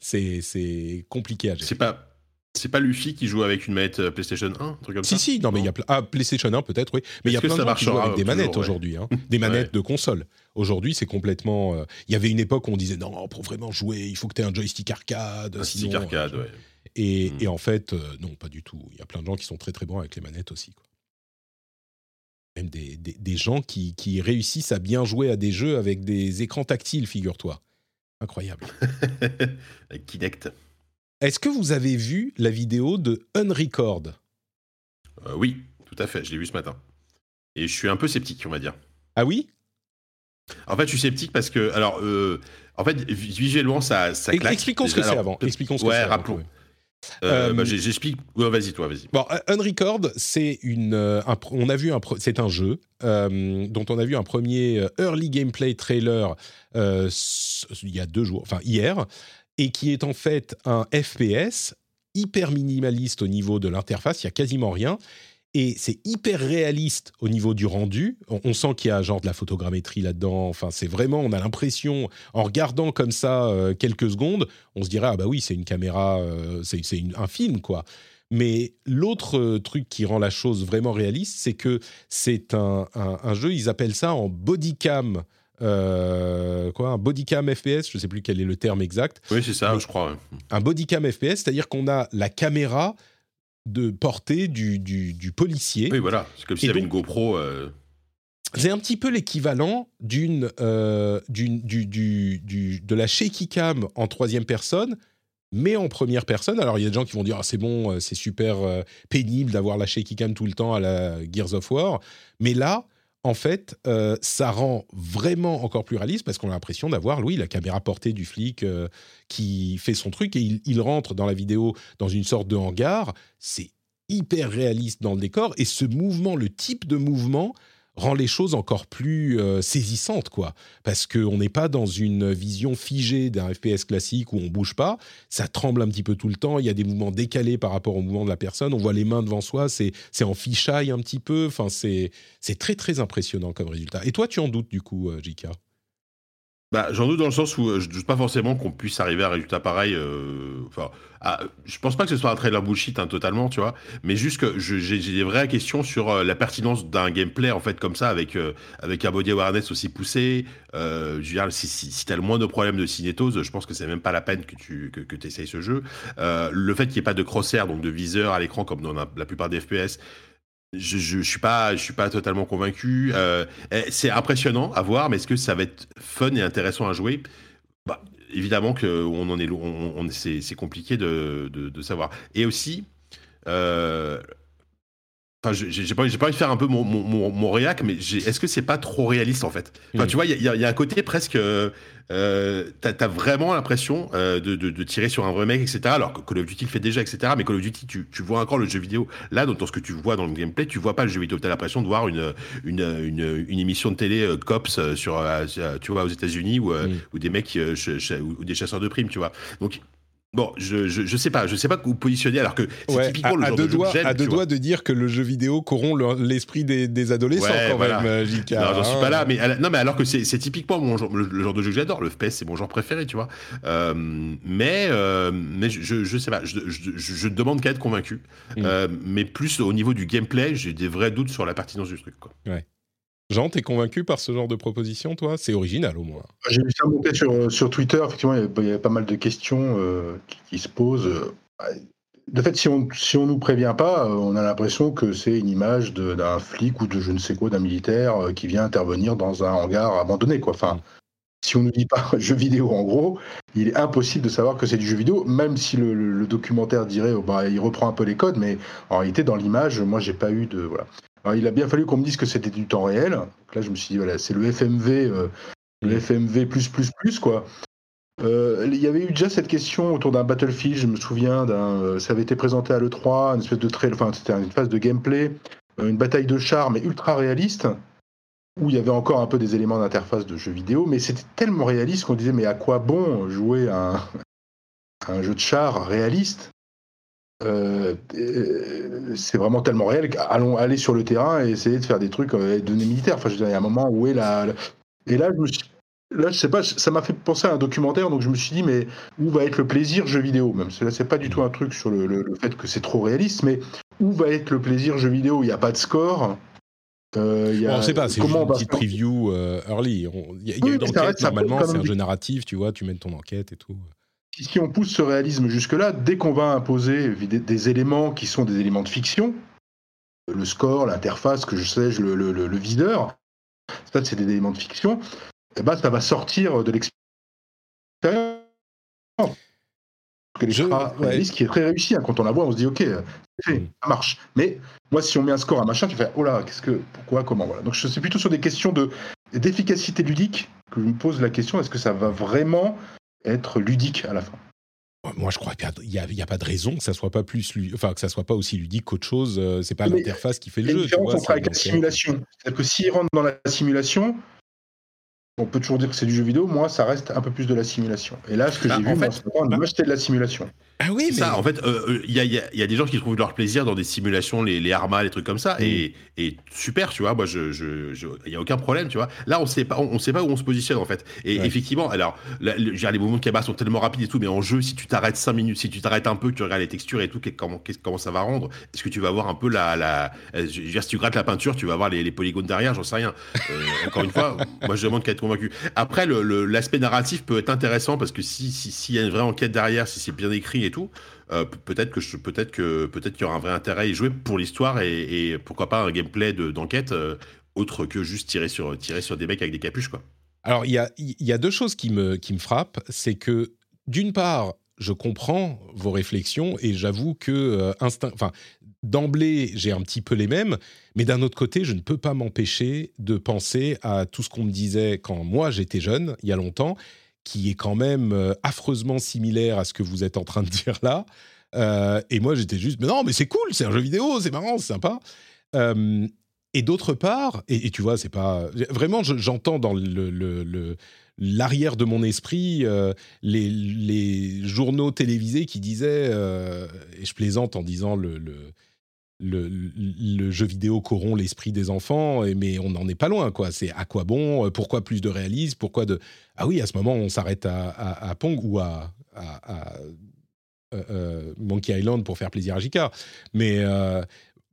C'est compliqué à gérer. C'est pas c'est pas Luffy qui joue avec une manette euh, PlayStation 1, un truc comme si, ça Si, non, mais il y a ah, PlayStation 1 peut-être, oui. Mais il y a plein de gens qui jouent avec des manettes aujourd'hui, hein. des manettes de console. Aujourd'hui, c'est complètement. Euh, il y avait une époque où on disait non, pour vraiment jouer, il faut que tu aies un joystick arcade. Un joystick arcade, euh, ouais. Et, hmm. en fait, non, pas du tout. Il y a plein de gens qui sont très très bons avec les manettes aussi. Quoi. Même des, des, des gens qui, qui réussissent à bien jouer à des jeux avec des écrans tactiles, figure-toi. Incroyable. [LAUGHS] avec Kinect. Est-ce que vous avez vu la vidéo de Unrecord? Euh, Oui, tout à fait, je l'ai vu ce matin. Et je suis un peu sceptique, on va dire. Ah oui? En fait, je suis sceptique parce que, alors, euh, en fait, visuellement, ça, ça claque. Expliquons ce que c'est avant. Expliquons ce que ouais, rappelons. Euh, bah, j'explique. vas-y, toi, vas-y. Bon, Unrecord, c'est une. on a vu un. C'est un jeu dont on a vu un premier early gameplay trailer il y a deux jours, enfin hier, et qui est en fait un FPS hyper minimaliste au niveau de l'interface, il y a quasiment rien. Et c'est hyper réaliste au niveau du rendu. On, sent qu'il y a genre de la photogrammétrie là-dedans. Enfin, c'est vraiment, on a l'impression, en regardant comme ça euh, quelques secondes, on se dirait ah bah oui, c'est une caméra, euh, c'est un film quoi. Mais l'autre euh, truc qui rend la chose vraiment réaliste, c'est que c'est un, un, jeu, ils appellent ça en bodycam euh, quoi, un bodycam FPS, je ne sais plus quel est le terme exact. Oui, c'est ça, je crois. Un bodycam FPS, c'est-à-dire qu'on a la caméra de portée du, du, policier. Oui, voilà, c'est comme s'il y avait une GoPro. Euh. C'est un petit peu l'équivalent d'une, euh, d'une du, du, de la shaky cam en troisième personne, mais en première personne. Alors il y a des gens qui vont dire ah, c'est bon, c'est super pénible d'avoir la shaky cam tout le temps à la Gears of War, mais là en fait, euh, ça rend vraiment encore plus réaliste parce qu'on a l'impression d'avoir, oui, la caméra portée du flic euh, qui fait son truc et il, rentre dans la vidéo dans une sorte de hangar. C'est hyper réaliste dans le décor et ce mouvement, le type de mouvement rend les choses encore plus euh, saisissantes, quoi. Parce qu'on n'est pas dans une vision figée d'un FPS classique où on bouge pas, ça tremble un petit peu tout le temps, il y a des mouvements décalés par rapport au mouvement de la personne, on voit les mains devant soi, c'est en fichaille un petit peu, enfin c'est très très impressionnant comme résultat. Et toi, tu en doutes du coup, euh, Jika bah, J'en doute dans le sens où euh, je ne doute pas forcément qu'on puisse arriver à un résultat pareil. Euh, enfin, je pense pas que ce soit un trailer bullshit hein, totalement, tu vois, mais juste que j'ai des vraies questions sur euh, la pertinence d'un gameplay en fait comme ça avec avec un body awareness aussi poussé. je veux dire, si, si, si tu le moindre problème de cinétose, je pense que c'est même pas la peine que tu que, que essayes ce jeu. le fait qu'il n'y ait pas de crosshair, donc de viseur à l'écran comme dans la plupart des FPS, je, je, suis pas, je suis pas totalement convaincu. Euh, eh, c'est impressionnant à voir, mais est-ce que ça va être fun et intéressant à jouer? Bah, Évidemment que on en est, on, c'est compliqué de, de, de, savoir. Et aussi, euh, Enfin, j'ai pas, pas envie de faire un peu mon, mon, mon, réac, mais est-ce que c'est pas trop réaliste en fait? Enfin, Tu vois, il y, y, a un côté presque. Euh, T'as as vraiment l'impression euh, de, de, de, tirer sur un vrai mec, etc. Alors que Call of Duty le fait déjà, etc. Mais Call of Duty, tu, tu vois encore le jeu vidéo. Là, dans, ce que tu vois dans le gameplay, tu vois pas le jeu vidéo. T'as l'impression de voir une, une, une, une, émission de télé euh, cops euh, sur, euh, tu vois, aux États-Unis ou, mm. ou des mecs ou des chasseurs de primes, tu vois. Donc Bon, je, je, je, sais pas, je sais pas vous positionner alors que c'est typiquement le à genre deux de doigts, jeu À deux doigts de dire que le jeu vidéo corrompt l'esprit des, des, adolescents ouais, quand voilà. même, JK. Non, j'en suis pas là, mais non, mais alors que c'est typiquement mon genre, le, le, genre de jeu que j'adore. Le FPS, c'est mon genre préféré, tu vois. Euh, mais euh, mais je, je sais pas, je, je, demande qu'à être convaincu. Mm. Euh, mais plus au niveau du gameplay, j'ai des vrais doutes sur la pertinence du truc. Quoi. Ouais. Jean, t'es convaincu par ce genre de proposition, toi? C'est original au moins. J'ai vu ça monter sur, sur Twitter, effectivement, il y, avait, il y, avait, pas mal de questions euh, qui, qui, se posent. De fait, si on si on nous prévient pas, on a l'impression que c'est une image d'un flic ou de je ne sais quoi, d'un militaire euh, qui vient intervenir dans un hangar abandonné, quoi. Enfin, mm. si on nous dit pas [LAUGHS] jeu vidéo, en gros, il est impossible de savoir que c'est du jeu vidéo, même si le, le, le documentaire dirait, oh, bah, il reprend un peu les codes, mais en réalité, dans l'image, moi, j'ai pas eu de voilà. Alors, il a bien fallu qu'on me dise que c'était du temps réel. Donc là, je me suis dit, voilà, c'est le FMV, euh, le FMV plus, plus, plus, quoi. Euh, il y avait eu déjà cette question autour d'un Battlefield, je me souviens, d'un, euh, ça avait été présenté à l'E3, une espèce de trail, enfin, c'était une phase de gameplay, une bataille de chars, mais ultra réaliste, où il y avait encore un peu des éléments d'interface de jeux vidéo, mais c'était tellement réaliste qu'on disait, mais à quoi bon jouer à un, [LAUGHS] à un jeu de chars réaliste? Euh, c'est vraiment tellement réel qu'allons aller sur le terrain et essayer de faire des trucs euh, données militaires. Enfin, je veux dire, il y a un moment où est la, la... Et là, je me suis... Là, je sais pas, ça m'a fait penser à un documentaire, donc je me suis dit, mais où va être le plaisir jeu vidéo? Même là, c'est pas du tout un truc sur le, le, le, fait que c'est trop réaliste, mais où va être le plaisir jeu vidéo? Il n'y a pas de score. Euh, y a... bon, on sait pas, c'est une petite preview euh, early. Il y a, y a oui, une enquête, normalement, c'est un jeu narratif, tu vois, tu mènes ton enquête et tout si on pousse ce réalisme jusque-là, dès qu'on va imposer des, éléments qui sont des éléments de fiction, le score, l'interface, que je sais, le, le, le, le viseur, ça c'est des éléments de fiction, eh ben, ça va sortir de l'expérience. Je, ouais. qui est très réussi. Hein. Quand on la voit, on se dit, OK, ça marche. Mais moi, si on met un score à machin, tu fais, oh là, qu'est-ce que, pourquoi, comment, voilà. Donc, je suis plutôt sur des questions de, d'efficacité ludique que je me pose la question, est-ce que ça va vraiment être ludique à la fin. Moi, je crois qu'il n'y a, a, a, pas de raison que ça soit pas plus, enfin que ça soit pas aussi ludique qu'autre chose. Euh, c'est pas l'interface qui fait le jeu. Différence entre avec la simulation, c'est-à-dire que s'il rentre dans la simulation, on peut toujours dire que c'est du jeu vidéo. Moi, ça reste un peu plus de la simulation. Et là, ce que bah, j'ai vu, fait, moi, bah, c'était de la simulation. Ah oui, mais... ça. En fait, il euh, y, a, y, y, a, des gens qui trouvent leur plaisir dans des simulations, les, les Arma, les trucs comme ça, mm. et, et, super, tu vois. Moi, je, je, je, y a aucun problème, tu vois. Là, on sait pas, on, on, sait pas où on se positionne en fait. Et ouais. effectivement, alors, là, le, les mouvements de caméra sont tellement rapides et tout, mais en jeu, si tu t'arrêtes 5 minutes, si tu t'arrêtes un peu, que tu regardes les textures et tout, comment, comment ça va rendre Est-ce que tu vas voir un peu la, la, je veux dire, si tu grattes la peinture, tu vas voir les, les polygones derrière, j'en sais rien. Euh, [LAUGHS] encore une fois, moi, je demande qu'à être convaincu. Après, l'aspect narratif peut être intéressant parce que si s'il si y a une vraie enquête derrière, si c'est bien écrit tout. Euh, peut-être que peut-être que peut-être qu'il y aura un vrai intérêt à y jouer pour l'histoire et, pourquoi pas un gameplay d'enquête euh, autre que juste tirer sur tirer sur des mecs avec des capuches quoi. Alors il y a y a deux choses qui me qui me frappent, c'est que d'une part je comprends vos réflexions et j'avoue que euh, instinct, enfin d'emblée j'ai un petit peu les mêmes, mais d'un autre côté je ne peux pas m'empêcher de penser à tout ce qu'on me disait quand moi j'étais jeune il y a longtemps qui est quand même euh, affreusement similaire à ce que vous êtes en train de dire là. Euh, et moi, j'étais juste, mais non, mais c'est cool, c'est un jeu vidéo, c'est marrant, c'est sympa. Euh, et d'autre part, et, tu vois, c'est pas vraiment, j'entends dans le, l'arrière de mon esprit les, les, journaux télévisés qui disaient, et je plaisante en disant le le, jeu vidéo corrompt l'esprit des enfants, mais on n'en est pas loin, quoi. C'est à quoi bon Pourquoi plus de réalisme Pourquoi de ah oui, à ce moment on s'arrête à, Pong ou à, Monkey Island pour faire plaisir à Jika, mais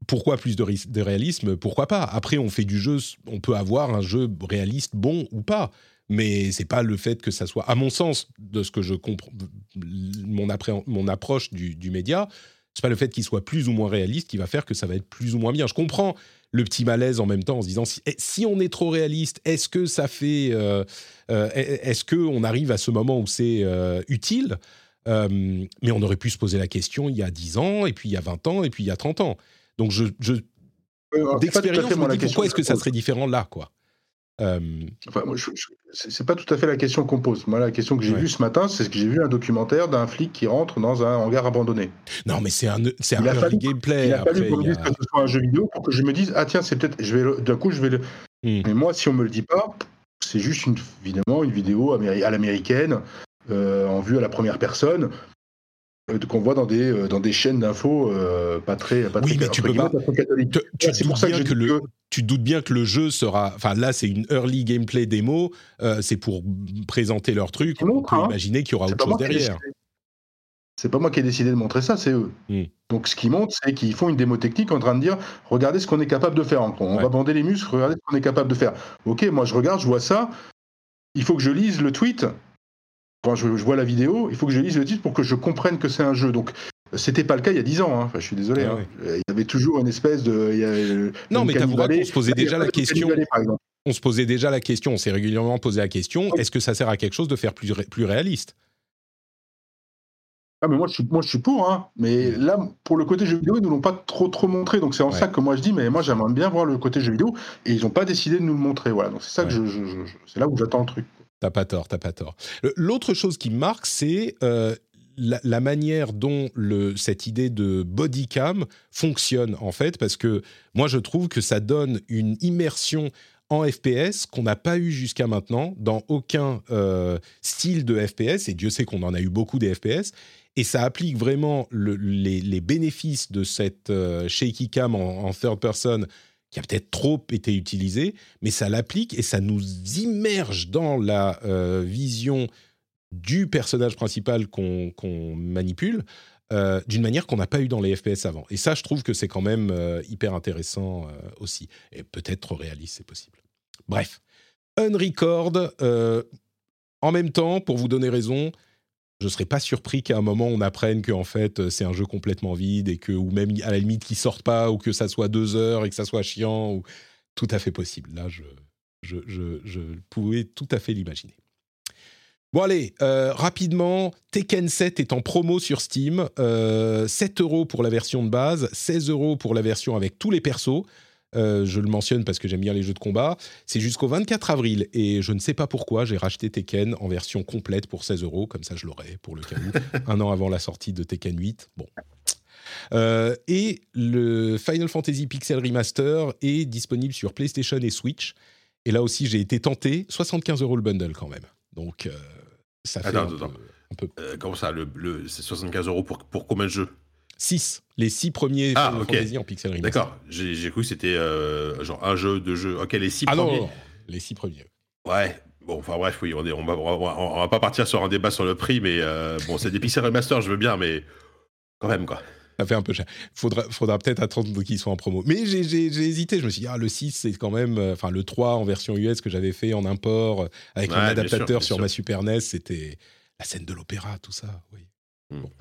pourquoi plus de, de, réalisme Pourquoi pas? Après, on fait du jeu, on peut avoir un jeu réaliste bon ou pas mais c'est pas le fait que ça soit, à mon sens, de ce que je comprends, mon, mon approche du, du média, c'est pas le fait qu'il soit plus ou moins réaliste qui va faire que ça va être plus ou moins bien. Je comprends le petit malaise en même temps en se disant si, eh, on est trop réaliste, est-ce que ça fait, euh, euh, est-ce que on arrive à ce moment où c'est euh, utile? Mais on aurait pu se poser la question il y a 10 ans, et puis il y a 20 ans, et puis il y a 30 ans. Donc je, je d'expérience, pourquoi est-ce que ça serait différent là, quoi? Euh... Enfin, c'est pas tout à fait la question qu'on pose. Moi, la question que j'ai vue ce matin, c'est que j'ai vu un documentaire d'un flic qui rentre dans un hangar abandonné. Non, mais c'est un, c'est un fallu, gameplay. Il a fallu qu'on me dise que ce soit un jeu vidéo pour que je me dise ah tiens c'est peut-être je vais d'un coup je vais le. Hmm. Mais moi, si on me le dit pas, c'est juste une, évidemment une vidéo à l'américaine euh, en vue à la première personne. Euh, qu'on voit dans des, euh, dans des chaînes d'infos euh, pas très pas oui, mais tu peux pas. Tu, c'est pour ça que, le, tu doutes bien que le jeu sera. Enfin, là, c'est une early gameplay démo. c'est pour présenter leur truc. On peut hein. imaginer qu'il y aura autre chose derrière. C'est pas moi qui ai décidé de montrer ça, c'est eux. Hmm. Donc, ce qu'ils montrent, c'est qu'ils font une démo technique en train de dire regardez ce qu'on est capable de faire. On va bander les muscles, regardez ce qu'on est capable de faire. Ok, moi je regarde, je vois ça. Il faut que je lise le tweet quand je, vois la vidéo, il faut que je lise le titre pour que je comprenne que c'est un jeu. Donc, c'était pas le cas il y a 10 ans. Hein. Enfin, je suis désolé. Ah hein. Il y avait toujours une espèce de. non, mais t'avoueras qu'on se posait déjà la question. On se posait déjà la question. On s'est régulièrement posé la question. Est-ce que ça sert à quelque chose de faire plus, plus réaliste? Ah mais moi je suis moi je suis pour hein. mais là pour le côté jeu vidéo ils nous l'ont pas trop trop montré donc c'est en ça que moi je dis mais moi j'aimerais bien voir le côté jeu vidéo et ils n'ont pas décidé de nous le montrer voilà donc c'est ça que je c'est là où j'attends le truc T'as pas tort, t'as pas tort. L'autre chose qui marque, c'est euh, la, manière dont cette idée de body cam fonctionne en fait, parce que moi je trouve que ça donne une immersion en FPS qu'on n'a pas eu jusqu'à maintenant dans aucun euh, style de FPS, et Dieu sait qu'on en a eu beaucoup des FPS, et ça applique vraiment les, bénéfices de cette euh, shaky cam en, third person qui a peut-être trop été utilisé, mais ça l'applique et ça nous immerge dans la euh, vision du personnage principal qu'on manipule euh, d'une manière qu'on n'a pas eu dans les FPS avant. Et ça, je trouve que c'est quand même euh, hyper intéressant aussi. Et peut-être réaliste, c'est possible. Bref, Unrecord, en même temps, pour vous donner raison, je ne serais pas surpris qu'à un moment on apprenne qu'en fait euh, c'est un jeu complètement vide et que ou même à la limite qu'il sorte pas ou que ça soit deux heures et que ça soit chiant ou tout à fait possible. Là, je je, je, je pouvais tout à fait l'imaginer. Bon allez, euh, rapidement, Tekken 7 est en promo sur Steam. Euh, 7 euros pour la version de base, 16 euros pour la version avec tous les persos. Euh, je le mentionne parce que j'aime bien les jeux de combat. C'est jusqu'au 24 avril et je ne sais pas pourquoi j'ai racheté Tekken en version complète pour 16 euros. Comme ça, je l'aurai pour le cas où, [LAUGHS] un an avant la sortie de Tekken 8. Bon. Euh, et le Final Fantasy Pixel Remaster est disponible sur PlayStation et Switch. Et là aussi, j'ai été tenté. 75 euros le bundle quand même. Donc, euh, ça fait un, Peu, comment ça le, C'est 75 euros pour, pour combien de jeux? 6, les 6 premiers ah, Fantasy en pixel remaster. D'accord, j'ai cru que c'était euh, genre un jeu, deux jeux. Ok, les 6 ah premiers. Non, les 6 premiers. Ouais, bon, enfin bref, oui, on, est, on, va, on, va, pas partir sur un débat sur le prix, mais euh, bon, c'est des pixel remaster, je veux bien, mais quand même, quoi. Ça fait un peu cher. Faudra, faudra peut-être attendre qu'ils soient en promo. Mais j'ai hésité. Je me suis dit, ah, le 6, c'est quand même. Euh, enfin, le 3 en version US que j'avais fait en import, avec un adaptateur sur ma Super NES, c'était la scène de l'opéra, tout ça. Oui. Hmm. Bon.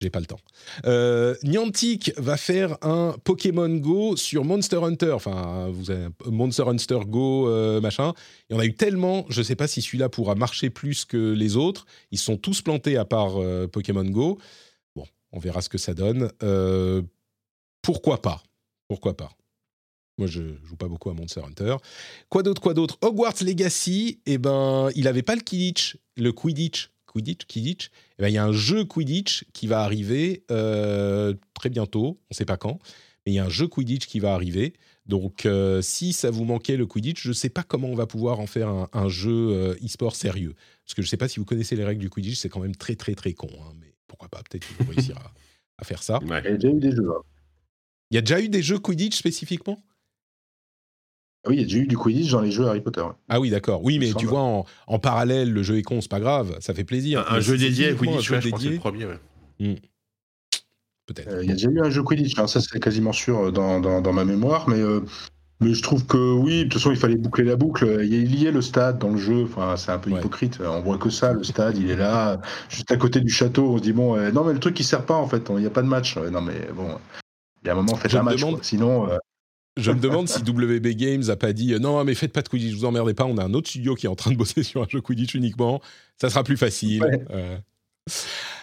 J'ai pas le temps. Euh, Niantic va faire un Pokémon Go sur Monster Hunter. Enfin, vous avez Monster Hunter Go, euh, machin. Il y en a eu tellement, je sais pas si celui-là pourra marcher plus que les autres. Ils sont tous plantés à part euh, Pokémon Go. Bon, on verra ce que ça donne. Pourquoi pas? Pourquoi pas? Moi, je joue pas beaucoup à Monster Hunter. Quoi d'autre, quoi d'autre? Hogwarts Legacy, eh ben, il avait pas le Quidditch, le Quidditch Quidditch, Quidditch, eh ben, il y a un jeu Quidditch qui va arriver euh, très bientôt, on ne sait pas quand, mais il y a un jeu Quidditch qui va arriver. Donc, euh, si ça vous manquait le Quidditch, je ne sais pas comment on va pouvoir en faire un, jeu euh, e-sport sérieux. Parce que je ne sais pas si vous connaissez les règles du Quidditch, c'est quand même très, très, très con. Hein, mais pourquoi pas, peut-être qu'ils vont réussir à, faire ça. Il y a déjà eu des jeux. Hein. Il y a déjà eu des jeux Quidditch spécifiquement? Oui, il y a déjà eu du Quidditch dans les jeux Harry Potter. Ah oui, d'accord. Oui, mais tu vois, en, parallèle, le jeu est con, c'est pas grave, ça fait plaisir. Un, jeu dédié Quidditch, je crois que c'est le premier, ouais. Hmm. Peut-être. Euh, il y a déjà eu un jeu Quidditch, hein, ça c'est quasiment sûr dans, dans, ma mémoire, mais euh, mais je trouve que oui, de toute façon, il fallait boucler la boucle. Il y a le stade dans le jeu. Enfin, c'est un peu hypocrite. On voit que ça. Le stade, il est là, [LAUGHS] juste à côté du château. On se dit bon, euh, non, mais le truc, il sert pas en fait. Il n'y a pas de match. Non, mais bon, il y a un moment, faites un match. Sinon. Euh, je me demande si WB Games a pas dit euh, non, mais faites pas de Quidditch, vous emmerdez pas. On a un autre studio qui est en train de bosser [LAUGHS] sur un jeu Quidditch uniquement. Ça sera plus facile.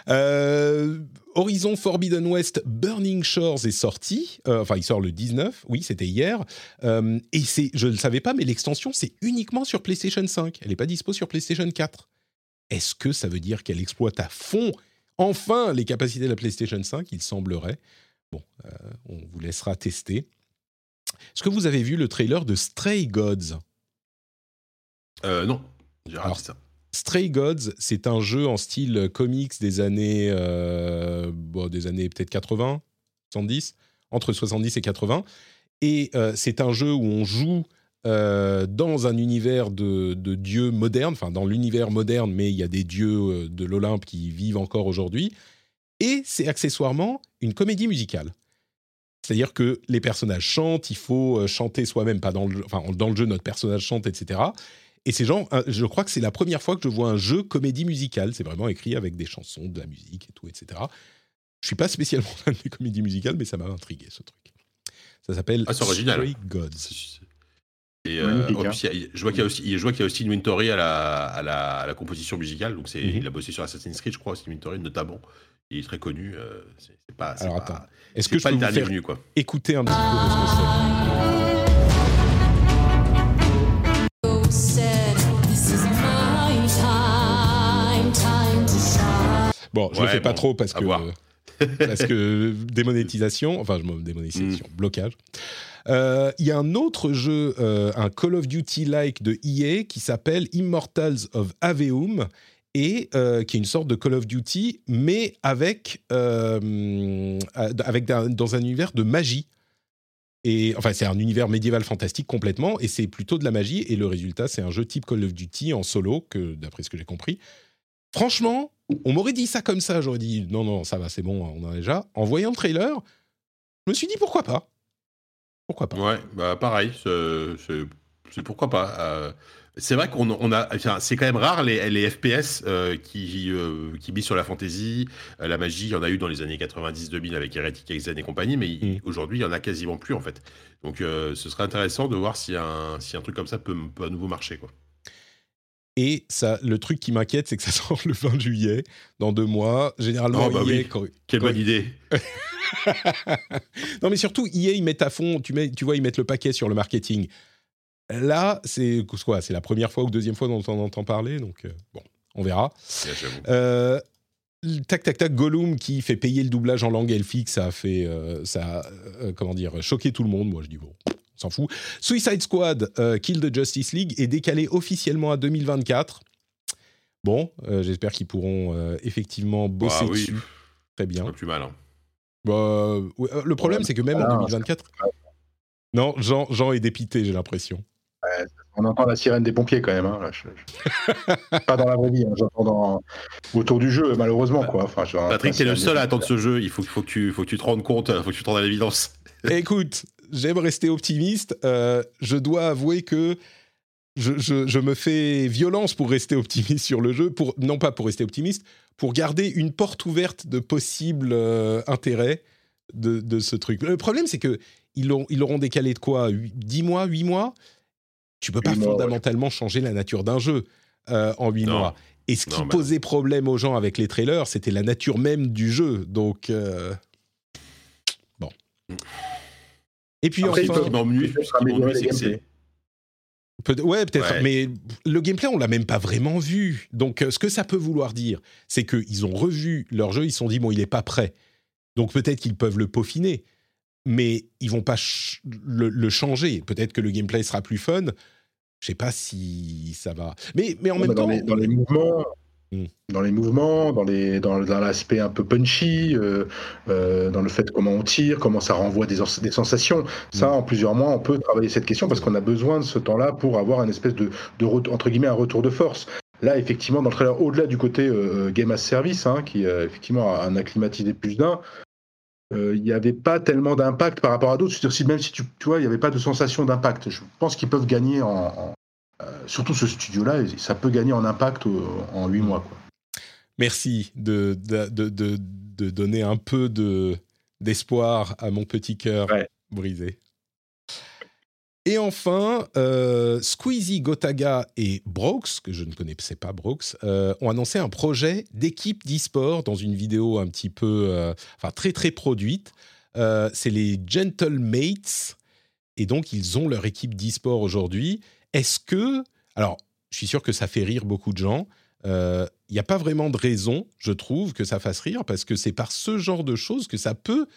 Euh, Horizon Forbidden West Burning Shores est sorti. Euh, enfin, il sort le 19. Oui, c'était hier. Euh, et c'est, je ne le savais pas, mais l'extension, c'est uniquement sur PlayStation 5. Elle n'est pas dispo sur PlayStation 4. Est-ce que ça veut dire qu'elle exploite à fond, enfin, les capacités de la PlayStation 5 Il semblerait. Bon, on vous laissera tester. Est-ce que vous avez vu le trailer de Stray Gods? Non, j'ai raté ça. Stray Gods, c'est un jeu en style comics des années, euh, des années peut-être 80, 70, entre 70 et 80. Et euh, c'est un jeu où on joue euh, dans un univers de, dieux modernes, enfin dans l'univers moderne, mais il y a des dieux de l'Olympe qui vivent encore aujourd'hui. Et c'est accessoirement une comédie musicale. C'est-à-dire que les personnages chantent, il faut chanter soi-même, pas dans le, enfin, dans le jeu, notre personnage chante, etc. Et c'est genre, je crois que c'est la première fois que je vois un jeu comédie musicale. C'est vraiment écrit avec des chansons, de la musique et tout, etc. Je suis pas spécialement [LAUGHS] fan des comédies musicales, mais ça m'a intrigué ce truc. Ça s'appelle ah, Stray Gods. Et euh, hein. je vois qu'il y a aussi, je vois qu'il y a aussi Wintory à la, à la, à la composition musicale. Donc c'est, mhm. il a bossé sur Assassin's Creed, je crois, aussi Wintory notamment. Il est très connu. Euh, c'est, pas. Alors attends. Est-ce que je peux vous faire venu, quoi. écouter un petit peu de ce que c'est Bon, je ne le fais pas trop parce que, [LAUGHS] parce que démonétisation, enfin, démonétisation, mm. blocage. Euh, il y a un autre jeu, euh, un Call of Duty-like de EA qui s'appelle Immortals of Aveum et euh, qui est une sorte de Call of Duty, mais avec, avec dans un univers de magie. Et enfin, c'est un univers médiéval fantastique complètement, et c'est plutôt de la magie. Et le résultat, c'est un jeu type Call of Duty en solo, que d'après ce que j'ai compris, Franchement, on m'aurait dit ça comme ça, j'aurais dit non, non, ça va, c'est bon, on en a déjà. En voyant le trailer, je me suis dit pourquoi pas? Pourquoi pas? Ouais, bah pareil, c'est pourquoi pas. Euh, c'est vrai qu'on a, enfin, c'est quand même rare les, les FPS euh, qui, euh, qui misent sur la fantasy, la magie. Il y en a eu dans les années 90-2000 avec Heretic Exen et compagnie, mais mm. aujourd'hui, il y en a quasiment plus en fait. Donc, ce serait intéressant de voir si un, si un truc comme ça peut, peut à nouveau marcher, quoi. Et ça, le truc qui m'inquiète, c'est que ça [LAUGHS] sort le 20 juillet, dans deux mois. Généralement, oh, bah oui. Quelle bonne idée [LAUGHS] Non, mais surtout, EA, ils mettent à fond, tu, mets, tu vois, ils mettent le paquet sur le marketing. Là, c'est quoi? C'est la première fois ou deuxième fois dont on entend parler, donc euh, bon, on verra. Euh, tac, tac, tac, Gollum qui fait payer le doublage en langue elfique, ça a fait, euh, ça comment dire, choqué tout le monde. Moi, je dis bon, s'en fout. Suicide Squad, Kill the Justice League, est décalé officiellement à 2024. Bon, j'espère qu'ils pourront effectivement bosser bah dessus. Très bien. Pas plus mal. Hein. Bah, le problème, c'est que même en 2024. Non, Jean, Jean est dépité, j'ai l'impression. On entend la sirène des pompiers quand même. Hein, pas dans la vraie vie, hein, j'entends autour du jeu, malheureusement. Quoi. Enfin, Patrick, t'es le seul à attendre ce jeu. Il faut, faut, que tu, faut que tu te rendes compte, il faut que tu te rendes à l'évidence. [LAUGHS] Écoute, j'aime rester optimiste. Euh, je dois avouer que je, me fais violence pour rester optimiste sur le jeu, pour, non pas pour rester optimiste, pour garder une porte ouverte de possibles euh, intérêts de, ce truc. Le problème, c'est que ils l'auront décalé de quoi? 10 mois, 8 mois? Tu peux pas fondamentalement changer la nature d'un jeu euh, en 8 mois. Et ce qui posait problème aux gens avec les trailers, c'était la nature même du jeu. Donc, bon. Mm. Et puis Après, enfin, m'ennuie, c'est Peut ouais, peut-être, mais le gameplay, on l'a même pas vraiment vu. Donc, euh, ce que ça peut vouloir dire, c'est qu'ils ont revu leur jeu, ils se sont dit, bon, il n'est pas prêt. Donc, peut-être qu'ils peuvent le peaufiner, mais ils vont pas le, changer. Peut-être que le gameplay sera plus fun. Je sais pas si ça va. Mais, mais en même temps. Dans les, mouvements, Mm. Dans les mouvements, dans, les, dans, l'aspect un peu punchy, euh, euh, dans le fait comment on tire, comment ça renvoie des, des sensations. Ça, mm. en plusieurs mois, on peut travailler cette question parce qu'on a besoin de ce temps-là pour avoir une espèce de, de, entre guillemets, un retour de force. Là, effectivement, dans le trailer, au-delà du côté euh, game as service, hein, qui effectivement a, un acclimatisé plus d'un, il n'y avait pas tellement d'impact par rapport à d'autres. Même si tu, tu vois, il n'y avait pas de sensation d'impact. Je pense qu'ils peuvent gagner en, euh, surtout ce studio-là, ça peut gagner en impact euh, en 8 mois. Quoi. Merci de, de, de, de, donner un peu d'espoir à mon petit cœur brisé. Et enfin, euh, Squeezie, Gotaga et Brooks, que je ne connaissais pas Brooks, ont annoncé un projet d'équipe d'e-sport dans une vidéo un petit peu, enfin très très produite. c'est les Gentlemates, et donc ils ont leur équipe d'e-sport aujourd'hui. Est-ce que, alors, je suis sûr que ça fait rire beaucoup de gens. Il euh, n'y a pas vraiment de raison, je trouve, que ça fasse rire, parce que c'est par ce genre de choses que ça peut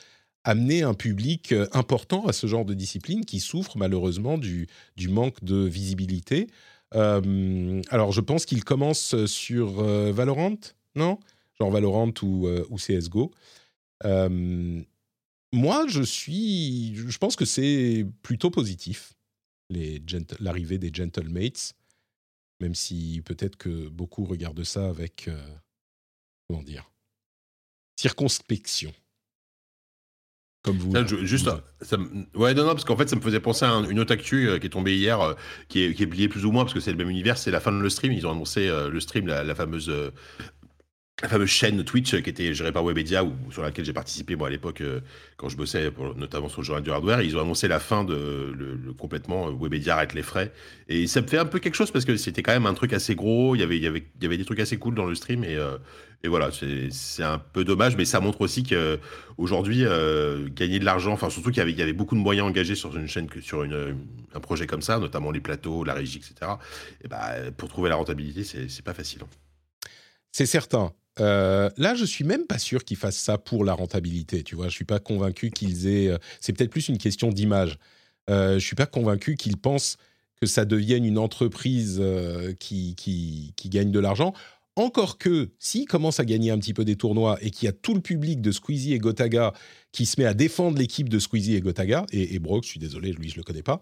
amener un public euh, important à ce genre de discipline qui souffre malheureusement du, du manque de visibilité. Euh, alors, je pense qu'il commence sur Valorant, non? Genre Valorant ou, ou CSGO. moi, je suis, je pense que c'est plutôt positif l'arrivée des Gentlemates, même si peut-être que beaucoup regardent ça avec, euh, comment dire, circonspection. Comme vous. juste, Ça, ouais, non, non, parce qu'en fait, ça me faisait penser à une autre actu euh, qui est tombée hier, euh, qui, est, qui est plus ou moins, parce que c'est le même univers, c'est la fin de le stream. Ils ont annoncé le stream, la, fameuse la fameuse chaîne Twitch qui était gérée par Webedia ou sur laquelle j'ai participé moi à l'époque euh, quand je bossais notamment sur le journal du hardware ils ont annoncé la fin de le, complètement euh, Webedia arrête les frais et ça me fait un peu quelque chose parce que c'était quand même un truc assez gros il y avait il y avait il y avait des trucs assez cool dans le stream et euh, et voilà c'est un peu dommage mais ça montre aussi que aujourd'hui gagner de l'argent enfin surtout qu'il y avait beaucoup de moyens engagés sur une chaîne sur une, un projet comme ça notamment les plateaux la régie etc et bah pour trouver la rentabilité c'est pas facile c'est certain. Euh, là, je suis même pas sûr qu'ils fassent ça pour la rentabilité. Tu vois, je suis pas convaincu qu'ils aient. Euh, c'est peut-être plus une question d'image. Euh, je suis pas convaincu qu'ils pensent que ça devienne une entreprise euh, qui, gagne de l'argent. Encore que, s'ils commencent à gagner un petit peu des tournois et qu'il y a tout le public de Squeezie et Gotaga qui se met à défendre l'équipe de Squeezie et Gotaga, et, Brock, je suis désolé, lui, je le connais pas,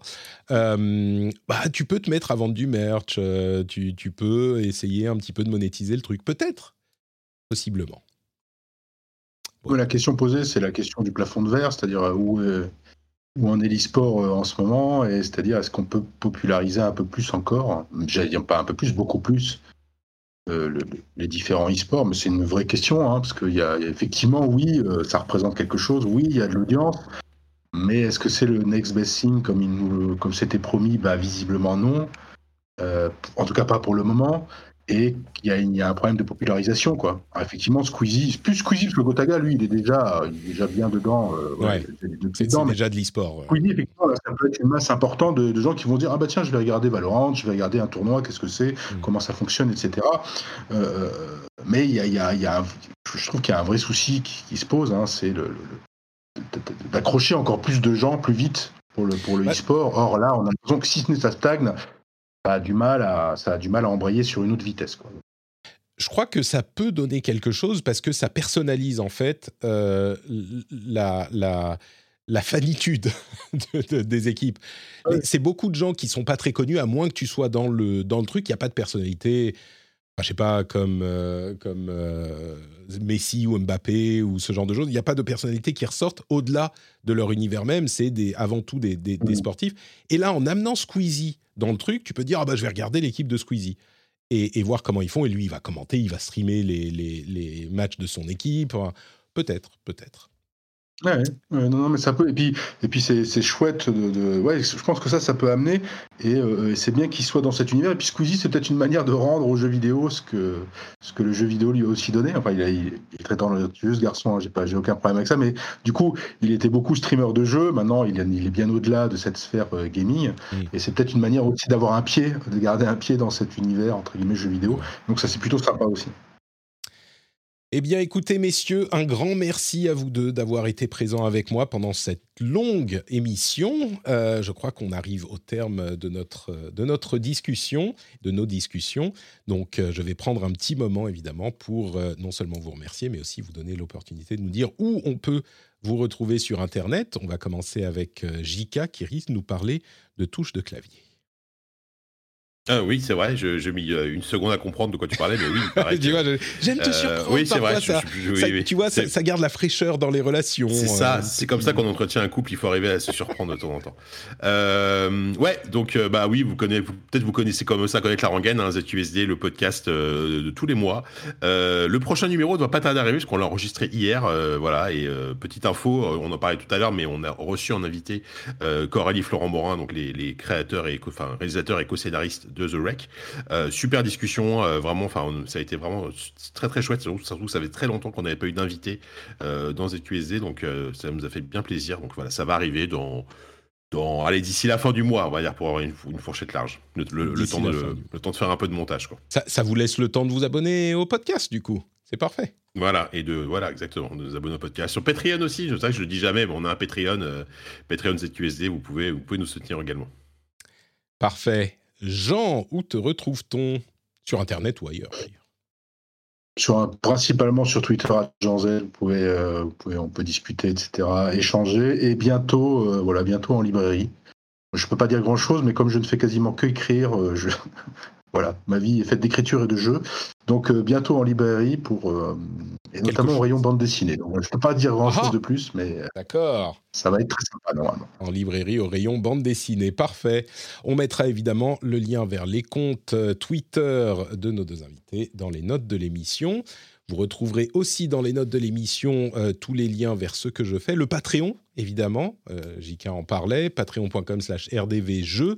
bah, tu peux te mettre à vendre du merch, tu, tu peux essayer un petit peu de monétiser le truc. Peut-être, possiblement. La question posée, c'est la question du plafond de verre, c'est-à-dire euh, où, où en est l'e-sport euh, en ce moment, et c'est-à-dire est-ce qu'on peut populariser un peu plus encore, j'allais dire pas un peu plus, beaucoup plus, euh, les différents e-sports, mais c'est une vraie question, hein, parce qu'il y, a effectivement, oui, ça représente quelque chose, oui, il y a de l'audience, mais est-ce que c'est le next best thing comme, c'était promis? Bah, Visiblement non. en tout cas pas pour le moment et il y, a un problème de popularisation quoi. effectivement, Squeezie, plus Squeezie parce que Gotaga lui, il est déjà, il est déjà bien dedans. Euh, c'est déjà de l'e-sport. Squeezie, effectivement, ça peut être une masse importante de, gens qui vont dire ah bah tiens, je vais regarder Valorant, je vais regarder un tournoi, qu'est-ce que c'est, mm. comment ça fonctionne, etc. Euh, mais il y a, y a, y a je trouve qu'il y a un vrai souci qui, se pose, hein, c'est le, d'accrocher encore plus de gens plus vite pour le pour le bah e-sport. Or là, on a l'impression que si ce n'est ça stagne ça a du mal à, ça a du mal à embrayer sur une autre vitesse. Quoi. Je crois que ça peut donner quelque chose parce que ça personnalise en fait euh, la, la, la fanitude [LAUGHS] des équipes. C'est beaucoup de gens qui sont pas très connus, à moins que tu sois dans le, dans le truc, il n'y a pas de personnalité. Enfin, je sais pas, comme, euh, comme euh, Messi ou Mbappé ou ce genre de choses. Il n'y a pas de personnalité qui ressortent au-delà de leur univers même. C'est avant tout des, des, des, sportifs. Et là, en amenant Squeezie dans le truc, tu peux dire ah bah je vais regarder l'équipe de Squeezie et, voir comment ils font. Et lui, il va commenter, il va streamer les, les, les matchs de son équipe. Peut-être, peut-être. Ouais, non, non, mais ça peut. Et puis, et puis c'est, chouette de, Ouais, je pense que ça, ça peut amener. Euh, et, c'est bien qu'il soit dans cet univers. Et puis Squeezie, c'est peut-être une manière de rendre au jeu vidéo ce que, ce que le jeu vidéo lui a aussi donné. Enfin, il, il, est très talentueux, ce garçon. Hein, j'ai, pas, j'ai aucun problème avec ça. Mais du coup, il était beaucoup streamer de jeu. Maintenant, il, il est bien au-delà de cette sphère euh, gaming. Et c'est peut-être une manière aussi d'avoir un pied, de garder un pied dans cet univers, entre guillemets, jeu vidéo. Donc ça, c'est plutôt sympa aussi. Eh bien, écoutez, messieurs, un grand merci à vous deux d'avoir été présents avec moi pendant cette longue émission. Euh, je crois qu'on arrive au terme de notre, de notre discussion, de nos discussions. Donc, euh, je vais prendre un petit moment, évidemment, pour euh, non seulement vous remercier, mais aussi vous donner l'opportunité de nous dire où on peut vous retrouver sur Internet. On va commencer avec Jika qui risque de nous parler de touches de clavier. Ah oui, c'est vrai, j'ai mis euh, une seconde à comprendre de quoi tu parlais, mais oui, [LAUGHS] pareil. j'aime te euh, surprendre. oui, c'est vrai. Ça, tu vois, ça, garde la fraîcheur dans les relations. C'est ça, euh, c'est comme ça qu'on entretient un couple, il faut arriver à se surprendre de temps en temps. Euh, ouais, donc, bah oui, vous connaissez, peut-être vous connaissez comme ça, connaître la rengaine, hein, ZQSD, le podcast de tous les mois. le prochain numéro ne doit pas tarder à arriver, parce qu'on l'a enregistré hier, voilà, et petite info, on en parlait tout à l'heure, mais on a reçu en invité Coralie Florent Morin, donc les, les créateurs et, enfin, réalisateurs et co-scénaristes de The Wreck. Euh, super discussion, euh, vraiment, enfin, ça a été vraiment très très chouette. Surtout, ça fait très longtemps qu'on n'avait pas eu d'invité euh, dans ZQSD, donc ça nous a fait bien plaisir. Donc voilà, ça va arriver dans dans, allez, d'ici la fin du mois, on va dire, pour avoir une, fourchette large. Le, temps de, le, temps de, faire un peu de montage. Quoi. Ça, vous laisse le temps de vous abonner au podcast, du coup. C'est parfait. Voilà, et de, voilà, exactement, de vous abonner au podcast. Sur Patreon aussi, je sais que je le dis jamais, mais on a un Patreon, Patreon ZQSD, vous pouvez, vous pouvez nous soutenir également. Parfait. Jean, où te retrouve-t-on? Sur Internet ou ailleurs principalement sur Twitter, Jean Z, euh, on peut discuter, etc., échanger, et bientôt, euh, voilà, bientôt en librairie. Je ne peux pas dire grand-chose, mais comme je ne fais quasiment que écrire, euh, je, voilà, ma vie est faite d'écriture et de jeux. Donc euh, bientôt en librairie pour euh, et notamment au rayon bande dessinée. Donc, je peux pas dire grand chose ah de plus, mais euh, d'accord. Ça va être très sympa normalement. En librairie au rayon bande dessinée, parfait. On mettra évidemment le lien vers les comptes Twitter de nos deux invités dans les notes de l'émission. Vous retrouverez aussi dans les notes de l'émission tous les liens vers ce que je fais. Le Patreon, évidemment, JK en parlait, patreon.com slash rdvjeux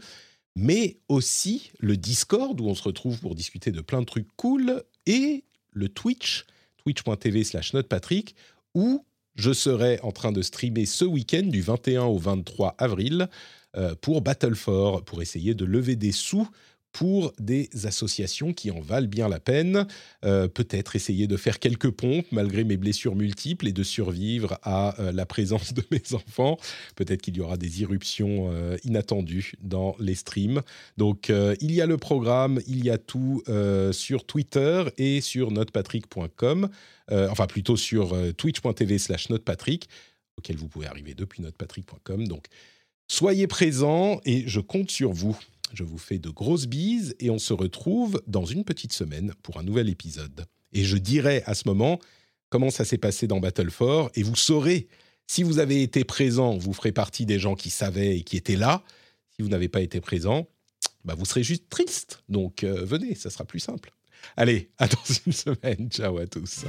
mais aussi le Discord où on se retrouve pour discuter de plein de trucs cool et le Twitch, twitch.tv slash notepatrick, où je serai en train de streamer ce week-end du 21 au 23 avril euh, pour Battle for, pour essayer de lever des sous pour des associations qui en valent bien la peine. Euh, peut-être essayer de faire quelques pompes malgré mes blessures multiples et de survivre à euh, la présence de [LAUGHS] mes enfants. Peut-être qu'il y aura des irruptions euh, inattendues dans les streams. Donc il y a le programme, il y a tout sur Twitter et sur notepatrick.com, enfin plutôt sur twitch.tv slash notepatrick, auquel vous pouvez arriver depuis notepatrick.com. Donc soyez présents et je compte sur vous. Je vous fais de grosses bises et on se retrouve dans une petite semaine pour un nouvel épisode. Et je dirai à ce moment comment ça s'est passé dans Battle for et vous saurez si vous avez été présent, vous ferez partie des gens qui savaient et qui étaient là. Si vous n'avez pas été présent, bah vous serez juste triste. Donc euh, venez, ça sera plus simple. Allez, à dans une semaine. Ciao à tous.